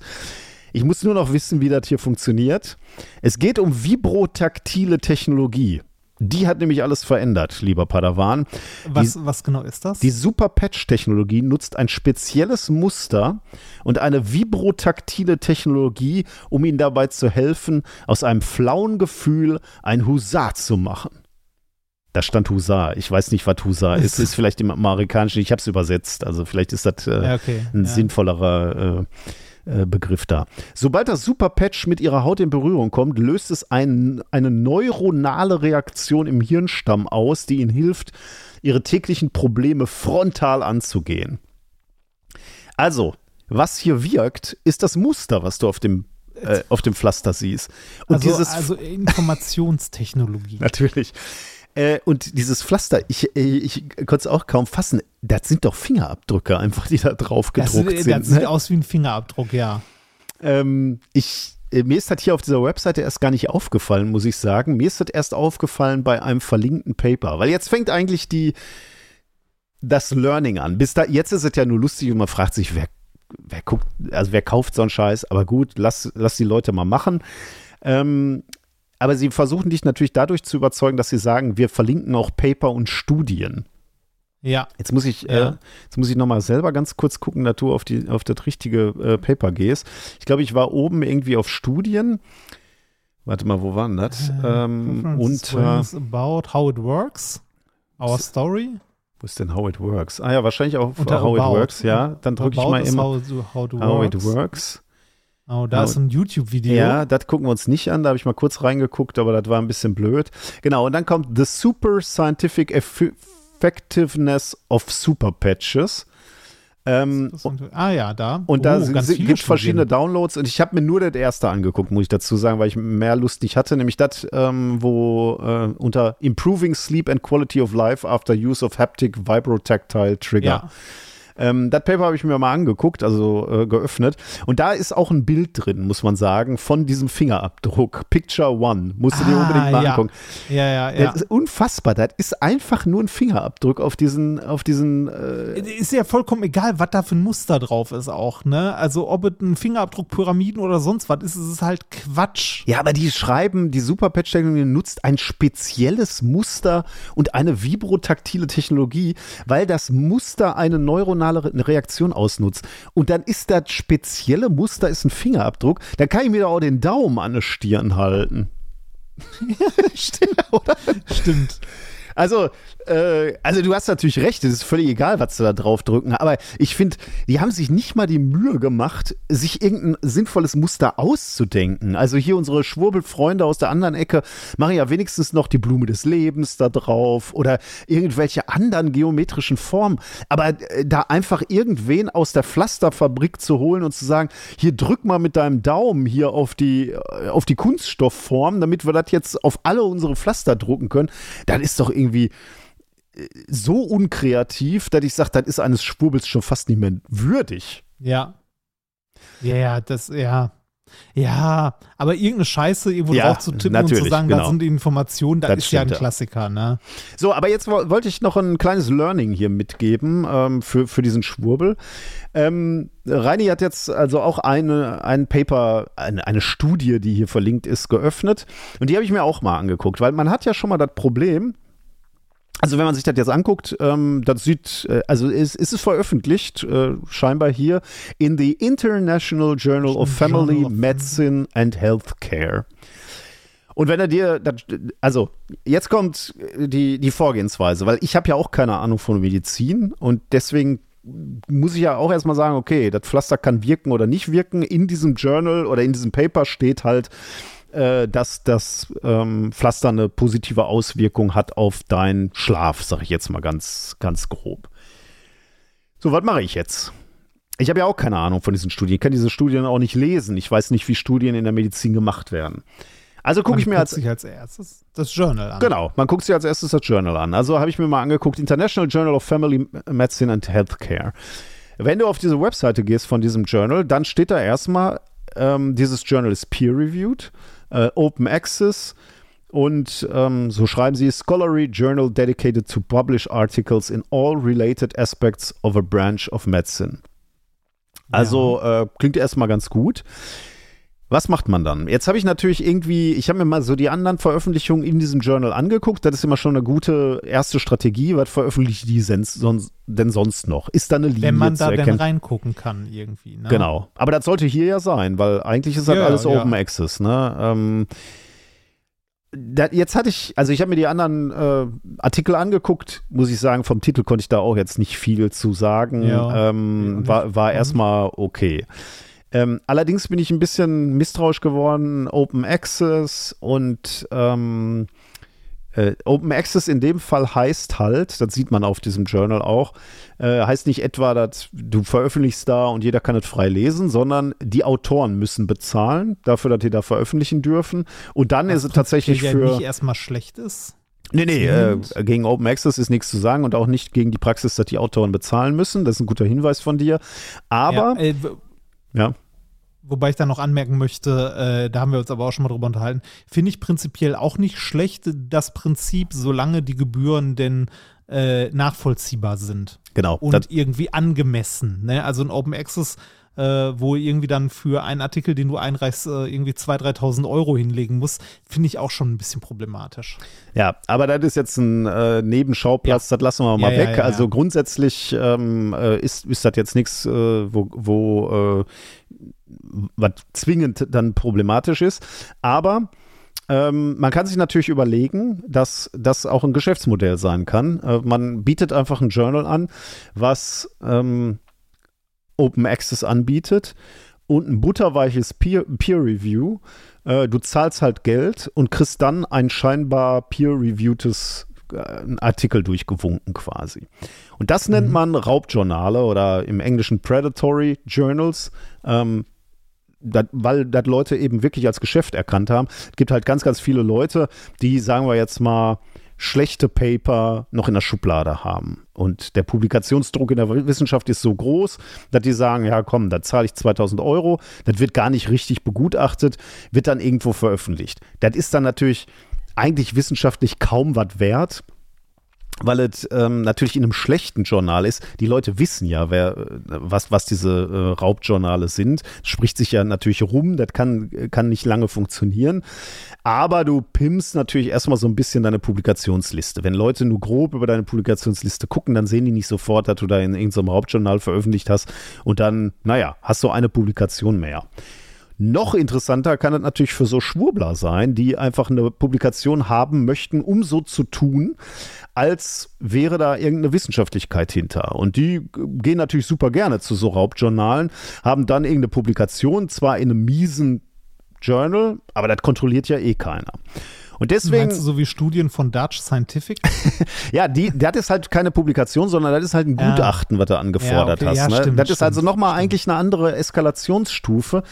B: Ich muss nur noch wissen, wie das hier funktioniert. Es geht um vibrotaktile Technologie. Die hat nämlich alles verändert, lieber Padawan.
A: Was, was genau ist das?
B: Die Super Patch-Technologie nutzt ein spezielles Muster und eine vibrotaktile Technologie, um Ihnen dabei zu helfen, aus einem flauen Gefühl ein Husar zu machen. Da stand Husar. Ich weiß nicht, was Husar ist. Ist vielleicht im Amerikanischen. Ich habe es übersetzt. Also vielleicht ist das äh,
A: ja, okay.
B: ein
A: ja.
B: sinnvollerer äh, äh, Begriff da. Sobald das Superpatch mit ihrer Haut in Berührung kommt, löst es ein, eine neuronale Reaktion im Hirnstamm aus, die ihnen hilft, ihre täglichen Probleme frontal anzugehen. Also, was hier wirkt, ist das Muster, was du auf dem, äh, auf dem Pflaster siehst. Und
A: also,
B: dieses
A: also Informationstechnologie.
B: Natürlich. Äh, und dieses Pflaster, ich, äh, ich konnte es auch kaum fassen. Das sind doch Fingerabdrücke einfach, die da drauf
A: das,
B: gedruckt
A: das
B: sind.
A: sieht
B: ne?
A: aus wie ein Fingerabdruck, ja.
B: Ähm, ich, äh, mir ist das hier auf dieser Webseite erst gar nicht aufgefallen, muss ich sagen. Mir ist das erst aufgefallen bei einem verlinkten Paper. Weil jetzt fängt eigentlich die, das Learning an. Bis da, jetzt ist es ja nur lustig und man fragt sich, wer, wer guckt, also wer kauft so einen Scheiß? Aber gut, lass, lass die Leute mal machen. Ähm, aber sie versuchen dich natürlich dadurch zu überzeugen, dass sie sagen, wir verlinken auch Paper und Studien.
A: Ja.
B: Jetzt muss ich,
A: Ja.
B: äh, jetzt muss ich noch mal selber ganz kurz gucken, dass du auf, die, auf das richtige äh, Paper gehst. Ich glaube, ich war oben irgendwie auf Studien. Warte mal, wo war denn das? ähm,
A: Conference
B: unter,
A: about how it works. Our story.
B: wo ist denn How It Works? Ah ja, wahrscheinlich auch How
A: About.
B: It Works, ja. Dann drücke ich mal immer
A: How, how.
B: It Works.
A: Oh, da
B: How-
A: ist ein YouTube-Video.
B: Ja, das gucken wir uns nicht an. Da habe ich mal kurz reingeguckt, aber das war ein bisschen blöd. Genau, und dann kommt The Super Scientific Eff- Effectiveness of Super Patches. Ähm,
A: ah ja, da.
B: Und da
A: Oh, viele
B: gibt es verschiedene. Downloads und ich habe mir nur das erste angeguckt, muss ich dazu sagen, weil ich mehr Lust nicht hatte, nämlich das, ähm, wo äh, unter Improving Sleep and Quality of Life after Use of Haptic Vibrotactile Trigger.
A: Ja.
B: Ähm, das Paper habe ich mir mal angeguckt, also äh, geöffnet. Und da ist auch ein Bild drin, muss man sagen, von diesem Fingerabdruck. Picture One. Musst du dir
A: Ah,
B: unbedingt mal
A: ja.
B: angucken.
A: Ja, ja, ja.
B: Das ist unfassbar. Das ist einfach nur ein Fingerabdruck auf diesen, auf diesen äh,
A: Ist ja vollkommen egal, was da für ein Muster drauf ist auch, ne? Also ob es ein Fingerabdruck, Pyramiden oder sonst was ist, ist es halt Quatsch.
B: Ja, aber die schreiben, die Superpatch-Technologie nutzt ein spezielles Muster und eine vibrotaktile Technologie, weil das Muster eine neuronale Re Reaktion ausnutzt. Und dann ist das spezielle Muster ist ein Fingerabdruck. Dann kann ich mir doch auch den Daumen an der Stirn halten.
A: Stimmt, oder? Stimmt.
B: Also, äh, also du hast natürlich recht, es ist völlig egal, was sie da drauf drücken, aber ich finde, die haben sich nicht mal die Mühe gemacht, sich irgendein sinnvolles Muster auszudenken. Also hier unsere Schwurbelfreunde aus der anderen Ecke machen ja wenigstens noch die Blume des Lebens da drauf oder irgendwelche anderen geometrischen Formen. Aber äh, da einfach irgendwen aus der Pflasterfabrik zu holen und zu sagen, hier drück mal mit deinem Daumen hier auf die, äh, auf die Kunststoffform, damit wir das jetzt auf alle unsere Pflaster drucken können, dann ist doch irgendwie so unkreativ, dass ich sage, das ist eines Schwurbels schon fast nicht mehr würdig.
A: Ja. Ja, ja, das, ja. Ja, aber irgendeine Scheiße irgendwo
B: Ja,
A: drauf zu tippen und zu sagen,
B: genau.
A: das sind die Informationen, das,
B: Das
A: ist ja ein. Klassiker, ne?
B: So, aber jetzt wo- wollte ich noch ein kleines Learning hier mitgeben ähm, für, für diesen Schwurbel. Ähm, Reini hat jetzt also auch eine, ein Paper, eine, eine Studie, die hier verlinkt ist, geöffnet. Und die habe ich mir auch mal angeguckt, weil man hat ja schon mal das Problem, also wenn man sich das jetzt anguckt, ähm, das sieht, äh, also ist, ist es veröffentlicht, äh, scheinbar hier, in the International Journal of
A: Journal
B: Family
A: of-
B: Medicine and Healthcare. Und wenn er dir, das, also jetzt kommt die, die Vorgehensweise, weil ich habe ja auch keine Ahnung von Medizin und deswegen muss ich ja auch erstmal sagen, okay, das Pflaster kann wirken oder nicht wirken. In diesem Journal oder in diesem Paper steht halt, äh, dass das ähm, Pflaster eine positive Auswirkung hat auf deinen Schlaf, sage ich jetzt mal ganz, ganz grob. So, was mache ich jetzt? Ich habe ja auch keine Ahnung von diesen Studien. Ich kann diese Studien auch nicht lesen. Ich weiß nicht, wie Studien in der Medizin gemacht werden. Also gucke ich mir als
A: sich als erstes das Journal an.
B: Genau, man guckt sich als erstes das Journal an. Also habe ich mir mal angeguckt, International Journal of Family Medicine and Healthcare. Wenn du auf diese Webseite gehst von diesem Journal, dann steht da erstmal, ähm, dieses Journal ist peer-reviewed, äh, Open Access und ähm, so schreiben sie, Scholarly Journal dedicated to publish articles in all related aspects of a branch of medicine. Also äh, klingt erstmal ganz gut. Was macht man dann? Jetzt habe ich natürlich irgendwie, ich habe mir mal so die anderen Veröffentlichungen in diesem Journal angeguckt. Das ist immer schon eine gute erste Strategie. Was veröffentlicht die denn sonst noch? Ist da eine Linie
A: Wenn man da denn reingucken kann, irgendwie. Ne?
B: Genau. Aber das sollte hier ja sein, weil eigentlich ist das
A: Ja,
B: alles
A: ja.
B: Open Access. Ne? Ähm, da, jetzt hatte ich, also ich habe mir die anderen äh, Artikel angeguckt, muss ich sagen, vom Titel konnte ich da auch jetzt nicht viel zu sagen.
A: Ja,
B: ähm, war war
A: Mhm.
B: erstmal okay. Ähm, allerdings bin ich ein bisschen misstrauisch geworden, Open Access und ähm, äh, Open Access in dem Fall heißt halt, das sieht man auf diesem Journal auch, äh, heißt nicht etwa, dass du veröffentlichst da und jeder kann es frei lesen, sondern die Autoren müssen bezahlen dafür, dass die da veröffentlichen dürfen. Und dann
A: Was
B: ist es tatsächlich
A: ja
B: für.
A: nicht erstmal schlecht ist.
B: Nee, nee, äh, gegen Open Access ist nichts zu sagen und auch nicht gegen die Praxis, dass die Autoren bezahlen müssen. Das ist ein guter Hinweis von dir. Aber,
A: ja, äh,
B: ja,
A: Wobei ich da noch anmerken möchte, äh, da haben wir uns aber auch schon mal drüber unterhalten, finde ich prinzipiell auch nicht schlecht, das Prinzip, solange die Gebühren denn äh, nachvollziehbar sind
B: genau.
A: und
B: Das,
A: irgendwie angemessen. Ne? Also ein Open Access, äh, wo irgendwie dann für einen Artikel, den du einreichst, äh, irgendwie 2.000, 3.000 Euro hinlegen musst, finde ich auch schon ein bisschen problematisch.
B: Ja, aber das ist jetzt ein äh, Nebenschauplatz, das lassen wir mal
A: Ja, ja,
B: weg.
A: ja,
B: also
A: ja.
B: grundsätzlich ähm, äh, ist, ist das jetzt nichts, wo, wo was zwingend dann problematisch ist. Aber ähm, man kann sich natürlich überlegen, dass das auch ein Geschäftsmodell sein kann. Äh, man bietet einfach ein Journal an, was ähm, Open Access anbietet und ein butterweiches Peer, Peer Review. Äh, du zahlst halt Geld und kriegst dann ein scheinbar peer-reviewtes äh, Artikel durchgewunken quasi. Und das nennt man Raubjournale oder im Englischen Predatory Journals. Ähm, dat, weil das Leute eben wirklich als Geschäft erkannt haben. Es gibt halt ganz, ganz viele Leute, die, sagen wir jetzt mal, schlechte Paper noch in der Schublade haben. Und der Publikationsdruck in der Wissenschaft ist so groß, dass die sagen, ja komm, da zahle ich 2000 Euro, das wird gar nicht richtig begutachtet, wird dann irgendwo veröffentlicht. Das ist dann natürlich eigentlich wissenschaftlich kaum was wert, weil es ähm, natürlich in einem schlechten Journal ist. Die Leute wissen ja, wer, äh, was, was diese äh, Raubjournale sind. Spricht sich ja natürlich rum, das kann, kann nicht lange funktionieren. Aber du pimpst natürlich erstmal so ein bisschen deine Publikationsliste. Wenn Leute nur grob über deine Publikationsliste gucken, dann sehen die nicht sofort, dass du da in irgendeinem Hauptjournal veröffentlicht hast. Und dann, naja, hast du eine Publikation mehr. Noch interessanter kann es natürlich für so Schwurbler sein, die einfach eine Publikation haben möchten, um so zu tun, als wäre da irgendeine Wissenschaftlichkeit hinter. Und die gehen natürlich super gerne zu so Raubjournalen, haben dann irgendeine Publikation, zwar in einem miesen Journal, aber das kontrolliert ja eh keiner. Und deswegen. Meinst
A: du so wie Studien von Dutch Scientific?
B: ja, die, das ist halt keine Publikation, sondern das ist halt ein Gutachten, ja. was du angefordert ja, okay. hast. Ja, ne? stimmt, das ist also stimmt, also nochmal eigentlich eine andere Eskalationsstufe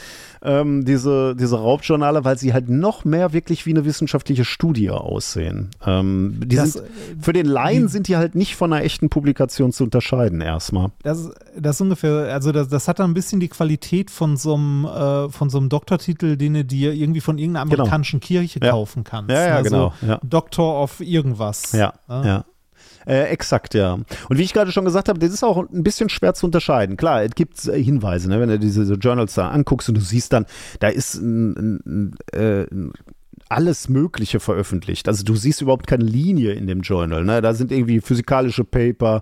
B: ähm, diese, diese Raubjournale, weil sie halt noch mehr wirklich wie eine wissenschaftliche Studie aussehen. Ähm, die das, sind, für den Laien sind die halt nicht von einer echten Publikation zu unterscheiden, erstmal.
A: Das, das ungefähr, also das, das hat dann ein bisschen die Qualität von so einem, äh, von so einem Doktortitel, den du dir irgendwie von irgendeiner genau. amerikanischen genau. Kirche ja. kaufen kannst.
B: Ja, ja,
A: also
B: genau. Ja.
A: Doctor of irgendwas.
B: Ja, ja. Äh, exakt, ja. Und wie ich gerade schon gesagt habe, das ist auch ein bisschen schwer zu unterscheiden. Klar, es gibt äh, Hinweise, ne? wenn du diese so Journals da anguckst und du siehst dann, da ist ein, ein, äh, alles Mögliche veröffentlicht. Also du siehst überhaupt keine Linie in dem Journal. Ne? Da sind irgendwie physikalische Paper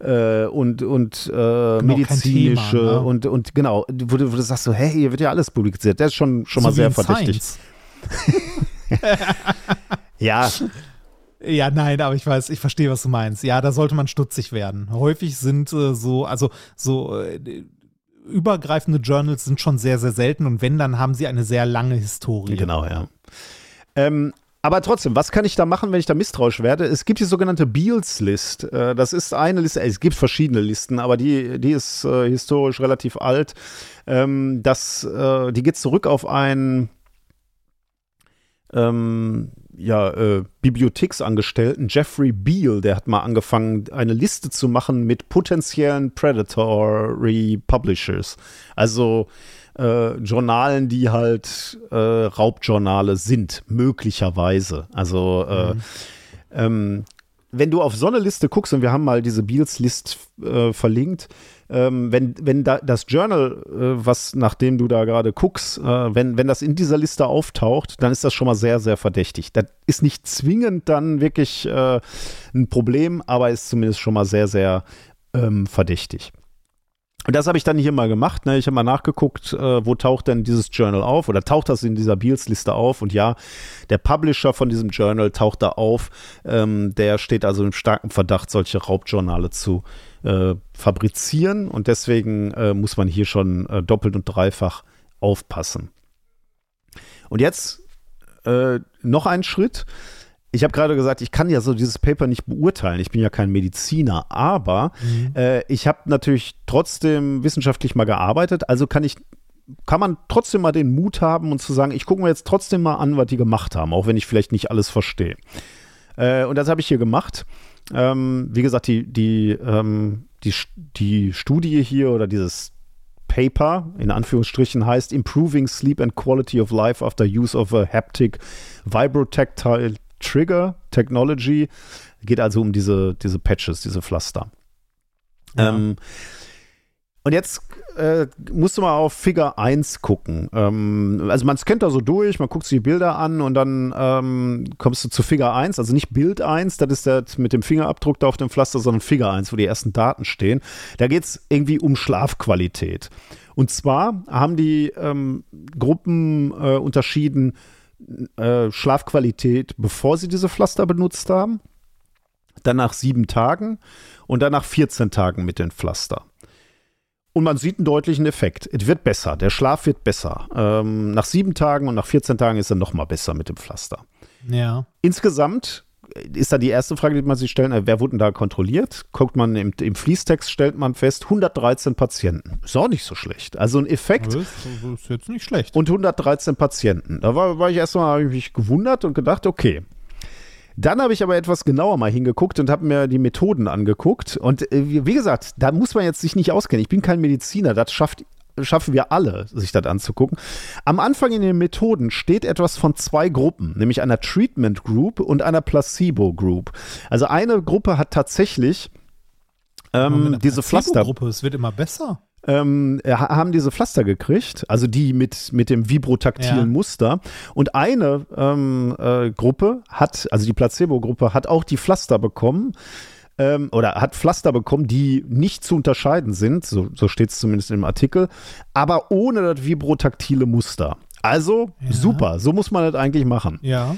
B: äh, und, und äh, genau, medizinische Thema, ne? und, und genau, wo du, wo du sagst so, hey, hier wird ja alles publiziert. Das ist schon, schon so mal sehr verdächtig. ja,
A: ja, nein, aber ich weiß, ich verstehe, was du meinst. Ja, da sollte man stutzig werden. Häufig sind äh, so, also so äh, übergreifende Journals sind schon sehr, sehr selten und wenn, dann haben sie eine sehr lange Historie.
B: Genau, ja. Ähm, aber trotzdem, was kann ich da machen, wenn ich da misstrauisch werde? Es gibt die sogenannte Beals List. Äh, das ist eine Liste, es gibt verschiedene Listen, aber die, die ist äh, historisch relativ alt. Ähm, das, äh, die geht zurück auf ein ähm, ja, äh, Bibliotheksangestellten Jeffrey Beal, der hat mal angefangen, eine Liste zu machen mit potenziellen Predatory Publishers. Also äh, Journalen, die halt äh, Raubjournale sind, möglicherweise. Also äh, mhm. ähm, wenn du auf so eine Liste guckst, und wir haben mal diese Beals List äh, verlinkt, ähm, wenn, wenn da, das Journal, äh, was nachdem du da gerade guckst, äh, wenn, wenn das in dieser Liste auftaucht, dann ist das schon mal sehr, sehr verdächtig. Das ist nicht zwingend dann wirklich äh, ein Problem, aber ist zumindest schon mal sehr, sehr ähm, verdächtig. Und das habe ich dann hier mal gemacht. Ne? Ich habe mal nachgeguckt, äh, wo taucht denn dieses Journal auf oder taucht das in dieser Beals-Liste auf? Und ja, der Publisher von diesem Journal taucht da auf. Ähm, der steht also im starken Verdacht, solche Raubjournale zu äh, fabrizieren. Und deswegen äh, muss man hier schon äh, doppelt und dreifach aufpassen. Und jetzt äh, noch ein Schritt ich habe gerade gesagt, ich kann ja so dieses Paper nicht beurteilen. Ich bin ja kein Mediziner, aber mhm. äh, ich habe natürlich trotzdem wissenschaftlich mal gearbeitet. Also kann ich, kann man trotzdem mal den Mut haben und zu sagen, ich gucke mir jetzt trotzdem mal an, was die gemacht haben, auch wenn ich vielleicht nicht alles verstehe. Äh, und das habe ich hier gemacht. Ähm, wie gesagt, die, die, ähm, die, die Studie hier oder dieses Paper in Anführungsstrichen heißt Improving Sleep and Quality of Life After Use of a Haptic Vibrotactile Trigger Technology. Geht also um diese, diese Patches, diese Pflaster. Ja. Ähm, und jetzt äh, musst du mal auf Figure 1 gucken. Ähm, also man scannt da so durch, man guckt sich die Bilder an und dann ähm, kommst du zu Figure 1, also nicht Bild 1, das ist das mit dem Fingerabdruck da auf dem Pflaster, sondern Figure 1, wo die ersten Daten stehen. Da geht es irgendwie um Schlafqualität. Und zwar haben die ähm, Gruppen äh, unterschieden äh, Schlafqualität, bevor sie diese Pflaster benutzt haben, dann nach sieben Tagen und dann nach 14 Tagen mit den Pflaster. Und man sieht einen deutlichen Effekt. Es wird besser, der Schlaf wird besser. Ähm, nach sieben Tagen und nach 14 Tagen ist er noch mal besser mit dem Pflaster.
A: Ja.
B: Insgesamt ist da die erste Frage, die man sich stellen, äh, wer wurde denn da kontrolliert? Guckt man im, im Fließtext, stellt man fest, 113 Patienten. Ist auch nicht so schlecht. Also ein Effekt. Das
A: ist jetzt nicht schlecht.
B: Und 113 Patienten. Da war, war ich erstmal mich gewundert und gedacht, okay. Dann habe ich aber etwas genauer mal hingeguckt und habe mir die Methoden angeguckt. Und äh, wie gesagt, da muss man jetzt sich nicht auskennen. Ich bin kein Mediziner. Das schafft schaffen wir alle, sich das anzugucken. Am Anfang in den Methoden steht etwas von zwei Gruppen, nämlich einer Treatment Group und einer Placebo Group. Also eine Gruppe hat tatsächlich ähm, diese Pflastergruppe.
A: Es wird immer besser.
B: Ähm, haben diese Pflaster gekriegt, also die mit, mit dem vibrotaktilen ja. Muster. Und eine ähm, äh, Gruppe hat, also die Placebo-Gruppe, hat auch die Pflaster bekommen ähm, oder hat Pflaster bekommen, die nicht zu unterscheiden sind, so, so steht es zumindest im Artikel, aber ohne das vibrotaktile Muster. Also
A: Ja.
B: super, so muss man das eigentlich machen.
A: Ja.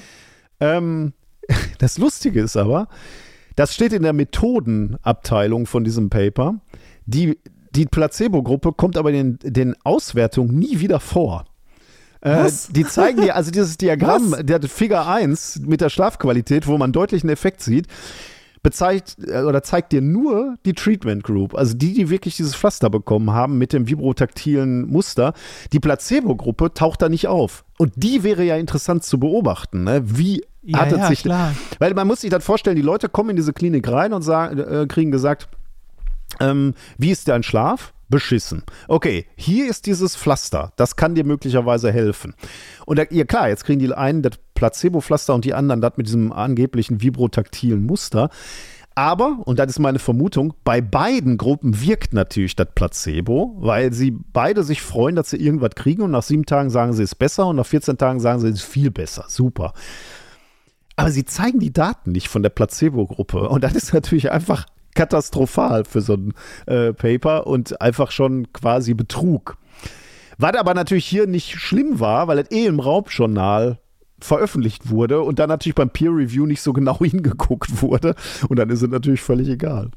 B: Ähm, das Lustige ist aber, das steht in der Methodenabteilung von diesem Paper. Die, die Placebo-Gruppe kommt aber in den, den Auswertungen nie wieder vor. Äh, die zeigen dir, also dieses Diagramm,
A: Was?
B: der Figur 1 mit der Schlafqualität, wo man deutlich einen Effekt sieht, bezeigt äh, oder zeigt dir nur die Treatment Group, also die, die wirklich dieses Pflaster bekommen haben mit dem vibrotaktilen Muster. Die Placebo-Gruppe taucht da nicht auf. Und die wäre ja interessant zu beobachten. Ne? Wie
A: Ja,
B: hat es
A: ja,
B: sich.
A: klar.
B: Weil man muss sich das vorstellen, die Leute kommen in diese Klinik rein und sagen, äh, kriegen gesagt, ähm, wie ist dein Schlaf? Beschissen. Okay, hier ist dieses Pflaster. Das kann dir möglicherweise helfen. Und da, ja klar, jetzt kriegen die einen das Placebo-Pflaster und die anderen das mit diesem angeblichen vibrotaktilen Muster. Aber, und das ist meine Vermutung, bei beiden Gruppen wirkt natürlich das Placebo, weil sie beide sich freuen, dass sie irgendwas kriegen und nach sieben Tagen sagen sie, es ist besser und nach 14 Tagen sagen sie, es ist viel besser. Super. Aber sie zeigen die Daten nicht von der Placebo-Gruppe. Und das ist natürlich einfach katastrophal für so ein äh, Paper und einfach schon quasi Betrug. Was aber natürlich hier nicht schlimm war, weil es eh im Raubjournal veröffentlicht wurde und dann natürlich beim Peer Review nicht so genau hingeguckt wurde. Und dann ist es natürlich völlig egal.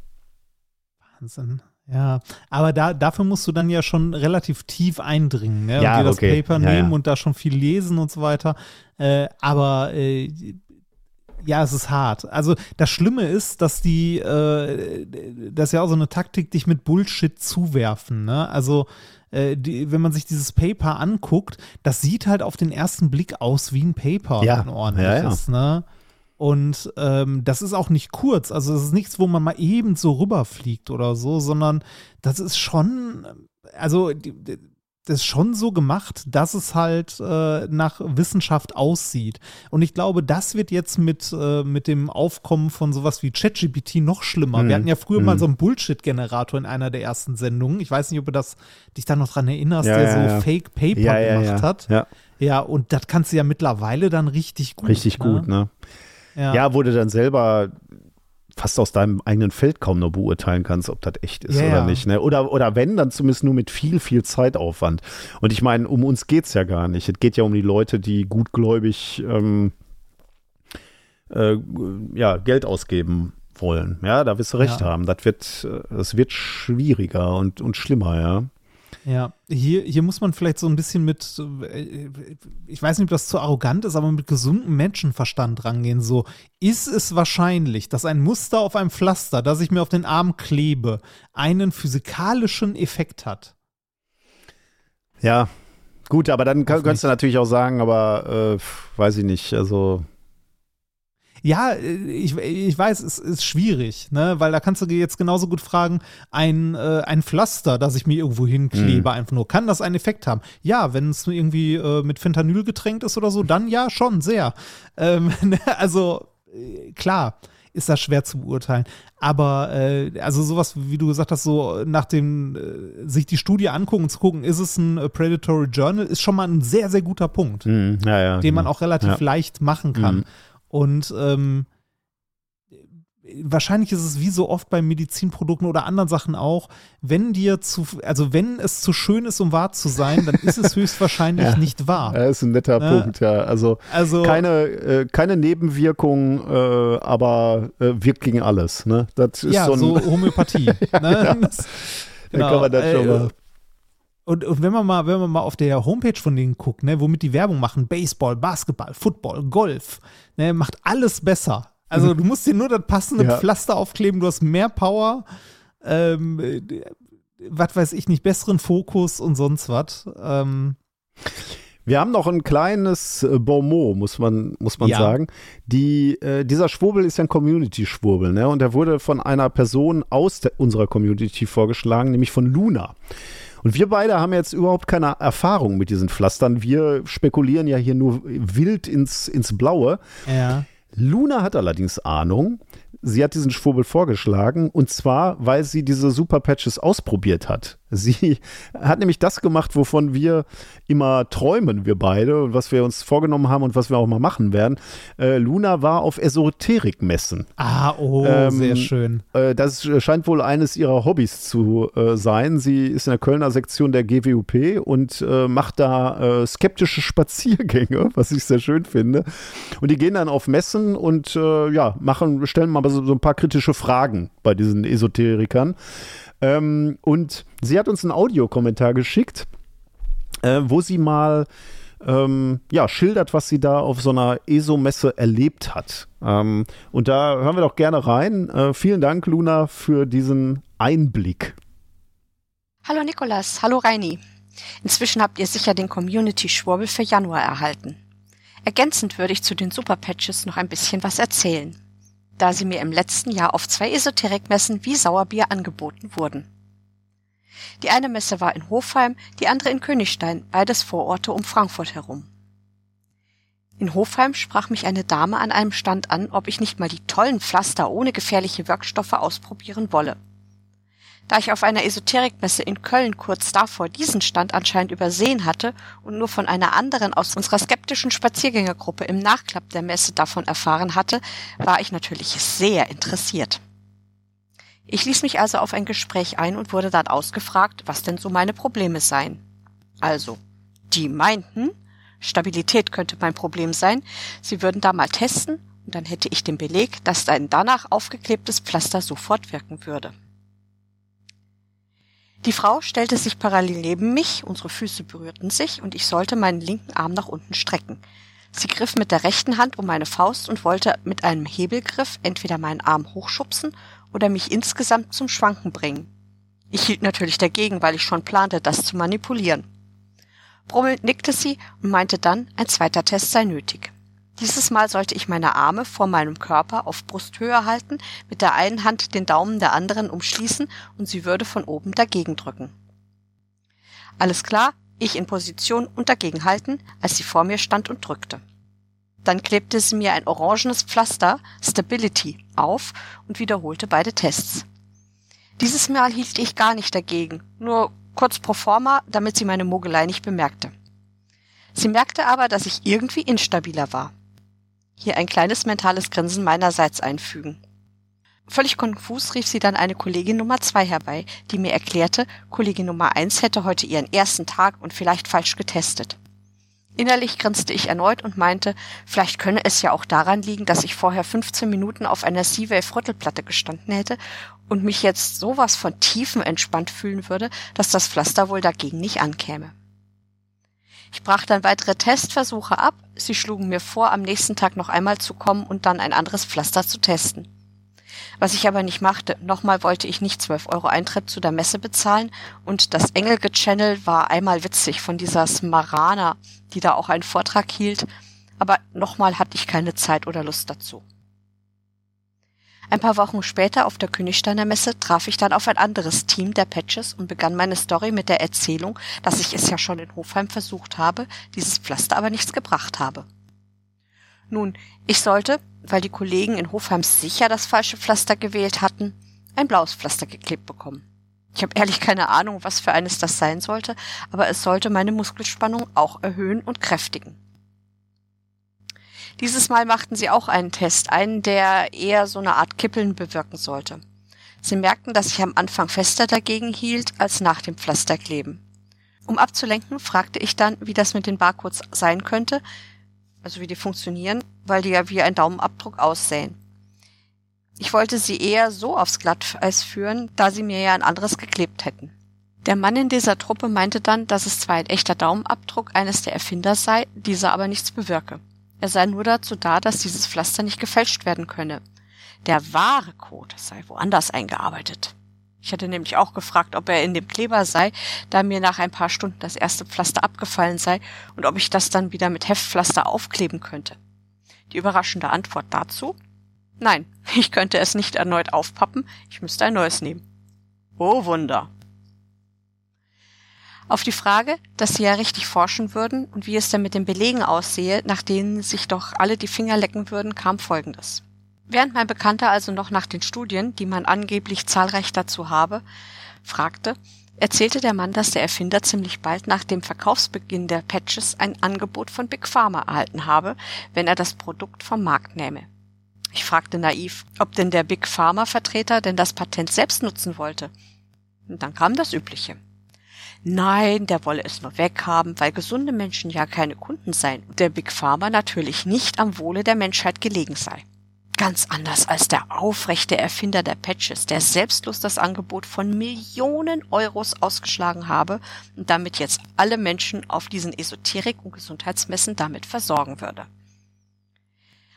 A: Wahnsinn. Ja, aber da, dafür musst du dann ja schon relativ tief eindringen, ne?
B: Ja,
A: und dir das
B: okay.
A: Paper
B: Ja,
A: nehmen
B: ja.
A: und da schon viel lesen und so weiter. Äh, aber äh, ja, es ist hart. Also das Schlimme ist, dass die, äh, das ist ja auch so eine Taktik, dich mit Bullshit zuwerfen. Ne? Also äh, die, wenn man sich dieses Paper anguckt, das sieht halt auf den ersten Blick aus wie ein Paper,
B: Ja,
A: ein ordentliches. Ne? Und ähm, das ist auch nicht kurz. Also es ist nichts, wo man mal eben so rüberfliegt oder so, sondern das ist schon, also die, die, das ist schon so gemacht, dass es halt äh, nach Wissenschaft aussieht. Und ich glaube, das wird jetzt mit, äh, mit dem Aufkommen von sowas wie ChatGPT noch schlimmer.
B: Mhm.
A: Wir hatten ja früher mal
B: Mhm.
A: so einen Bullshit-Generator in einer der ersten Sendungen. Ich weiß nicht, ob du das, dich da noch dran erinnerst,
B: Ja,
A: der
B: ja,
A: so
B: ja.
A: Fake-Paper
B: Ja, ja,
A: gemacht hat.
B: Ja,
A: Ja, und das kannst du ja mittlerweile dann richtig gut.
B: richtig gut, ne?
A: Ja.
B: Ja, du dann selber fast aus deinem eigenen Feld kaum noch beurteilen kannst, ob das echt ist
A: Ja,
B: oder nicht. Ne? Oder, oder wenn, dann zumindest nur mit viel, viel Zeitaufwand. Und ich meine, um uns geht es ja gar nicht. Es geht ja um die Leute, die gutgläubig ähm, äh, ja, Geld ausgeben wollen. Ja, da wirst du recht
A: Ja.
B: haben. Das wird, äh, das wird schwieriger und, und schlimmer, ja.
A: Ja, hier, hier muss man vielleicht so ein bisschen mit, äh, ich weiß nicht, ob das zu arrogant ist, aber mit gesundem Menschenverstand rangehen. So, ist es wahrscheinlich, dass ein Muster auf einem Pflaster, das ich mir auf den Arm klebe, einen physikalischen Effekt hat?
B: Ja, gut, aber dann kann, könntest du natürlich auch sagen, aber äh, weiß ich nicht, also
A: Ja, äh, ich, ich weiß, es ist schwierig, ne? weil da kannst du dir jetzt genauso gut fragen, ein, äh, ein Pflaster, das ich mir irgendwo hinklebe,
B: Mhm.
A: einfach nur, kann das einen Effekt haben? Ja, wenn es irgendwie äh, mit Fentanyl getränkt ist oder so, dann ja, schon, sehr. Ähm, ne, also, äh, klar. Ist das schwer zu beurteilen. Aber äh, also sowas, wie du gesagt hast, so nach dem äh, sich die Studie angucken zu gucken, ist es ein äh, Predatory Journal, ist schon mal ein sehr, sehr guter Punkt
B: hm, ja, ja.
A: den man
B: genau.
A: auch relativ
B: Ja.
A: leicht machen kann.
B: Mhm.
A: Und ähm, wahrscheinlich ist es wie so oft bei Medizinprodukten oder anderen Sachen auch, wenn dir zu, also wenn es zu schön ist, um wahr zu sein, dann ist es höchstwahrscheinlich
B: Ja.
A: nicht wahr.
B: Ja, ist ein netter
A: Ne?
B: Punkt, ja. Also
A: Also
B: keine, äh, keine Nebenwirkung, äh, aber äh, wirkt gegen alles. Ne? Das ist
A: ja,
B: so
A: so Homöopathie. ne? das,
B: da kann man das schon
A: äh,
B: mal.
A: Und, und wenn man mal, wenn man mal auf der Homepage von denen guckt, ne, womit die Werbung machen, Baseball, Basketball, Football, Golf, ne, macht alles besser. Also du musst dir nur das passende
B: Ja.
A: Pflaster aufkleben, du hast mehr Power, ähm, äh, was weiß ich nicht, besseren Fokus und sonst was. Ähm,
B: Wir haben noch ein kleines äh, Bonmot, muss man, muss man
A: Ja.
B: sagen. Die, äh, dieser Schwurbel ist ja ein Community-Schwurbel, ne? Und der wurde von einer Person aus der, unserer Community vorgeschlagen, nämlich von Luna. Und wir beide haben jetzt überhaupt keine Erfahrung mit diesen Pflastern. Wir spekulieren ja hier nur wild ins, ins Blaue.
A: ja.
B: Luna hat allerdings Ahnung. Sie hat diesen Schwurbel vorgeschlagen und zwar, weil sie diese Super Patches ausprobiert hat. Sie hat nämlich das gemacht, wovon wir immer träumen, wir beide, und was wir uns vorgenommen haben und was wir auch mal machen werden. Äh, Luna war auf Esoterikmessen.
A: Ah, oh, ähm, sehr schön.
B: Äh, das scheint wohl eines ihrer Hobbys zu äh, sein. Sie ist in der Kölner Sektion der GWUP und äh, macht da äh, skeptische Spaziergänge, was ich sehr schön finde. Und die gehen dann auf Messen und äh, ja, machen, stellen mal so, so ein paar kritische Fragen bei diesen Esoterikern. Ähm, und sie hat uns einen Audiokommentar geschickt, äh, wo sie mal ähm, ja, schildert, was sie da auf so einer ESO-Messe erlebt hat. Ähm, und da hören wir doch gerne rein. Äh, vielen Dank, Luna, für diesen Einblick.
D: Hallo Nikolas, hallo Reini. Inzwischen habt ihr sicher den Community-Schwurbel für Januar erhalten. Ergänzend würde ich zu den Superpatches noch ein bisschen was erzählen da sie mir im letzten Jahr auf zwei Esoterikmessen wie Sauerbier angeboten wurden. Die eine Messe war in Hofheim, die andere in Königstein, beides Vororte um Frankfurt herum. In Hofheim sprach mich eine Dame an einem Stand an, ob ich nicht mal die tollen Pflaster ohne gefährliche Wirkstoffe ausprobieren wolle. Da ich auf einer Esoterikmesse in Köln kurz davor diesen Stand anscheinend übersehen hatte und nur von einer anderen aus unserer skeptischen Spaziergängergruppe im Nachklapp der Messe davon erfahren hatte, war ich natürlich sehr interessiert. Ich ließ mich also auf ein Gespräch ein und wurde dann ausgefragt, was denn so meine Probleme seien. Also, die meinten, Stabilität könnte mein Problem sein, sie würden da mal testen und dann hätte ich den Beleg, dass ein danach aufgeklebtes Pflaster sofort wirken würde. Die Frau stellte sich parallel neben mich, unsere Füße berührten sich und ich sollte meinen linken Arm nach unten strecken. Sie griff mit der rechten Hand um meine Faust und wollte mit einem Hebelgriff entweder meinen Arm hochschubsen oder mich insgesamt zum Schwanken bringen. Ich hielt natürlich dagegen, weil ich schon plante, das zu manipulieren. Brummelnd nickte sie und meinte dann, ein zweiter Test sei nötig. Dieses Mal sollte ich meine Arme vor meinem Körper auf Brusthöhe halten, mit der einen Hand den Daumen der anderen umschließen und sie würde von oben dagegen drücken. Alles klar, ich in Position und dagegen halten, als sie vor mir stand und drückte. Dann klebte sie mir ein orangenes Pflaster, Stability, auf und wiederholte beide Tests. Dieses Mal hielt ich gar nicht dagegen, nur kurz pro forma, damit sie meine Mogelei nicht bemerkte. Sie merkte aber, dass ich irgendwie instabiler war. Hier ein kleines mentales Grinsen meinerseits einfügen. Völlig konfus rief sie dann eine Kollegin Nummer zwei herbei, die mir erklärte, Kollegin Nummer eins hätte heute ihren ersten Tag und vielleicht falsch getestet. Innerlich grinste ich erneut und meinte, vielleicht könne es ja auch daran liegen, dass ich vorher 15 Minuten auf einer Seawave-Rüttelplatte gestanden hätte und mich jetzt sowas von tiefen entspannt fühlen würde, dass das Pflaster wohl dagegen nicht ankäme. Ich brach dann weitere Testversuche ab. Sie schlugen mir vor, am nächsten Tag noch einmal zu kommen und dann ein anderes Pflaster zu testen. Was ich aber nicht machte, nochmal wollte ich nicht 12 Euro Eintritt zu der Messe bezahlen und das Engelge-Channel war einmal witzig von dieser Smarana, die da auch einen Vortrag hielt, aber nochmal hatte ich keine Zeit oder Lust dazu. Ein paar Wochen später auf der Königsteiner Messe traf ich dann auf ein anderes Team der Patches und begann meine Story mit der Erzählung, dass ich es ja schon in Hofheim versucht habe, dieses Pflaster aber nichts gebracht habe. Nun, ich sollte, weil die Kollegen in Hofheim sicher das falsche Pflaster gewählt hatten, ein blaues Pflaster geklebt bekommen. Ich habe ehrlich keine Ahnung, was für eines das sein sollte, aber es sollte meine Muskelspannung auch erhöhen und kräftigen. Dieses Mal machten sie auch einen Test, einen, der eher so eine Art Kippeln bewirken sollte. Sie merkten, dass ich am Anfang fester dagegen hielt als nach dem Pflasterkleben. Um abzulenken, fragte ich dann, wie das mit den Barcodes sein könnte, also wie die funktionieren, weil die ja wie ein Daumenabdruck aussehen. Ich wollte sie eher so aufs Glatteis führen, da sie mir ja ein anderes geklebt hätten. Der Mann in dieser Truppe meinte dann, dass es zwar ein echter Daumenabdruck eines der Erfinder sei, dieser aber nichts bewirke. Er sei nur dazu da, dass dieses Pflaster nicht gefälscht werden könne. Der wahre Code sei woanders eingearbeitet. Ich hatte nämlich auch gefragt, ob er in dem Kleber sei, da mir nach ein paar Stunden das erste Pflaster abgefallen sei und ob ich das dann wieder mit Heftpflaster aufkleben könnte. Die überraschende Antwort dazu? Nein, ich könnte es nicht erneut aufpappen, ich müsste ein neues nehmen. Oh Wunder. Auf die Frage, dass sie ja richtig forschen würden und wie es denn mit den Belegen aussehe, nach denen sich doch alle die Finger lecken würden, kam Folgendes. Während mein Bekannter also noch nach den Studien, die man angeblich zahlreich dazu habe, fragte, erzählte der Mann, dass der Erfinder ziemlich bald nach dem Verkaufsbeginn der Patches ein Angebot von Big Pharma erhalten habe, wenn er das Produkt vom Markt nähme. Ich fragte naiv, ob denn der Big Pharma Vertreter denn das Patent selbst nutzen wollte. Und dann kam das Übliche. Nein, der wolle es nur weghaben, weil gesunde Menschen ja keine Kunden seien und der Big Pharma natürlich nicht am Wohle der Menschheit gelegen sei. Ganz anders als der aufrechte Erfinder der Patches, der selbstlos das Angebot von Millionen Euros ausgeschlagen habe und damit jetzt alle Menschen auf diesen Esoterik- und Gesundheitsmessen damit versorgen würde.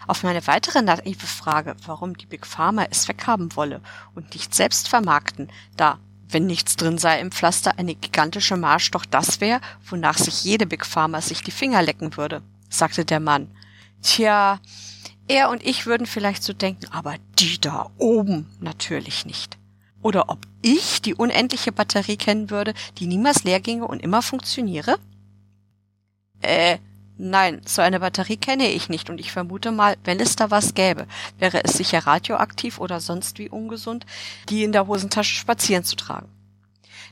D: Auf meine weitere naive Frage, warum die Big Pharma es weghaben wolle und nicht selbst vermarkten, da, wenn nichts drin sei im Pflaster, eine gigantische Marsch doch das wäre, wonach sich jede Big Pharma sich die Finger lecken würde, sagte der Mann. Tja, er und ich würden vielleicht so denken, aber die da oben natürlich nicht. Oder ob ich die unendliche Batterie kennen würde, die niemals leer ginge und immer funktioniere? Äh, nein, so eine Batterie kenne ich nicht und ich vermute mal, wenn es da was gäbe, wäre es sicher radioaktiv oder sonst wie ungesund, die in der Hosentasche spazieren zu tragen.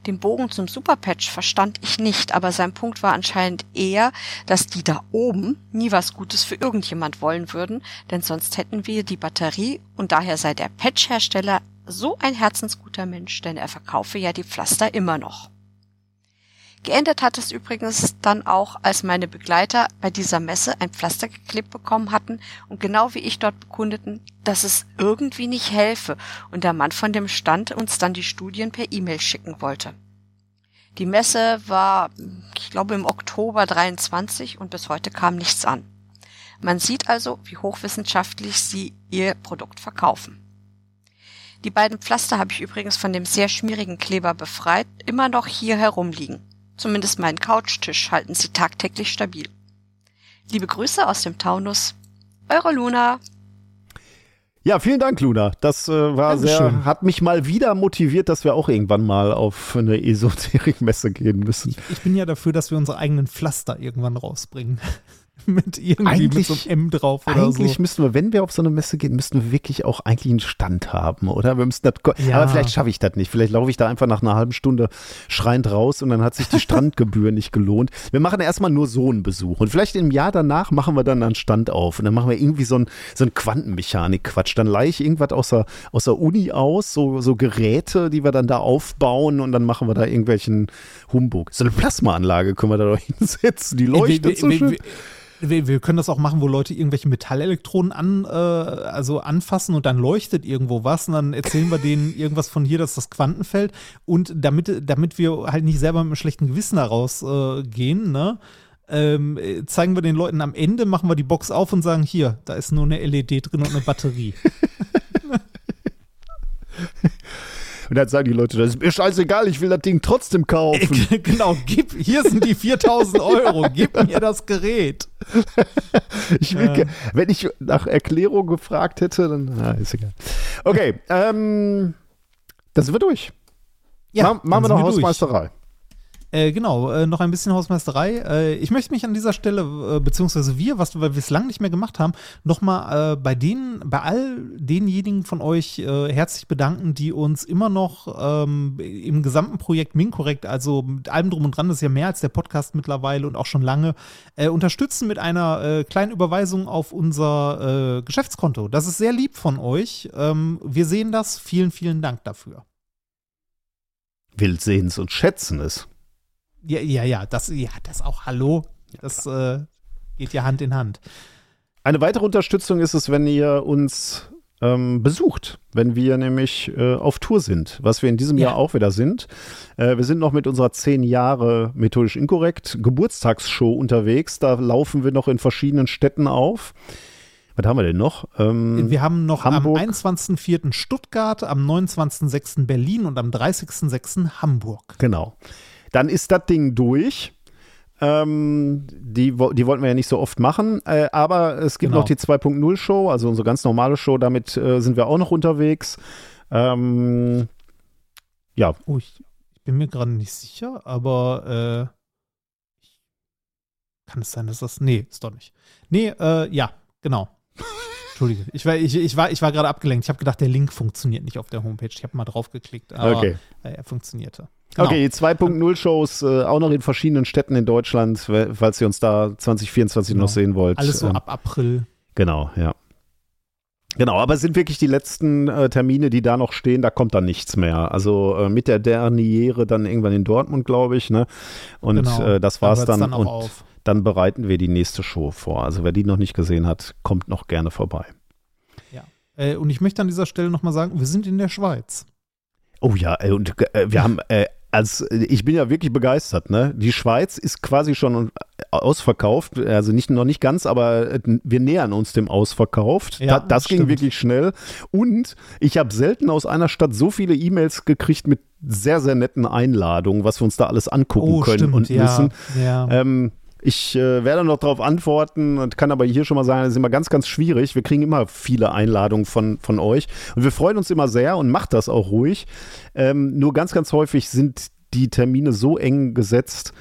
D: Den Bogen zum Superpatch verstand ich nicht, aber sein Punkt war anscheinend eher, dass die da oben nie was Gutes für irgendjemand wollen würden, denn sonst hätten wir die Batterie und daher sei der Patch-Hersteller so ein herzensguter Mensch, denn er verkaufe ja die Pflaster immer noch. Geendet hat es übrigens dann auch, als meine Begleiter bei dieser Messe ein Pflaster geklebt bekommen hatten und genau wie ich dort bekundeten, dass es irgendwie nicht helfe und der Mann von dem Stand uns dann die Studien per E-Mail schicken wollte. Die Messe war, ich glaube, im Oktober 23 und bis heute kam nichts an. Man sieht also, wie hochwissenschaftlich sie ihr Produkt verkaufen. Die beiden Pflaster habe ich übrigens von dem sehr schmierigen Kleber befreit, immer noch hier herumliegen. Zumindest meinen Couchtisch halten sie tagtäglich stabil. Liebe Grüße aus dem Taunus. Eure Luna.
B: Ja, vielen Dank, Luna. Das äh, war Dankeschön. sehr, hat mich mal wieder motiviert, dass wir auch irgendwann mal auf eine Esoterikmesse gehen müssen.
A: Ich, ich bin ja dafür, dass wir unsere eigenen Pflaster irgendwann rausbringen. mit irgendwie eigentlich, mit so einem M drauf oder
B: eigentlich so. müssten wir, wenn wir auf so eine Messe gehen, müssten wir wirklich auch eigentlich einen Stand haben, oder? Wir müssen das, ja. Aber vielleicht schaffe ich das nicht. Vielleicht laufe ich da einfach nach einer halben Stunde schreiend raus und dann hat sich die Strandgebühr nicht gelohnt. Wir machen erstmal nur so einen Besuch und vielleicht im Jahr danach machen wir dann einen Stand auf und dann machen wir irgendwie so einen, so einen Quantenmechanik-Quatsch. Dann leihe ich irgendwas aus der, aus der Uni aus, so, so Geräte, die wir dann da aufbauen und dann machen wir da irgendwelchen Humbug. So eine Plasmaanlage können wir da doch hinsetzen, die leuchtet Ey, so schön.
A: Wir, wir, können das auch machen, wo Leute irgendwelche Metallelektronen an, äh, also anfassen und dann leuchtet irgendwo was und dann erzählen wir denen irgendwas von hier, dass das Quantenfeld und damit, damit wir halt nicht selber mit einem schlechten Gewissen daraus äh, gehen, ne? Ähm, zeigen wir den Leuten am Ende, machen wir die Box auf und sagen, hier, da ist nur eine LED drin und eine Batterie.
B: Und dann sagen die Leute, das ist mir scheißegal, ich will das Ding trotzdem kaufen.
A: genau, gib, hier sind die 4000 Euro, gib mir das Gerät.
B: ich will, äh. Wenn ich nach Erklärung gefragt hätte, dann na, ist egal. Okay, ähm, das sind wir durch. Ja, Ma machen wir noch Hausmeisterei. Durch.
A: Äh, genau, äh, noch ein bisschen Hausmeisterei. Äh, ich möchte mich an dieser Stelle, äh, beziehungsweise wir, was, weil wir es lange nicht mehr gemacht haben, nochmal äh, bei denen, bei all denjenigen von euch äh, herzlich bedanken, die uns immer noch ähm, im gesamten Projekt Minkorrekt, also mit allem drum und dran, das ist ja mehr als der Podcast mittlerweile und auch schon lange, unterstützen mit einer kleinen Überweisung auf unser Geschäftskonto. Das ist sehr lieb von euch. Ähm, wir sehen das. Vielen, vielen Dank dafür.
B: Wild sehen es und schätzen es.
A: Ja, ja, ja, das, ja, das auch, hallo. Das äh, geht ja Hand in Hand.
B: Eine weitere Unterstützung ist es, wenn ihr uns ähm, besucht, wenn wir nämlich äh, auf Tour sind, was wir in diesem ja. Jahr auch wieder sind. Äh, wir sind noch mit unserer zehn Jahre methodisch inkorrekt Geburtstagsshow unterwegs. Da laufen wir noch in verschiedenen Städten auf. Was haben wir denn noch?
A: Ähm, wir haben noch Hamburg. am 21.04. Stuttgart, am 29.06. Berlin und am 30.06. Hamburg.
B: Genau. Dann ist das Ding durch. Ähm, die, die wollten wir ja nicht so oft machen, äh, aber es gibt genau. noch die 2.0 Show, also unsere ganz normale Show, damit äh, sind wir auch noch unterwegs. Ähm, ja.
A: Oh, ich, bin mir gerade nicht sicher, aber äh, kann es sein, dass das. Nee, ist doch nicht. Nee, äh, ja, genau. Entschuldige, ich war, ich, ich war, ich war gerade abgelenkt. Ich habe gedacht, der Link funktioniert nicht auf der Homepage. Ich habe mal drauf geklickt, aber
B: okay.
A: er funktionierte.
B: Genau. Okay, 2.0-Shows äh, auch noch in verschiedenen Städten in Deutschland, falls ihr uns da 2024 genau. noch sehen wollt.
A: Alles so ähm, ab April.
B: Genau, ja. Genau, aber es sind wirklich die letzten äh, Termine, die da noch stehen, da kommt dann nichts mehr. Also äh, mit der Derniere dann irgendwann in Dortmund, glaube ich, ne? Und genau. äh, das war's dann. dann und auf. dann bereiten wir die nächste Show vor. Also wer die noch nicht gesehen hat, kommt noch gerne vorbei.
A: Ja. Äh, und ich möchte an dieser Stelle nochmal sagen, wir sind in der Schweiz.
B: Oh ja, und äh, wir haben äh, also ich bin ja wirklich begeistert. Ne? Die Schweiz ist quasi schon ausverkauft, also nicht noch nicht ganz, aber äh, wir nähern uns dem Ausverkauft. Ja, das, das ging wirklich schnell. Und ich habe selten aus einer Stadt so viele E-Mails gekriegt mit sehr sehr netten Einladungen, was wir uns da alles angucken oh, können stimmt, und ja, müssen. Ja. Ähm, ich äh, werde noch darauf antworten und kann aber hier schon mal sagen, das ist immer ganz, ganz schwierig. Wir kriegen immer viele Einladungen von, von euch und wir freuen uns immer sehr und macht das auch ruhig. Ähm, nur ganz, ganz häufig sind die Termine so eng gesetzt,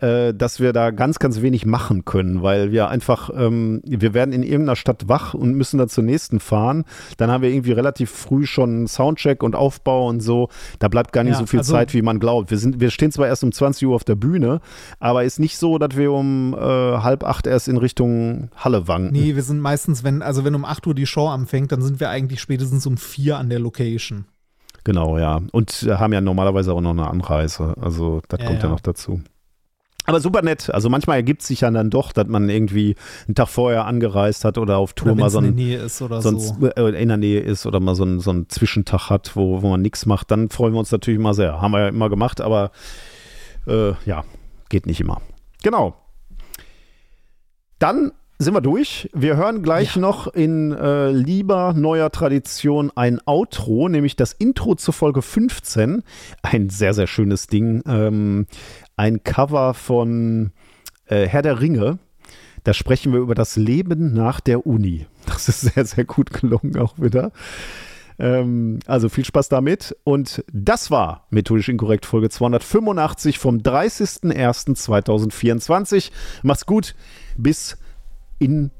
B: äh, dass wir da ganz, ganz wenig machen können, weil wir einfach, ähm, wir werden in irgendeiner Stadt wach und müssen dann zur nächsten fahren. Dann haben wir irgendwie relativ früh schon Soundcheck und Aufbau und so. Da bleibt gar nicht ja, so viel also, Zeit, wie man glaubt. Wir, sind, wir stehen zwar erst um 20 Uhr auf der Bühne, aber ist nicht so, dass wir um äh, halb acht erst in Richtung Halle wanken.
A: Nee, wir sind meistens, wenn, also wenn um 8 Uhr die Show anfängt, dann sind wir eigentlich spätestens um vier an der Location.
B: Genau, ja. Und haben ja normalerweise auch noch eine Anreise. Also das ja, kommt ja. ja noch dazu. Aber super nett. Also manchmal ergibt es sich ja dann doch, dass man irgendwie einen Tag vorher angereist hat oder auf Tour oder mal so ein, in der Nähe ist oder sonst, so. Äh, in der Nähe ist oder mal so einen, so einen Zwischentag hat, wo, wo man nichts macht. Dann freuen wir uns natürlich immer sehr. Haben wir ja immer gemacht, aber äh, ja, geht nicht immer. Genau. Dann sind wir durch. Wir hören gleich ja. noch in äh, lieber neuer Tradition ein Outro, nämlich das Intro zur Folge 15. Ein sehr, sehr schönes Ding. Ähm, ein Cover von äh, Herr der Ringe. Da sprechen wir über das Leben nach der Uni. Das ist sehr, sehr gut gelungen auch wieder. Ähm, also viel Spaß damit. Und das war Methodisch Inkorrekt Folge 285 vom 30.01.2024. Macht's gut. Bis in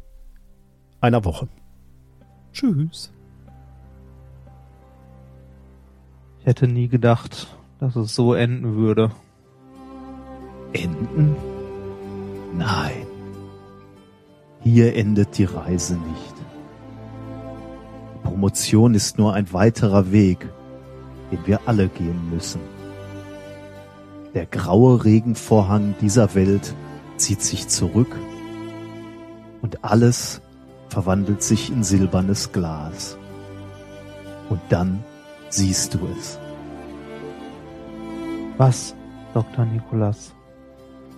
B: einer Woche.
A: Tschüss. Ich hätte nie gedacht, dass es so enden würde.
B: Enden? Nein. Hier endet die Reise nicht. Die Promotion ist nur ein weiterer Weg, den wir alle gehen müssen. Der graue Regenvorhang dieser Welt zieht sich zurück und alles verwandelt sich in silbernes Glas. Und dann siehst du es.
A: Was, Dr. Nikolas?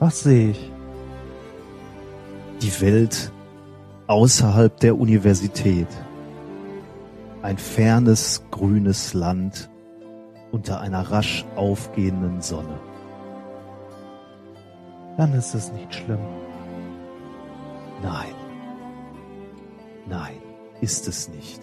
A: Was sehe ich?
B: Die Welt außerhalb der Universität. Ein fernes, grünes Land unter einer rasch aufgehenden Sonne.
A: Dann ist es nicht schlimm.
B: Nein. Nein, ist es nicht.